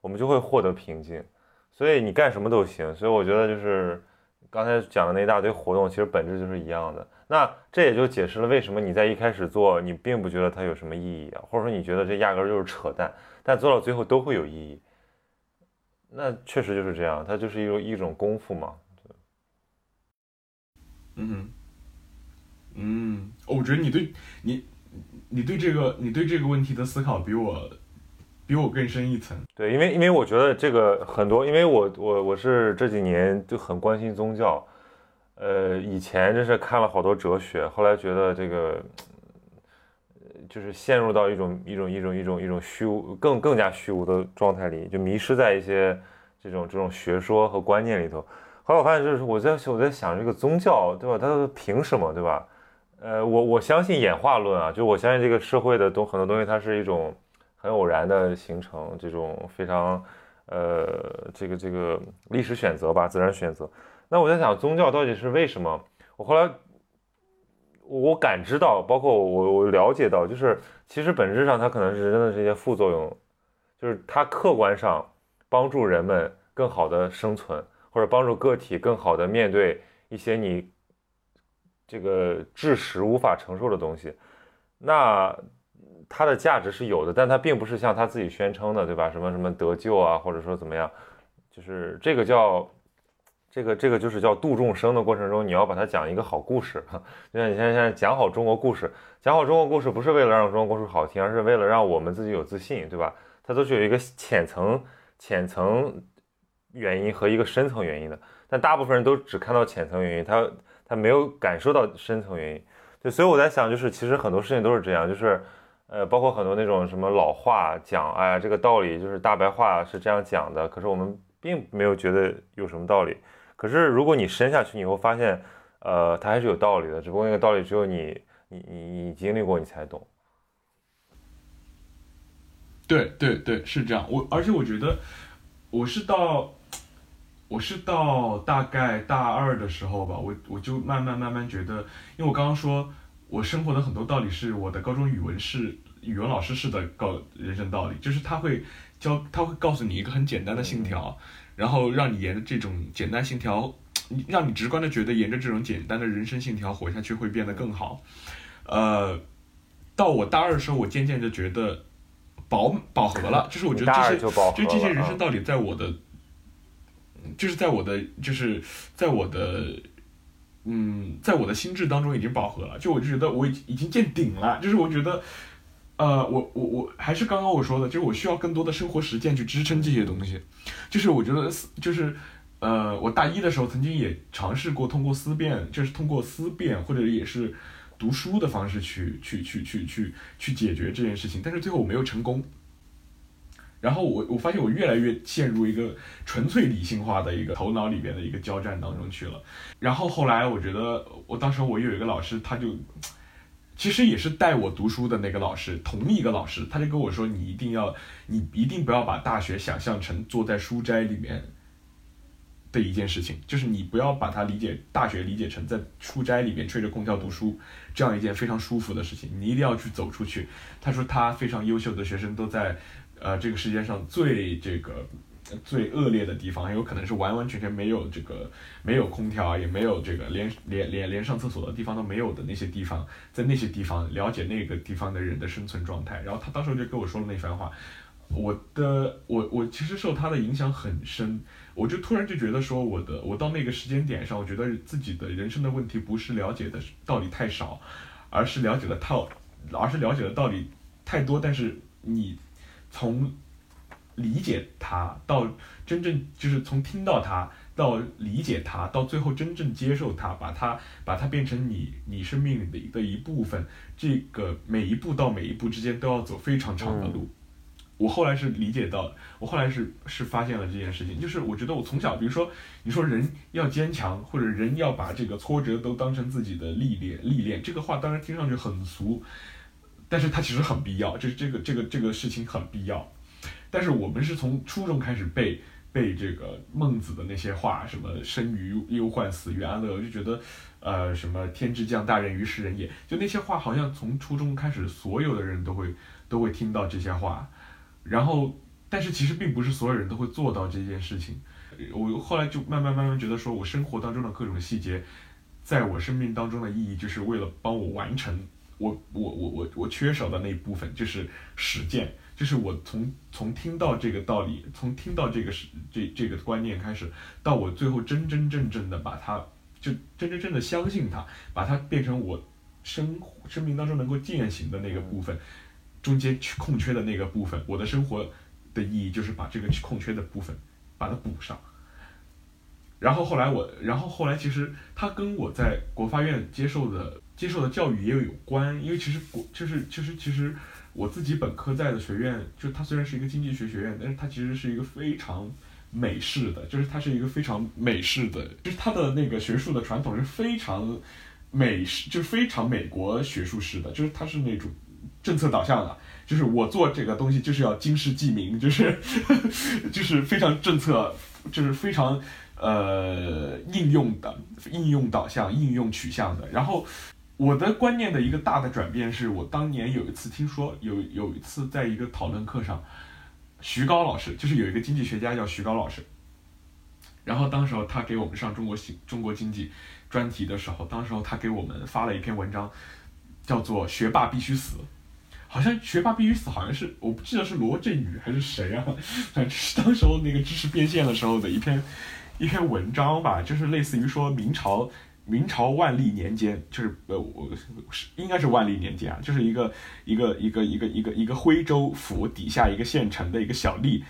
我们就会获得平静。所以你干什么都行。所以我觉得就是刚才讲的那一大堆活动，其实本质就是一样的。那这也就解释了为什么你在一开始做，你并不觉得它有什么意义啊，或者说你觉得这压根就是扯淡，但做到最后都会有意义。那确实就是这样，它就是一种一种功夫嘛。嗯嗯，我觉得你对你你对这个你对这个问题的思考比我比我更深一层。对，因为因为我觉得这个很多，因为我我我是这几年就很关心宗教。呃，以前真是看了好多哲学，后来觉得这个，就是陷入到一种一种一种一种一种虚无，更更加虚无的状态里，就迷失在一些这种这种学说和观念里头。后来我发现，就是我在我在想这个宗教，对吧？它凭什么，对吧？呃，我我相信演化论啊，就我相信这个社会的东很多东西，它是一种很偶然的形成，这种非常呃这个这个历史选择吧，自然选择。那我在想，宗教到底是为什么？我后来，我感知到，包括我我了解到，就是其实本质上它可能是真的是一些副作用，就是它客观上帮助人们更好的生存，或者帮助个体更好的面对一些你这个知识无法承受的东西，那它的价值是有的，但它并不是像他自己宣称的，对吧？什么什么得救啊，或者说怎么样，就是这个叫。这个这个就是叫度众生的过程中，你要把它讲一个好故事，就像你现在现在讲好中国故事，讲好中国故事不是为了让中国故事好听，而是为了让我们自己有自信，对吧？它都是有一个浅层浅层原因和一个深层原因的，但大部分人都只看到浅层原因，他他没有感受到深层原因。对，所以我在想，就是其实很多事情都是这样，就是呃，包括很多那种什么老话讲，哎，这个道理就是大白话是这样讲的，可是我们并没有觉得有什么道理。可是，如果你深下去，你会发现，呃，它还是有道理的。只不过那个道理只有你、你、你、你经历过，你才懂。对对对，是这样。我而且我觉得，我是到，我是到大概大二的时候吧，我我就慢慢慢慢觉得，因为我刚刚说，我生活的很多道理是我的高中语文是语文老师式的告人生道理，就是他会教，他会告诉你一个很简单的信条。然后让你沿着这种简单信条，让你直观的觉得沿着这种简单的人生信条活下去会变得更好。呃，到我大二的时候，我渐渐的觉得饱饱和了，就是我觉得这些就这些人生道理在我的，就是在我的就是在我的，嗯，在我的心智当中已经饱和了。就我就觉得我已已经见顶了，就是我觉得。呃，我我我还是刚刚我说的，就是我需要更多的生活实践去支撑这些东西。就是我觉得，就是呃，我大一的时候曾经也尝试过通过思辨，就是通过思辨或者也是读书的方式去去去去去去解决这件事情，但是最后我没有成功。然后我我发现我越来越陷入一个纯粹理性化的一个头脑里边的一个交战当中去了。然后后来我觉得，我当时我有一个老师，他就。其实也是带我读书的那个老师，同一个老师，他就跟我说：“你一定要，你一定不要把大学想象成坐在书斋里面的一件事情，就是你不要把它理解大学理解成在书斋里面吹着空调读书这样一件非常舒服的事情，你一定要去走出去。”他说他非常优秀的学生都在，呃，这个世界上最这个。最恶劣的地方，有可能是完完全全没有这个没有空调，也没有这个连连连连上厕所的地方都没有的那些地方，在那些地方了解那个地方的人的生存状态。然后他当时就跟我说了那番话，我的我我其实受他的影响很深，我就突然就觉得说我的我到那个时间点上，我觉得自己的人生的问题不是了解的道理太少，而是了解的套，而是了解的道理太多，但是你从。理解它，到真正就是从听到它到理解它，到最后真正接受它，把它把它变成你你生命里的的一部分。这个每一步到每一步之间都要走非常长的路。我后来是理解到，我后来是是发现了这件事情，就是我觉得我从小，比如说你说人要坚强，或者人要把这个挫折都当成自己的历练历练，这个话当然听上去很俗，但是它其实很必要，就是这个这个这个事情很必要。但是我们是从初中开始背背这个孟子的那些话，什么生于忧患，死于安乐，我就觉得，呃，什么天之将大任于斯人也，就那些话好像从初中开始，所有的人都会都会听到这些话，然后，但是其实并不是所有人都会做到这件事情。我后来就慢慢慢慢觉得，说我生活当中的各种细节，在我生命当中的意义，就是为了帮我完成我我我我我缺少的那一部分，就是实践。就是我从从听到这个道理，从听到这个是这这个观念开始，到我最后真真正正的把它就真真正的相信它，把它变成我生生命当中能够践行的那个部分，中间去空缺的那个部分，我的生活的意义就是把这个空缺的部分把它补上。然后后来我，然后后来其实他跟我在国发院接受的接受的教育也有有关，因为其实国就是其实其实。我自己本科在的学院，就它虽然是一个经济学学院，但是它其实是一个非常美式的，就是它是一个非常美式的，就是它的那个学术的传统是非常美式，就是非常美国学术式的，就是它是那种政策导向的，就是我做这个东西就是要经世济民，就是 就是非常政策，就是非常呃应用的应用导向、应用取向的，然后。我的观念的一个大的转变是我当年有一次听说有有一次在一个讨论课上，徐高老师就是有一个经济学家叫徐高老师，然后当时候他给我们上中国经中国经济专题的时候，当时候他给我们发了一篇文章，叫做“学霸必须死”，好像“学霸必须死”好像是我不记得是罗振宇还是谁啊，反正是当时候那个知识变现的时候的一篇一篇文章吧，就是类似于说明朝。明朝万历年间，就是呃，我是应该是万历年间啊，就是一个一个一个一个一个一个徽州府底下一个县城的一个小吏，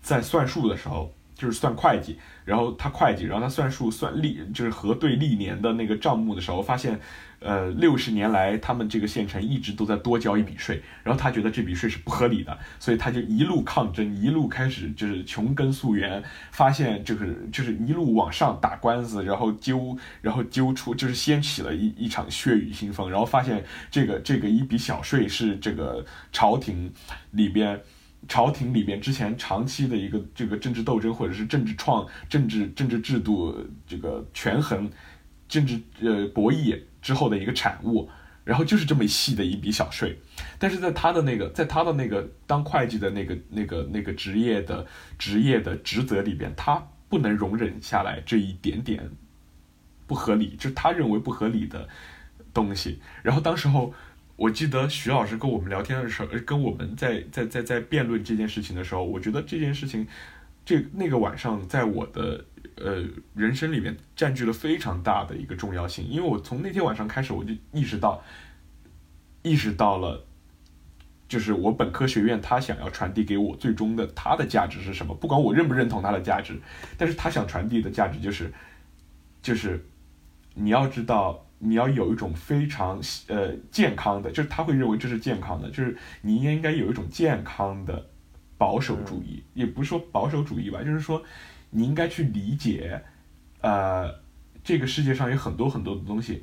在算数的时候，就是算会计，然后他会计，然后他算数算历，就是核对历年的那个账目的时候，发现。呃，六十年来，他们这个县城一直都在多交一笔税，然后他觉得这笔税是不合理的，所以他就一路抗争，一路开始就是穷根溯源，发现就是就是一路往上打官司，然后揪，然后揪出就是掀起了一一场血雨腥风，然后发现这个这个一笔小税是这个朝廷里边，朝廷里边之前长期的一个这个政治斗争或者是政治创政治政治制度这个权衡，政治呃博弈。之后的一个产物，然后就是这么细的一笔小税，但是在他的那个，在他的那个当会计的那个那个那个职业的职业的职责里边，他不能容忍下来这一点点不合理，就他认为不合理的东西。然后当时候，我记得徐老师跟我们聊天的时候，跟我们在在在在辩论这件事情的时候，我觉得这件事情，这那个晚上在我的。呃，人生里面占据了非常大的一个重要性，因为我从那天晚上开始，我就意识到，意识到了，就是我本科学院他想要传递给我最终的他的价值是什么？不管我认不认同他的价值，但是他想传递的价值就是，就是你要知道，你要有一种非常呃健康的，就是他会认为这是健康的，就是你应该应该有一种健康的保守主义，也不是说保守主义吧，就是说。你应该去理解，呃，这个世界上有很多很多的东西，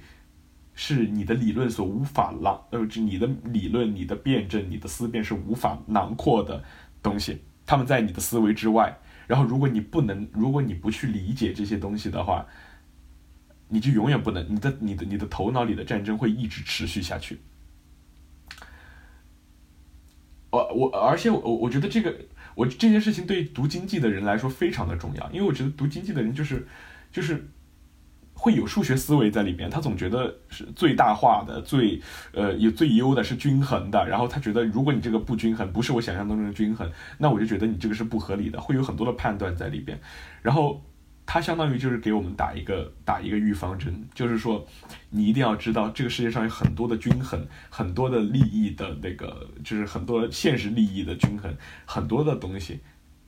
是你的理论所无法囊，呃，你的理论、你的辩证、你的思辨是无法囊括的东西，他们在你的思维之外。然后，如果你不能，如果你不去理解这些东西的话，你就永远不能，你的、你的、你的头脑里的战争会一直持续下去。我我，而且我我觉得这个。我这件事情对读经济的人来说非常的重要，因为我觉得读经济的人就是，就是会有数学思维在里面，他总觉得是最大化的、最呃有最优的是均衡的，然后他觉得如果你这个不均衡，不是我想象当中的均衡，那我就觉得你这个是不合理的，会有很多的判断在里边，然后。它相当于就是给我们打一个打一个预防针，就是说，你一定要知道这个世界上有很多的均衡，很多的利益的那个，就是很多现实利益的均衡，很多的东西，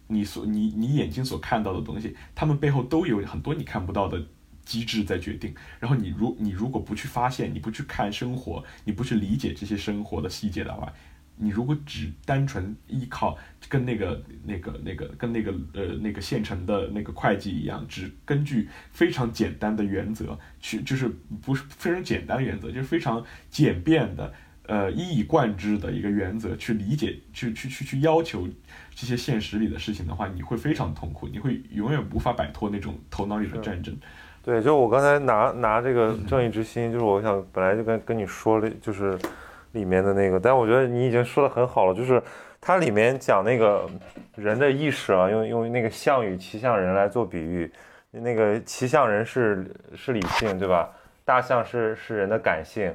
你所你你眼睛所看到的东西，他们背后都有很多你看不到的机制在决定。然后你如你如果不去发现，你不去看生活，你不去理解这些生活的细节的话。你如果只单纯依靠跟那个、那个、那个、跟那个呃那个县城的那个会计一样，只根据非常简单的原则去，就是不是非常简单原则，就是非常简便的呃一以贯之的一个原则去理解、去去去去要求这些现实里的事情的话，你会非常痛苦，你会永远无法摆脱那种头脑里的战争。对，就我刚才拿拿这个正义之心，就是我想本来就跟跟你说了，就是。里面的那个，但我觉得你已经说的很好了，就是它里面讲那个人的意识啊，用用那个象与骑象人来做比喻，那个骑象人是是理性，对吧？大象是是人的感性，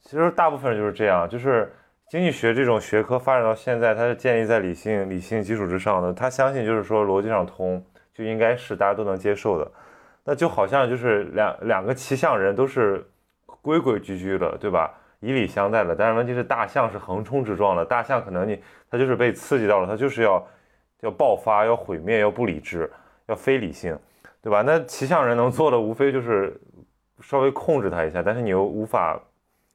其实大部分人就是这样，就是经济学这种学科发展到现在，它是建立在理性理性基础之上的，他相信就是说逻辑上通就应该是大家都能接受的，那就好像就是两两个骑象人都是规规矩矩的，对吧？以礼相待的，但是问题是大象是横冲直撞的，大象可能你它就是被刺激到了，它就是要要爆发，要毁灭，要不理智，要非理性，对吧？那骑象人能做的无非就是稍微控制它一下，但是你又无法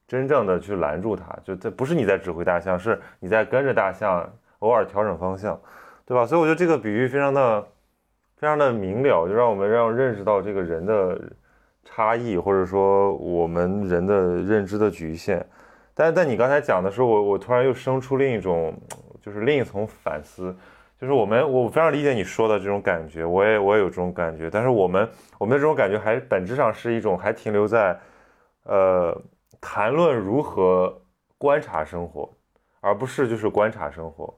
真正的去拦住它，就这不是你在指挥大象，是你在跟着大象偶尔调整方向，对吧？所以我觉得这个比喻非常的非常的明了，就让我们让认识到这个人的。差异，或者说我们人的认知的局限，但是在你刚才讲的时候，我我突然又生出另一种，就是另一层反思，就是我们我非常理解你说的这种感觉，我也我也有这种感觉，但是我们我们的这种感觉还本质上是一种还停留在，呃，谈论如何观察生活，而不是就是观察生活。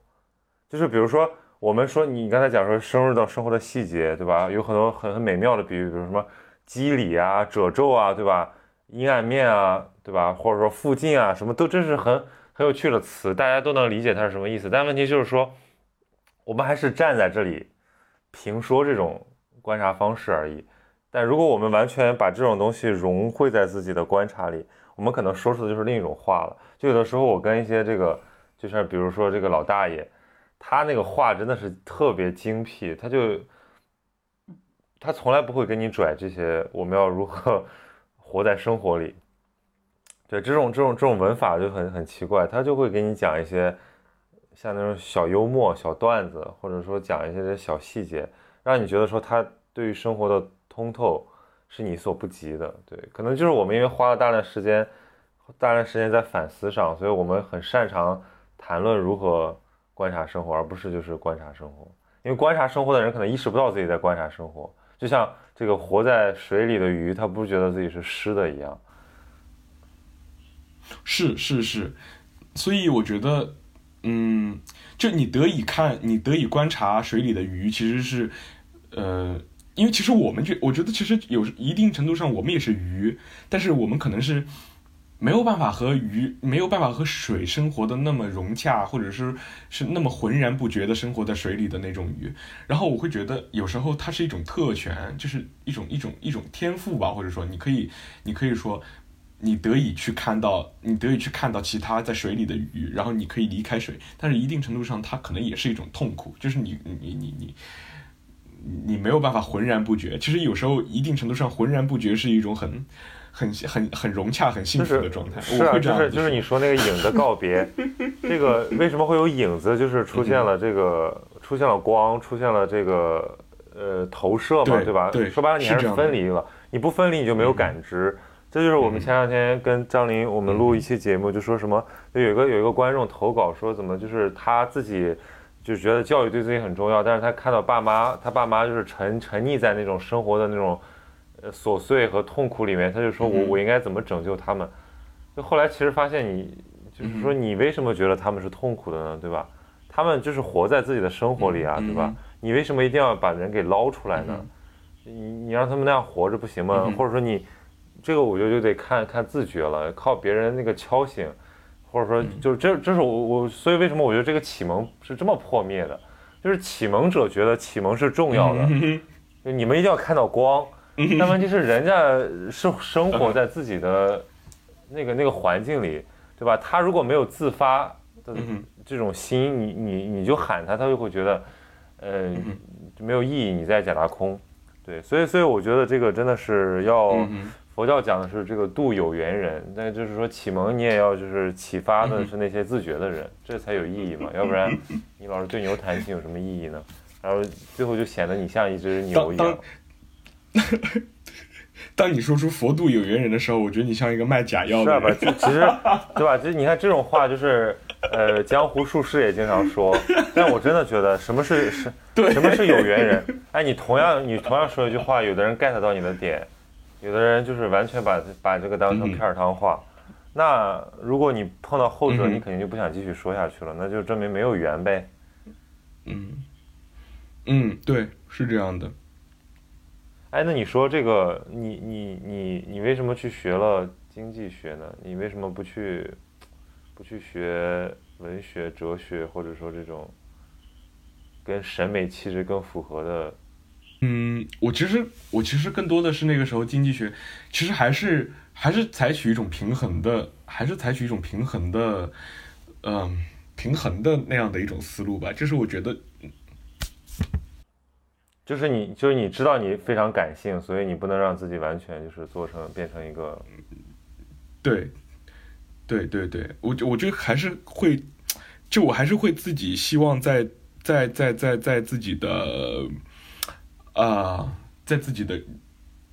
就是比如说，我们说你刚才讲说深入到生活的细节，对吧？有很多很很美妙的比喻，比如什么肌理啊、褶皱啊，对吧？阴暗面啊，对吧？或者说附近啊，什么都真是很很有趣的词，大家都能理解它是什么意思。但问题就是说，我们还是站在这里评说这种观察方式而已。但如果我们完全把这种东西融汇在自己的观察里，我们可能说出的就是另一种话了。就有的时候我跟一些这个，就像比如说这个老大爷，他那个话真的是特别精辟，他就他从来不会跟你拽这些我们要如何活在生活里。对这种这种这种文法就很很奇怪，他就会给你讲一些像那种小幽默、小段子，或者说讲一些小细节，让你觉得说他对于生活的通透是你所不及的。对，可能就是我们因为花了大量时间，大量时间在反思上，所以我们很擅长谈论如何观察生活，而不是就是观察生活。因为观察生活的人可能意识不到自己在观察生活，就像这个活在水里的鱼，它不觉得自己是湿的一样。是是是，所以我觉得，嗯，就你得以看，你得以观察水里的鱼，其实是，呃，因为其实我们觉，我觉得其实有一定程度上我们也是鱼，但是我们可能是没有办法和鱼，没有办法和水生活的那么融洽，或者是是那么浑然不觉的生活在水里的那种鱼。然后我会觉得有时候它是一种特权，就是一种一种一种天赋吧，或者说你可以，你可以说。你得以去看到，你得以去看到其他在水里的鱼，然后你可以离开水，但是一定程度上，它可能也是一种痛苦，就是你你你你你没有办法浑然不觉。其实有时候一定程度上浑然不觉是一种很很很很融洽、很幸福的状态。是啊，就是就是你说那个影的告别，这个为什么会有影子？就是出现了这个出现了光，出现了这个呃投射嘛，对吧？对，说白了你还是分离了，你不分离你就没有感知。这就是我们前两天跟张琳我们录一期节目，就说什么有一个有一个观众投稿说怎么就是他自己就觉得教育对自己很重要，但是他看到爸妈他爸妈就是沉沉溺在那种生活的那种呃琐碎和痛苦里面，他就说我我应该怎么拯救他们？就后来其实发现你就是说你为什么觉得他们是痛苦的呢？对吧？他们就是活在自己的生活里啊，对吧？你为什么一定要把人给捞出来呢？你你让他们那样活着不行吗？或者说你？这个我觉得就得看看自觉了，靠别人那个敲醒，或者说就是这这是我我所以为什么我觉得这个启蒙是这么破灭的，就是启蒙者觉得启蒙是重要的，你们一定要看到光，但问题是人家是生活在自己的那个那个环境里，对吧？他如果没有自发的这种心，你你你就喊他，他就会觉得，呃，没有意义，你在假大空，对，所以所以我觉得这个真的是要。佛教讲的是这个度有缘人，但就是说启蒙你也要就是启发的是那些自觉的人，这才有意义嘛，要不然你老是对牛弹琴有什么意义呢？然后最后就显得你像一只牛一样。当 你说出佛度有缘人的时候，我觉得你像一个卖假药的。是吧？其实对吧？其实你看这种话就是呃江湖术士也经常说，但我真的觉得什么是是，什么是有缘人？哎，你同样你同样说一句话，有的人 get 到你的点。有的人就是完全把把这个当成片儿汤话，那如果你碰到后者，你肯定就不想继续说下去了，那就证明没有缘呗。嗯，嗯，对，是这样的。哎，那你说这个，你你你你为什么去学了经济学呢？你为什么不去不去学文学、哲学，或者说这种跟审美气质更符合的？嗯，我其实我其实更多的是那个时候经济学，其实还是还是采取一种平衡的，还是采取一种平衡的，嗯，平衡的那样的一种思路吧。就是我觉得，就是你就是你知道你非常感性，所以你不能让自己完全就是做成变成一个，对，对对对，我我觉得还是会，就我还是会自己希望在在在在在自己的。啊，在自己的，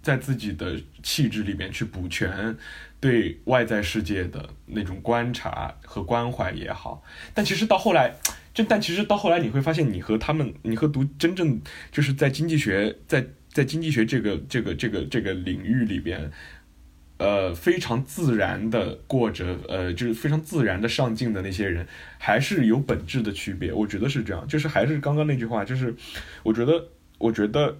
在自己的气质里面去补全对外在世界的那种观察和关怀也好，但其实到后来，就但其实到后来你会发现，你和他们，你和读真正就是在经济学，在在经济学这个这个这个这个领域里边，呃非常自然的过着呃就是非常自然的上进的那些人，还是有本质的区别。我觉得是这样，就是还是刚刚那句话，就是我觉得我觉得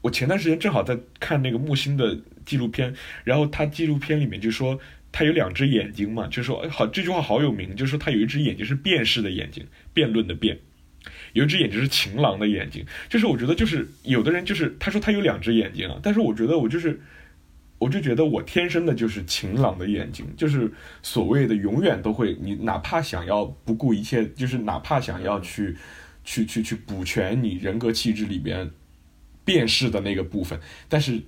我前段时间正好在看那个木星的纪录片，然后他纪录片里面就说他有两只眼睛嘛，就说哎好这句话好有名，就说他有一只眼睛是辨识的眼睛，辩论的辩。有一只眼睛是情郎的眼睛，就是我觉得就是有的人就是他说他有两只眼睛啊，但是我觉得我就是我就觉得我天生的就是情郎的眼睛，就是所谓的永远都会，你哪怕想要不顾一切，就是哪怕想要去去去去补全你人格气质里边辨识的那个部分，但是。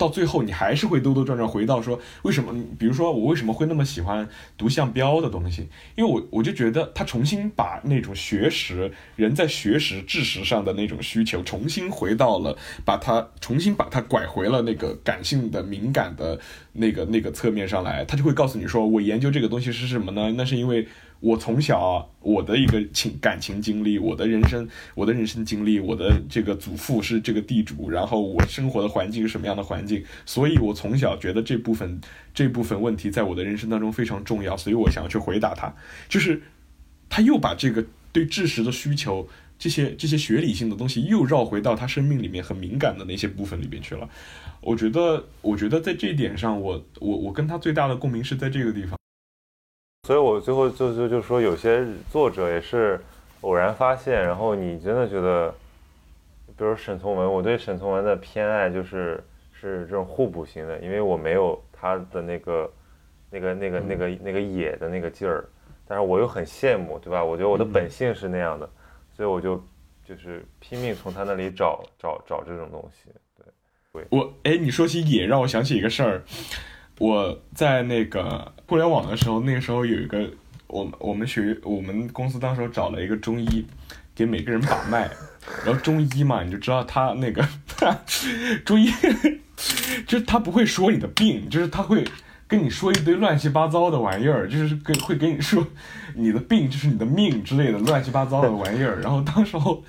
到最后，你还是会兜兜转转回到说，为什么？比如说，我为什么会那么喜欢读项标的东西？因为我我就觉得他重新把那种学识人在学识知识上的那种需求，重新回到了，把它重新把它拐回了那个感性的敏感的那个那个侧面上来，他就会告诉你说，我研究这个东西是什么呢？那是因为。我从小我的一个情感情经历，我的人生，我的人生经历，我的这个祖父是这个地主，然后我生活的环境是什么样的环境，所以我从小觉得这部分 这部分问题在我的人生当中非常重要，所以我想要去回答他，就是他又把这个对知识的需求，这些这些学理性的东西又绕回到他生命里面很敏感的那些部分里面去了。我觉得，我觉得在这一点上，我我我跟他最大的共鸣是在这个地方。所以我最后就就就说，有些作者也是偶然发现，然后你真的觉得，比如沈从文，我对沈从文的偏爱就是是这种互补型的，因为我没有他的那个那个那个那个那个野的那个劲儿，但是我又很羡慕，对吧？我觉得我的本性是那样的，所以我就就是拼命从他那里找找找这种东西。对，我哎，你说起野，让我想起一个事儿。我在那个互联网的时候，那个时候有一个，我们我们学我们公司当时找了一个中医，给每个人把脉，然后中医嘛，你就知道他那个 中医，就是他不会说你的病，就是他会跟你说一堆乱七八糟的玩意儿，就是跟会跟你说你的病就是你的命之类的乱七八糟的玩意儿。然后当时候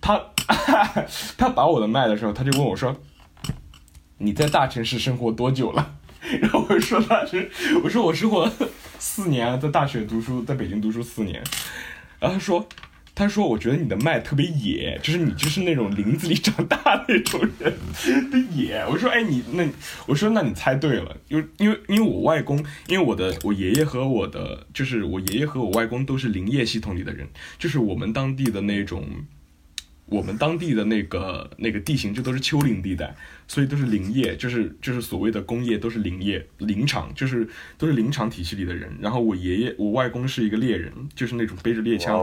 他他把我的脉的时候，他就问我说：“你在大城市生活多久了？”然后我说他是，我说我生活四年，在大学读书，在北京读书四年。然后他说，他说我觉得你的脉特别野，就是你就是那种林子里长大的那种人的野。我说哎你那，我说那你猜对了，因为因为因为我外公，因为我的我爷爷和我的就是我爷爷和我外公都是林业系统里的人，就是我们当地的那种。我们当地的那个那个地形就都是丘陵地带，所以都是林业，就是就是所谓的工业都是林业林场，就是都是林场体系里的人。然后我爷爷我外公是一个猎人，就是那种背着猎枪，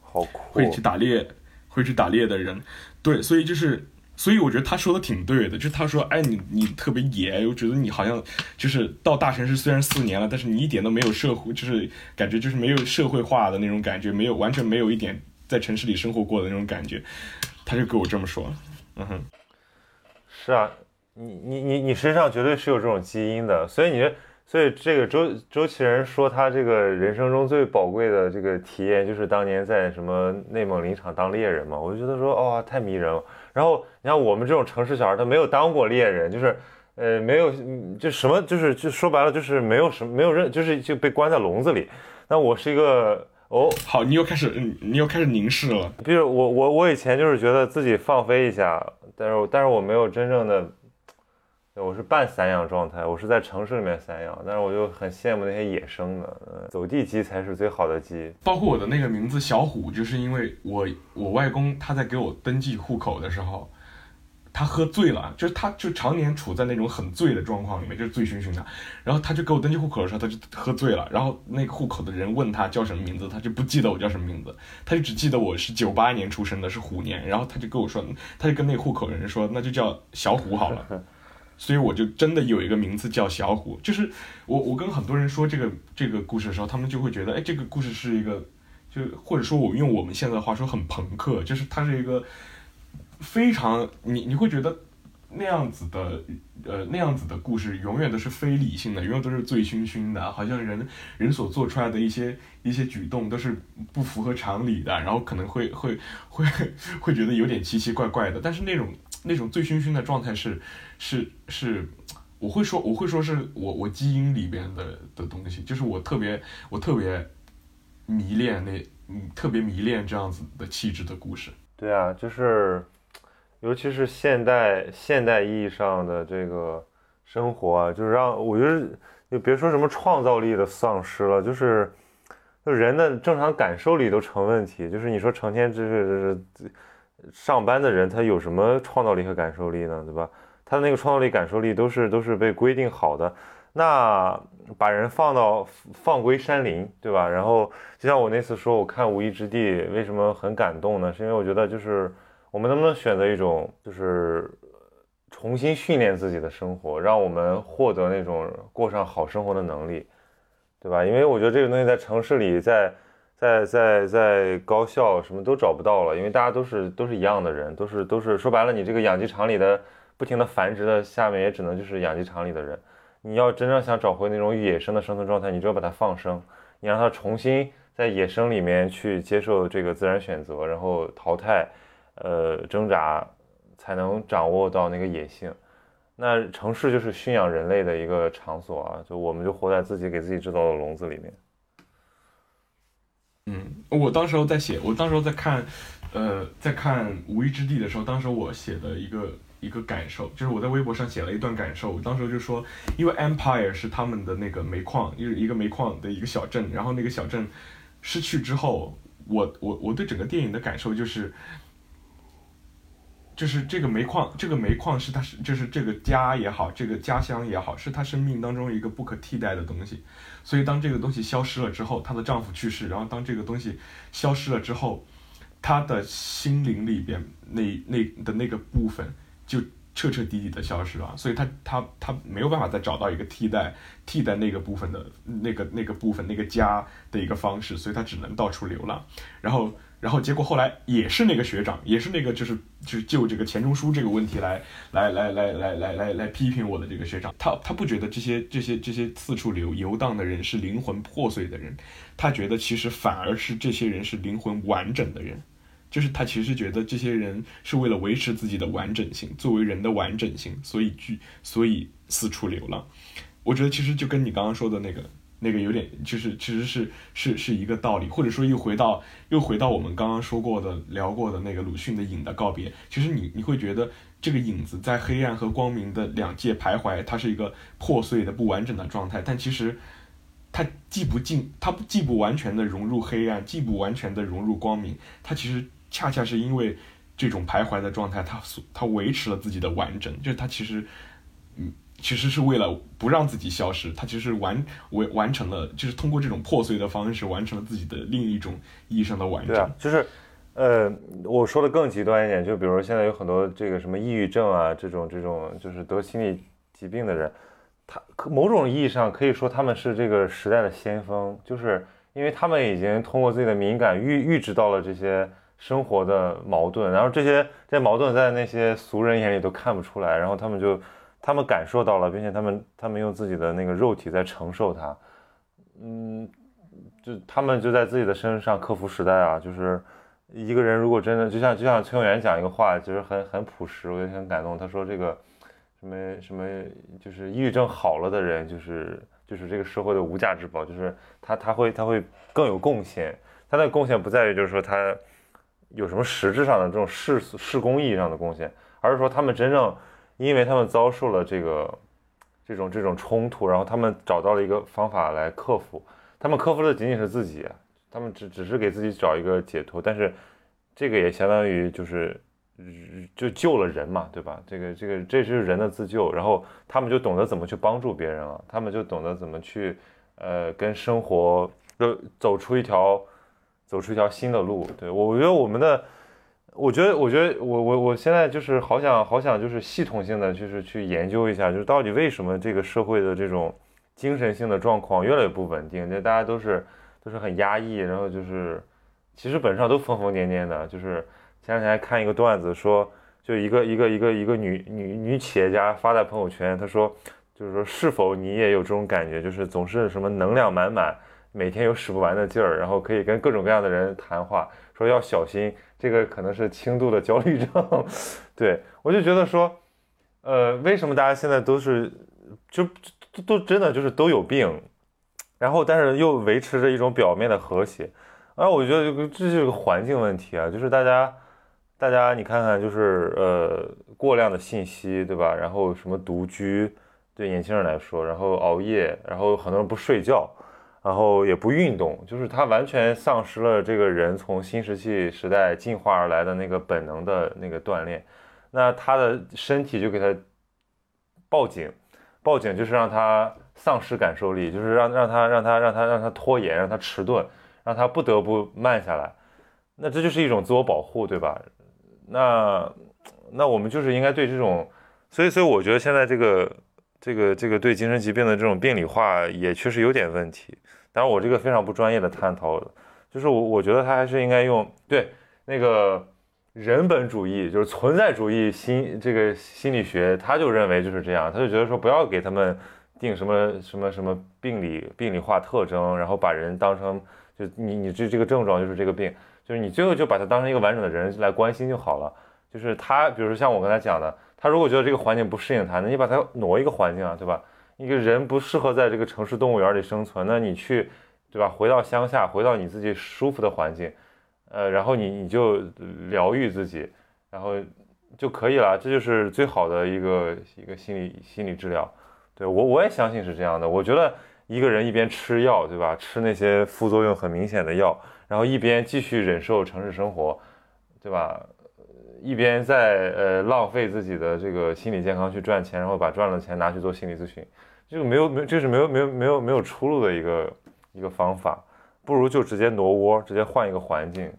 好酷，会去打猎，会去打猎的人。对，所以就是，所以我觉得他说的挺对的，就是他说，哎，你你特别野，我觉得你好像就是到大城市虽然四年了，但是你一点都没有社会，就是感觉就是没有社会化的那种感觉，没有完全没有一点。在城市里生活过的那种感觉，他就跟我这么说。嗯哼，是啊，你你你你身上绝对是有这种基因的，所以你所以这个周周其仁说他这个人生中最宝贵的这个体验就是当年在什么内蒙林场当猎人嘛，我就觉得说哦太迷人了。然后你看我们这种城市小孩，他没有当过猎人，就是呃没有就什么就是就说白了就是没有什么没有任就是就被关在笼子里。那我是一个。哦，好，你又开始，你又开始凝视了。比如我，我，我以前就是觉得自己放飞一下，但是，但是我没有真正的，我是半散养状态，我是在城市里面散养，但是我就很羡慕那些野生的，走地鸡才是最好的鸡。包括我的那个名字小虎，就是因为我，我外公他在给我登记户口的时候。他喝醉了，就是他就常年处在那种很醉的状况里面，就是醉醺醺的。然后他就给我登记户口的时候，他就喝醉了。然后那个户口的人问他叫什么名字，他就不记得我叫什么名字，他就只记得我是九八年出生的，是虎年。然后他就跟我说，他就跟那个户口人说，那就叫小虎好了。所以我就真的有一个名字叫小虎。就是我我跟很多人说这个这个故事的时候，他们就会觉得，哎，这个故事是一个，就或者说我用我们现在的话说很朋克，就是它是一个。非常，你你会觉得那样子的，呃，那样子的故事永远都是非理性的，永远都是醉醺醺的，好像人人所做出来的一些一些举动都是不符合常理的，然后可能会会会会觉得有点奇奇怪怪的。但是那种那种醉醺醺的状态是是是，我会说我会说是我我基因里边的的东西，就是我特别我特别迷恋那嗯特别迷恋这样子的气质的故事。对啊，就是尤其是现代现代意义上的这个生活啊，就是让我觉得就别说什么创造力的丧失了，就是就人的正常感受力都成问题。就是你说成天就是上班的人，他有什么创造力和感受力呢？对吧？他的那个创造力、感受力都是都是被规定好的。那把人放到放归山林，对吧？然后就像我那次说，我看《无依之地》为什么很感动呢？是因为我觉得就是我们能不能选择一种就是重新训练自己的生活，让我们获得那种过上好生活的能力，对吧？因为我觉得这个东西在城市里，在在在在高校什么都找不到了，因为大家都是都是一样的人，都是都是说白了，你这个养鸡场里的。不停的繁殖的下面也只能就是养鸡场里的人，你要真正想找回那种野生的生存状态，你就要把它放生，你让它重新在野生里面去接受这个自然选择，然后淘汰，呃挣扎，才能掌握到那个野性。那城市就是驯养人类的一个场所啊，就我们就活在自己给自己制造的笼子里面。嗯，我当时候在写，我当时候在看，呃，在看《无依之地》的时候，当时我写的一个。一个感受，就是我在微博上写了一段感受。我当时就说，因为 Empire 是他们的那个煤矿，就是一个煤矿的一个小镇。然后那个小镇失去之后，我我我对整个电影的感受就是，就是这个煤矿，这个煤矿是他是就是这个家也好，这个家乡也好，是他生命当中一个不可替代的东西。所以当这个东西消失了之后，她的丈夫去世，然后当这个东西消失了之后，她的心灵里边那那的那个部分。就彻彻底底的消失了，所以他他他没有办法再找到一个替代替代那个部分的那个那个部分那个家的一个方式，所以他只能到处流浪。然后然后结果后来也是那个学长，也是那个就是就是就这个钱钟书这个问题来来来来来来来来批评我的这个学长，他他不觉得这些这些这些四处流游荡的人是灵魂破碎的人，他觉得其实反而是这些人是灵魂完整的人。就是他其实觉得这些人是为了维持自己的完整性，作为人的完整性，所以去，所以四处流浪。我觉得其实就跟你刚刚说的那个那个有点，就是其实是是是一个道理，或者说又回到又回到我们刚刚说过的聊过的那个鲁迅的影的告别。其实你你会觉得这个影子在黑暗和光明的两界徘徊，它是一个破碎的不完整的状态，但其实它既不进，它既不完全的融入黑暗，既不完全的融入光明，它其实。恰恰是因为这种徘徊的状态，它所它维持了自己的完整，就是它其实，其实是为了不让自己消失，他其实完完完成了，就是通过这种破碎的方式完成了自己的另一种意义上的完整。对啊，就是，呃，我说的更极端一点，就比如现在有很多这个什么抑郁症啊，这种这种就是得心理疾病的人，他可某种意义上可以说他们是这个时代的先锋，就是因为他们已经通过自己的敏感预预知到了这些。生活的矛盾，然后这些这些矛盾在那些俗人眼里都看不出来，然后他们就他们感受到了，并且他们他们用自己的那个肉体在承受它，嗯，就他们就在自己的身上克服时代啊，就是一个人如果真的就像就像崔永元讲一个话，就是很很朴实，我也很感动。他说这个什么什么就是抑郁症好了的人，就是就是这个社会的无价之宝，就是他他会他会更有贡献，他的贡献不在于就是说他。有什么实质上的这种事事工意义上的贡献，而是说他们真正，因为他们遭受了这个这种这种冲突，然后他们找到了一个方法来克服。他们克服的仅仅是自己，他们只只是给自己找一个解脱，但是这个也相当于就是就救了人嘛，对吧？这个这个这是人的自救，然后他们就懂得怎么去帮助别人了，他们就懂得怎么去呃跟生活就走出一条。走出一条新的路，对我，觉得我们的，我觉得，我觉得我我我现在就是好想好想就是系统性的就是去研究一下，就是到底为什么这个社会的这种精神性的状况越来越不稳定，就大家都是都是很压抑，然后就是其实本质上都疯疯癫癫的。就是前两天看一个段子，说就一个一个一个一个女女女企业家发在朋友圈，她说就是说是否你也有这种感觉，就是总是什么能量满满。每天有使不完的劲儿，然后可以跟各种各样的人谈话，说要小心，这个可能是轻度的焦虑症。对我就觉得说，呃，为什么大家现在都是就都都真的就是都有病，然后但是又维持着一种表面的和谐，啊，我觉得这个这是个环境问题啊，就是大家大家你看看，就是呃过量的信息，对吧？然后什么独居，对年轻人来说，然后熬夜，然后很多人不睡觉。然后也不运动，就是他完全丧失了这个人从新石器时代进化而来的那个本能的那个锻炼，那他的身体就给他报警，报警就是让他丧失感受力，就是让让他让他让他让他拖延，让他迟钝，让他不得不慢下来，那这就是一种自我保护，对吧？那那我们就是应该对这种，所以所以我觉得现在这个。这个这个对精神疾病的这种病理化也确实有点问题，当然我这个非常不专业的探讨，就是我我觉得他还是应该用对那个人本主义，就是存在主义心这个心理学，他就认为就是这样，他就觉得说不要给他们定什么什么什么病理病理化特征，然后把人当成就你你这这个症状就是这个病，就是你最后就把他当成一个完整的人来关心就好了，就是他比如说像我刚才讲的。他如果觉得这个环境不适应他，那你把他挪一个环境啊，对吧？一个人不适合在这个城市动物园里生存，那你去，对吧？回到乡下，回到你自己舒服的环境，呃，然后你你就疗愈自己，然后就可以了。这就是最好的一个一个心理心理治疗。对我我也相信是这样的。我觉得一个人一边吃药，对吧？吃那些副作用很明显的药，然后一边继续忍受城市生活，对吧？一边在呃浪费自己的这个心理健康去赚钱，然后把赚了钱拿去做心理咨询，这个没有没这是没有没有没有没有出路的一个一个方法，不如就直接挪窝，直接换一个环境。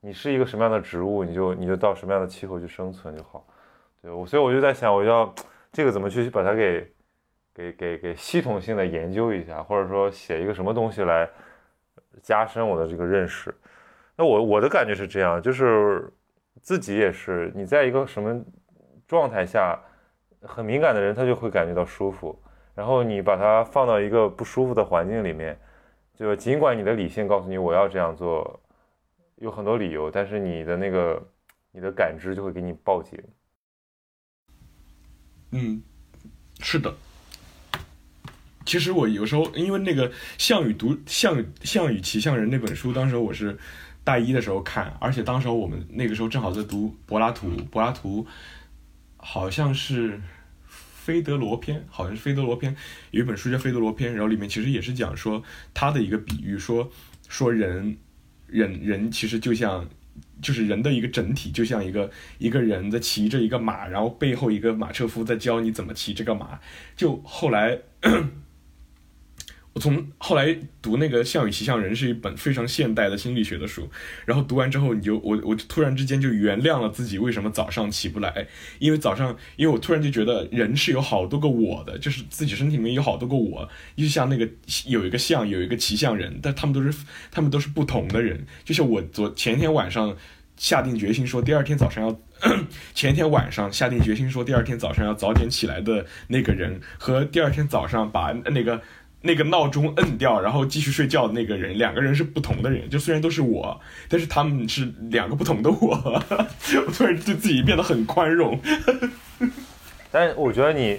你是一个什么样的植物，你就你就到什么样的气候去生存就好。对我，所以我就在想，我要这个怎么去把它给给给给系统性的研究一下，或者说写一个什么东西来加深我的这个认识。那我我的感觉是这样，就是。自己也是，你在一个什么状态下，很敏感的人他就会感觉到舒服。然后你把它放到一个不舒服的环境里面，就尽管你的理性告诉你我要这样做，有很多理由，但是你的那个你的感知就会给你报警。嗯，是的。其实我有时候因为那个《项羽读项项羽骑象人》那本书，当时我是。大一的时候看，而且当时我们那个时候正好在读柏拉图，柏拉图好像是《菲德罗篇》，好像是《菲德罗篇》，有一本书叫《菲德罗篇》，然后里面其实也是讲说他的一个比喻，说说人人人其实就像就是人的一个整体，就像一个一个人在骑着一个马，然后背后一个马车夫在教你怎么骑这个马，就后来。我从后来读那个《项羽骑象人》是一本非常现代的心理学的书，然后读完之后，你就我我突然之间就原谅了自己为什么早上起不来，因为早上，因为我突然就觉得人是有好多个我的，就是自己身体里面有好多个我，就像那个有一个象，有一个骑象人，但他们都是他们都是不同的人，就像我昨前天晚上下定决心说第二天早上要，前天晚上下定决心说第二天早上要早点起来的那个人，和第二天早上把那个。那个闹钟摁掉，然后继续睡觉的那个人，两个人是不同的人。就虽然都是我，但是他们是两个不同的我。我突然对自己变得很宽容。但我觉得你，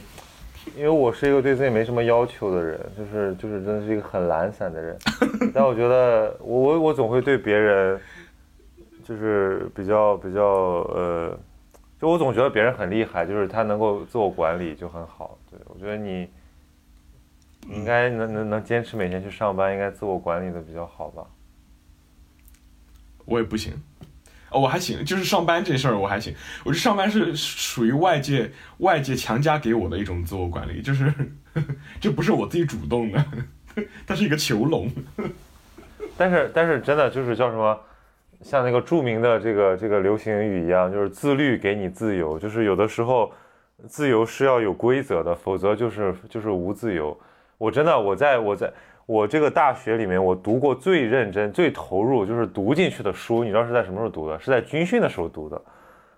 因为我是一个对自己没什么要求的人，就是就是真的是一个很懒散的人。但我觉得我我我总会对别人，就是比较比较呃，就我总觉得别人很厉害，就是他能够自我管理就很好。对我觉得你。应该能能能坚持每天去上班，应该自我管理的比较好吧？我也不行，哦，我还行，就是上班这事儿我还行。我这上班是属于外界外界强加给我的一种自我管理，就是 这不是我自己主动的，它是一个囚笼。但是但是真的就是叫什么，像那个著名的这个这个流行语一样，就是自律给你自由，就是有的时候自由是要有规则的，否则就是就是无自由。我真的，我在我在我这个大学里面，我读过最认真、最投入，就是读进去的书。你知道是在什么时候读的？是在军训的时候读的。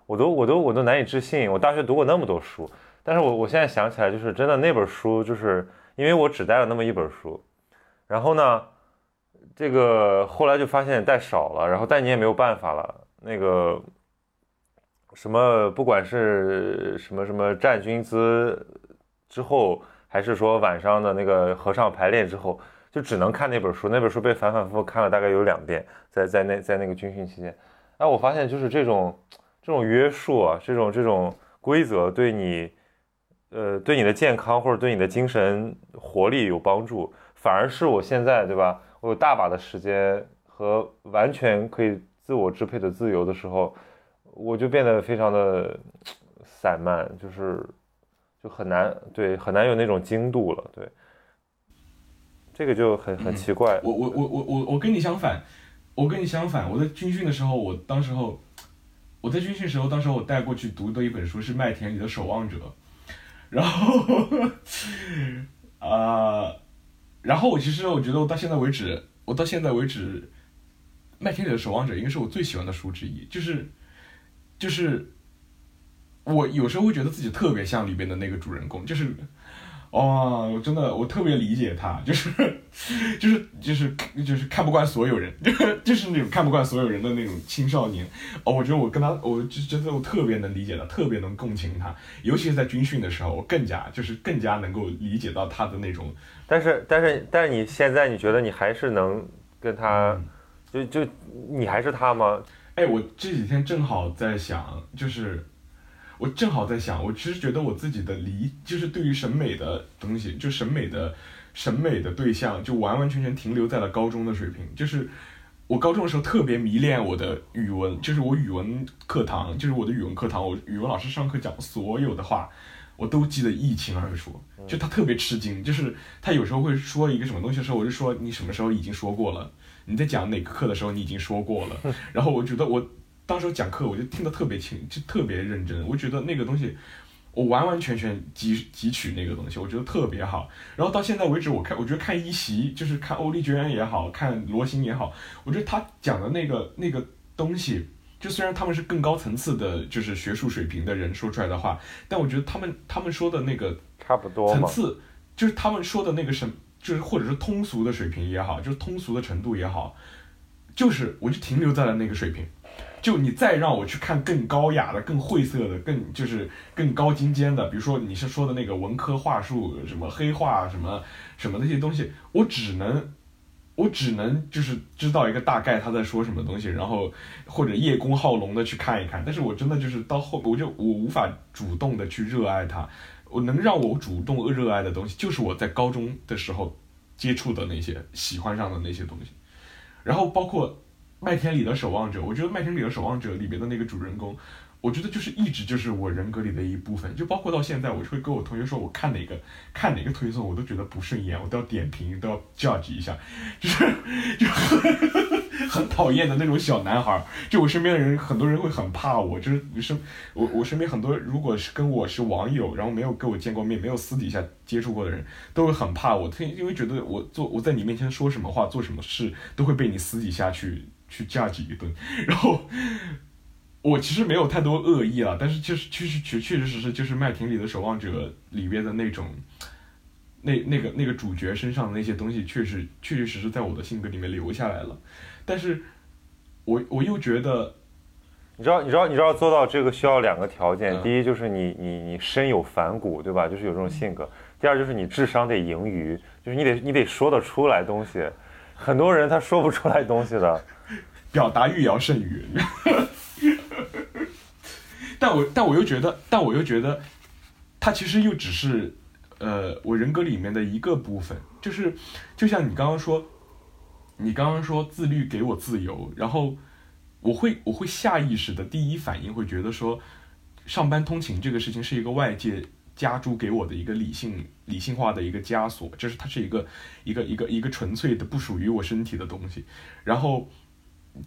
我都我都我都难以置信，我大学读过那么多书，但是我我现在想起来，就是真的那本书，就是因为我只带了那么一本书，然后呢，这个后来就发现带少了，然后但你也没有办法了。那个什么，不管是什么什么站军姿之后。还是说晚上的那个合唱排练之后，就只能看那本书？那本书被反反复复看了大概有两遍，在在那在那个军训期间，哎，我发现就是这种这种约束啊，这种这种规则对你，呃，对你的健康或者对你的精神活力有帮助，反而是我现在对吧？我有大把的时间和完全可以自我支配的自由的时候，我就变得非常的 散漫，就是。就很难，对，很难有那种精度了，对，这个就很很奇怪。我我我我我我跟你相反，我跟你相反。我在军训的时候，我当时候我在军训时候，当时我带过去读的一本书是麦田里的守望者，然后啊，然后我其实我觉得我到现在为止，我到现在为止，麦田里的守望者应该是我最喜欢的书之一，就是就是。我有时候会觉得自己特别像里边的那个主人公，就是，哦，我真的我特别理解他，就是，就是就是就是看不惯所有人，就是那种看不惯所有人的那种青少年。哦，我觉得我跟他，我就觉得我特别能理解他，特别能共情他，尤其是在军训的时候，我更加就是更加能够理解到他的那种。但是但是但是你现在你觉得你还是能跟他，就就你还是他吗？哎，我这几天正好在想，就是。我正好在想，我其实觉得我自己的理，就是对于审美的东西，就审美的审美的对象，就完完全全停留在了高中的水平。就是我高中的时候特别迷恋我的语文，就是我语文课堂，就是我的语文课堂，我语文老师上课讲所有的话，我都记得一清二楚。就他特别吃惊，就是他有时候会说一个什么东西的时候，我就说你什么时候已经说过了？你在讲哪个课的时候你已经说过了？然后我觉得我。当时讲课，我就听得特别清，就特别认真。我觉得那个东西，我完完全全汲汲取那个东西，我觉得特别好。然后到现在为止，我看，我觉得看一席，就是看欧丽娟也好看罗欣也好，我觉得他讲的那个那个东西，就虽然他们是更高层次的，就是学术水平的人说出来的话，但我觉得他们他们说的那个差不多层次，就是他们说的那个什，就是或者是通俗的水平也好，就是通俗的程度也好，就是我就停留在了那个水平。就你再让我去看更高雅的、更晦涩的、更就是更高精尖的，比如说你是说的那个文科话术，什么黑话，什么什么那些东西，我只能，我只能就是知道一个大概他在说什么东西，然后或者叶公好龙的去看一看。但是我真的就是到后，我就我无法主动的去热爱它。我能让我主动热爱的东西，就是我在高中的时候接触的那些喜欢上的那些东西，然后包括。麦田里的守望者，我觉得麦田里的守望者里面的那个主人公，我觉得就是一直就是我人格里的一部分，就包括到现在，我就会跟我同学说，我看哪个看哪个推送，我都觉得不顺眼，我都要点评，都要 judge 一下，就是就很 很讨厌的那种小男孩。就我身边的人，很多人会很怕我，就是你身我我身边很多，如果是跟我是网友，然后没有跟我见过面，没有私底下接触过的人，都会很怕我，因为觉得我做我在你面前说什么话，做什么事，都会被你私底下去。去架几一顿，然后我其实没有太多恶意啊，但是就是确实确确实实是就是麦田里的守望者里边的那种，那那个那个主角身上的那些东西，确实确确实实在我的性格里面留下来了。但是，我我又觉得，你知道你知道你知道做到这个需要两个条件，第一就是你你你身有反骨，对吧？就是有这种性格。第二就是你智商得盈余，就是你得你得说得出来东西。很多人他说不出来东西的。表达欲要胜于，但我但我又觉得，但我又觉得，他其实又只是，呃，我人格里面的一个部分，就是就像你刚刚说，你刚刚说自律给我自由，然后我会我会下意识的第一反应会觉得说，上班通勤这个事情是一个外界加诸给我的一个理性理性化的一个枷锁，就是它是一个一个一个一个纯粹的不属于我身体的东西，然后。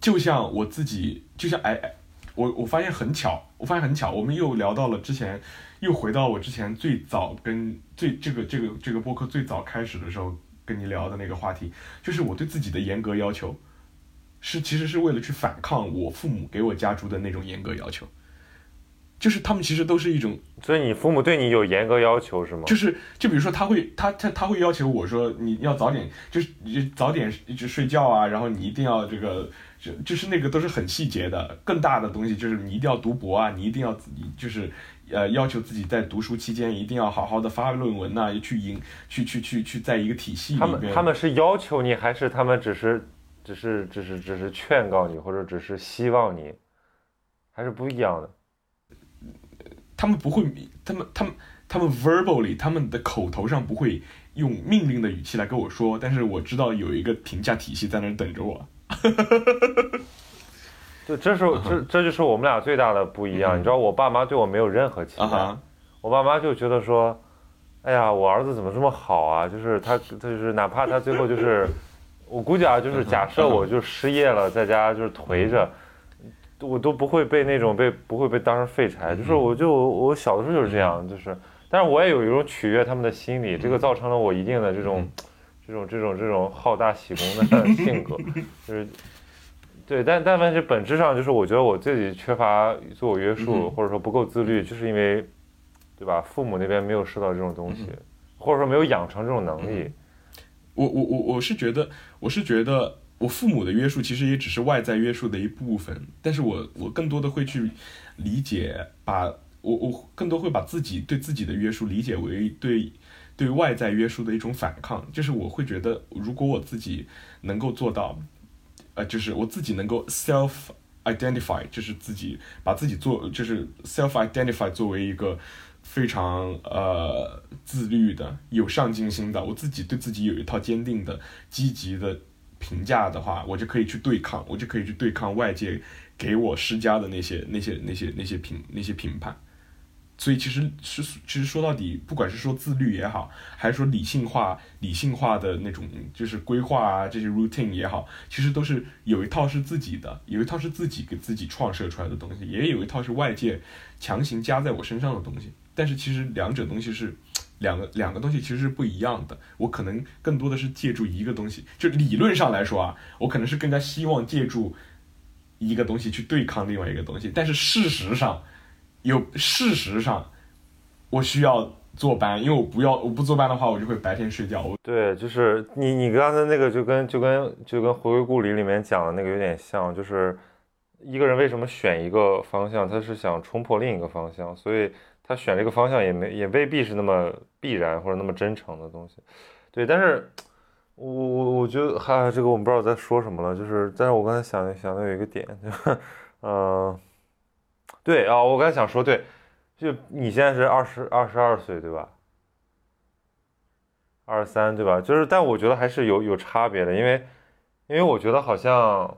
就像我自己，就像哎哎，我我发现很巧，我发现很巧，我们又聊到了之前，又回到我之前最早跟最这个这个这个播客最早开始的时候跟你聊的那个话题，就是我对自己的严格要求，是其实是为了去反抗我父母给我家族的那种严格要求。就是他们其实都是一种，所以你父母对你有严格要求是吗？就是，就比如说他会，他他他会要求我说你要早点，就是你早点一直睡觉啊，然后你一定要这个，就就是那个都是很细节的。更大的东西就是你一定要读博啊，你一定要就是呃要求自己在读书期间一定要好好的发论文呐，去赢去去去去在一个体系里面。他们他们是要求你，还是他们只是只是只是只是劝告你，或者只是希望你，还是不一样的。他们不会，他们他们他们 verbally，他们的口头上不会用命令的语气来跟我说，但是我知道有一个评价体系在那等着我。就这是这这就是我们俩最大的不一样。你知道，我爸妈对我没有任何期待，我爸妈就觉得说，哎呀，我儿子怎么这么好啊？就是他，他就是哪怕他最后就是，我估计啊，就是假设我就失业了，在家就是颓着。我都不会被那种被不会被当成废柴，就是我就我小的时候就是这样，就是，但是我也有一种取悦他们的心理，这个造成了我一定的这种，这种这种这种好大喜功的 性格，就是，对，但但凡是本质上就是我觉得我自己缺乏自我约束，或者说不够自律，就是因为，对吧？父母那边没有受到这种东西，或者说没有养成这种能力。我我我我是觉得，我是觉得。我父母的约束其实也只是外在约束的一部分，但是我我更多的会去理解，把我我更多会把自己对自己的约束理解为对对外在约束的一种反抗，就是我会觉得如果我自己能够做到，呃，就是我自己能够 self identify，就是自己把自己做就是 self identify 作为一个非常呃自律的、有上进心的，我自己对自己有一套坚定的、积极的。评价的话，我就可以去对抗，我就可以去对抗外界给我施加的那些、那些、那些、那些评、那些评判。所以其实是，其实说到底，不管是说自律也好，还是说理性化、理性化的那种就是规划啊，这些 routine 也好，其实都是有一套是自己的，有一套是自己给自己创设出来的东西，也有一套是外界强行加在我身上的东西。但是其实两者东西是。两个两个东西其实是不一样的，我可能更多的是借助一个东西，就理论上来说啊，我可能是更加希望借助一个东西去对抗另外一个东西，但是事实上，有事实上，我需要坐班，因为我不要我不坐班的话，我就会白天睡觉。对，就是你你刚才那个就跟就跟就跟回归故里里面讲的那个有点像，就是一个人为什么选一个方向，他是想冲破另一个方向，所以。他选这个方向也没也未必是那么必然或者那么真诚的东西，对。但是，我我我觉得哈，这个我们不知道在说什么了。就是，但是我刚才想想到有一个点，就，嗯，对啊，我刚才想说，对，就你现在是二十二十二岁对吧？二十三对吧？就是，但我觉得还是有有差别的，因为因为我觉得好像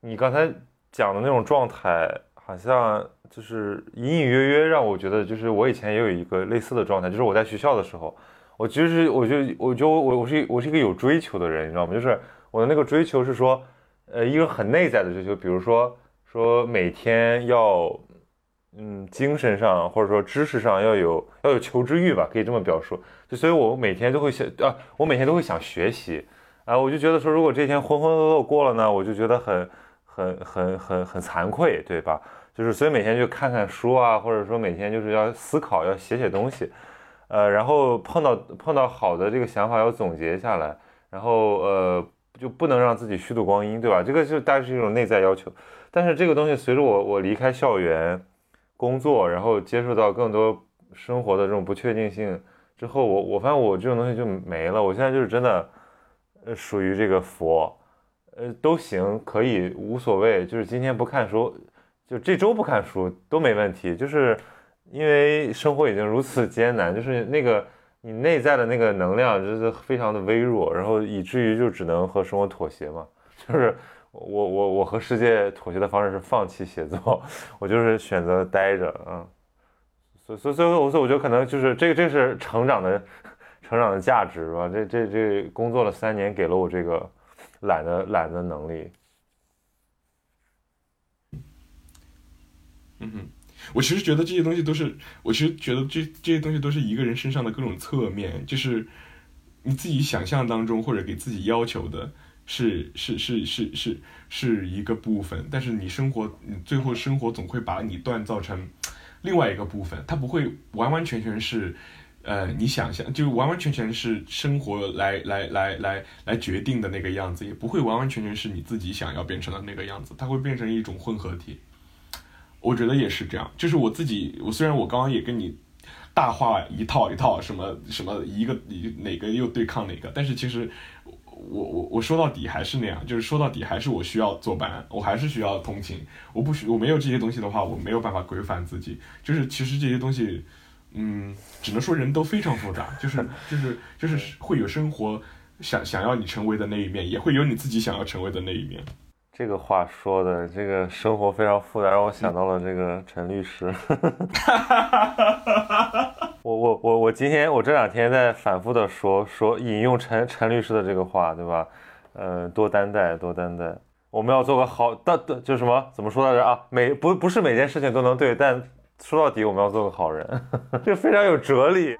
你刚才讲的那种状态。好像就是隐隐约约让我觉得，就是我以前也有一个类似的状态，就是我在学校的时候，我其实我就我觉得我我是我是一个有追求的人，你知道吗？就是我的那个追求是说，呃，一个很内在的追求，比如说说每天要，嗯，精神上或者说知识上要有要有求知欲吧，可以这么表述。就所以我每天都会想啊，我每天都会想学习啊，我就觉得说，如果这天浑浑噩噩过了呢，我就觉得很很很很很惭愧，对吧？就是所以每天就看看书啊，或者说每天就是要思考，要写写东西，呃，然后碰到碰到好的这个想法要总结下来，然后呃就不能让自己虚度光阴，对吧？这个就大概是一种内在要求。但是这个东西随着我我离开校园工作，然后接触到更多生活的这种不确定性之后，我我发现我这种东西就没了。我现在就是真的呃属于这个佛，呃都行，可以无所谓，就是今天不看书。就这周不看书都没问题，就是因为生活已经如此艰难，就是那个你内在的那个能量就是非常的微弱，然后以至于就只能和生活妥协嘛。就是我我我和世界妥协的方式是放弃写作，我就是选择待着啊。所所所以，我所以我觉得可能就是这个这是成长的成长的价值吧。这这这工作了三年，给了我这个懒的懒的能力。嗯哼，我其实觉得这些东西都是，我其实觉得这这些东西都是一个人身上的各种侧面，就是你自己想象当中或者给自己要求的，是是是是是是一个部分，但是你生活，你最后生活总会把你锻造成另外一个部分，它不会完完全全是，呃，你想象就完完全全是生活来来来来来决定的那个样子，也不会完完全全是你自己想要变成的那个样子，它会变成一种混合体。我觉得也是这样。就是我自己，我虽然我刚刚也跟你大话一套一套，什么什么一个哪个又对抗哪个，但是其实我我我说到底还是那样，就是说到底还是我需要坐班，我还是需要通勤。我不需我没有这些东西的话，我没有办法规范自己。就是其实这些东西，嗯，只能说人都非常复杂，就是就是就是会有生活想想要你成为的那一面，也会有你自己想要成为的那一面。这个话说的，这个生活非常复杂，让我想到了这个陈律师。我我我我今天我这两天在反复的说说引用陈陈律师的这个话，对吧？呃，多担待，多担待。我们要做个好，的，就什么怎么说来着啊？每不不是每件事情都能对，但说到底我们要做个好人，这非常有哲理。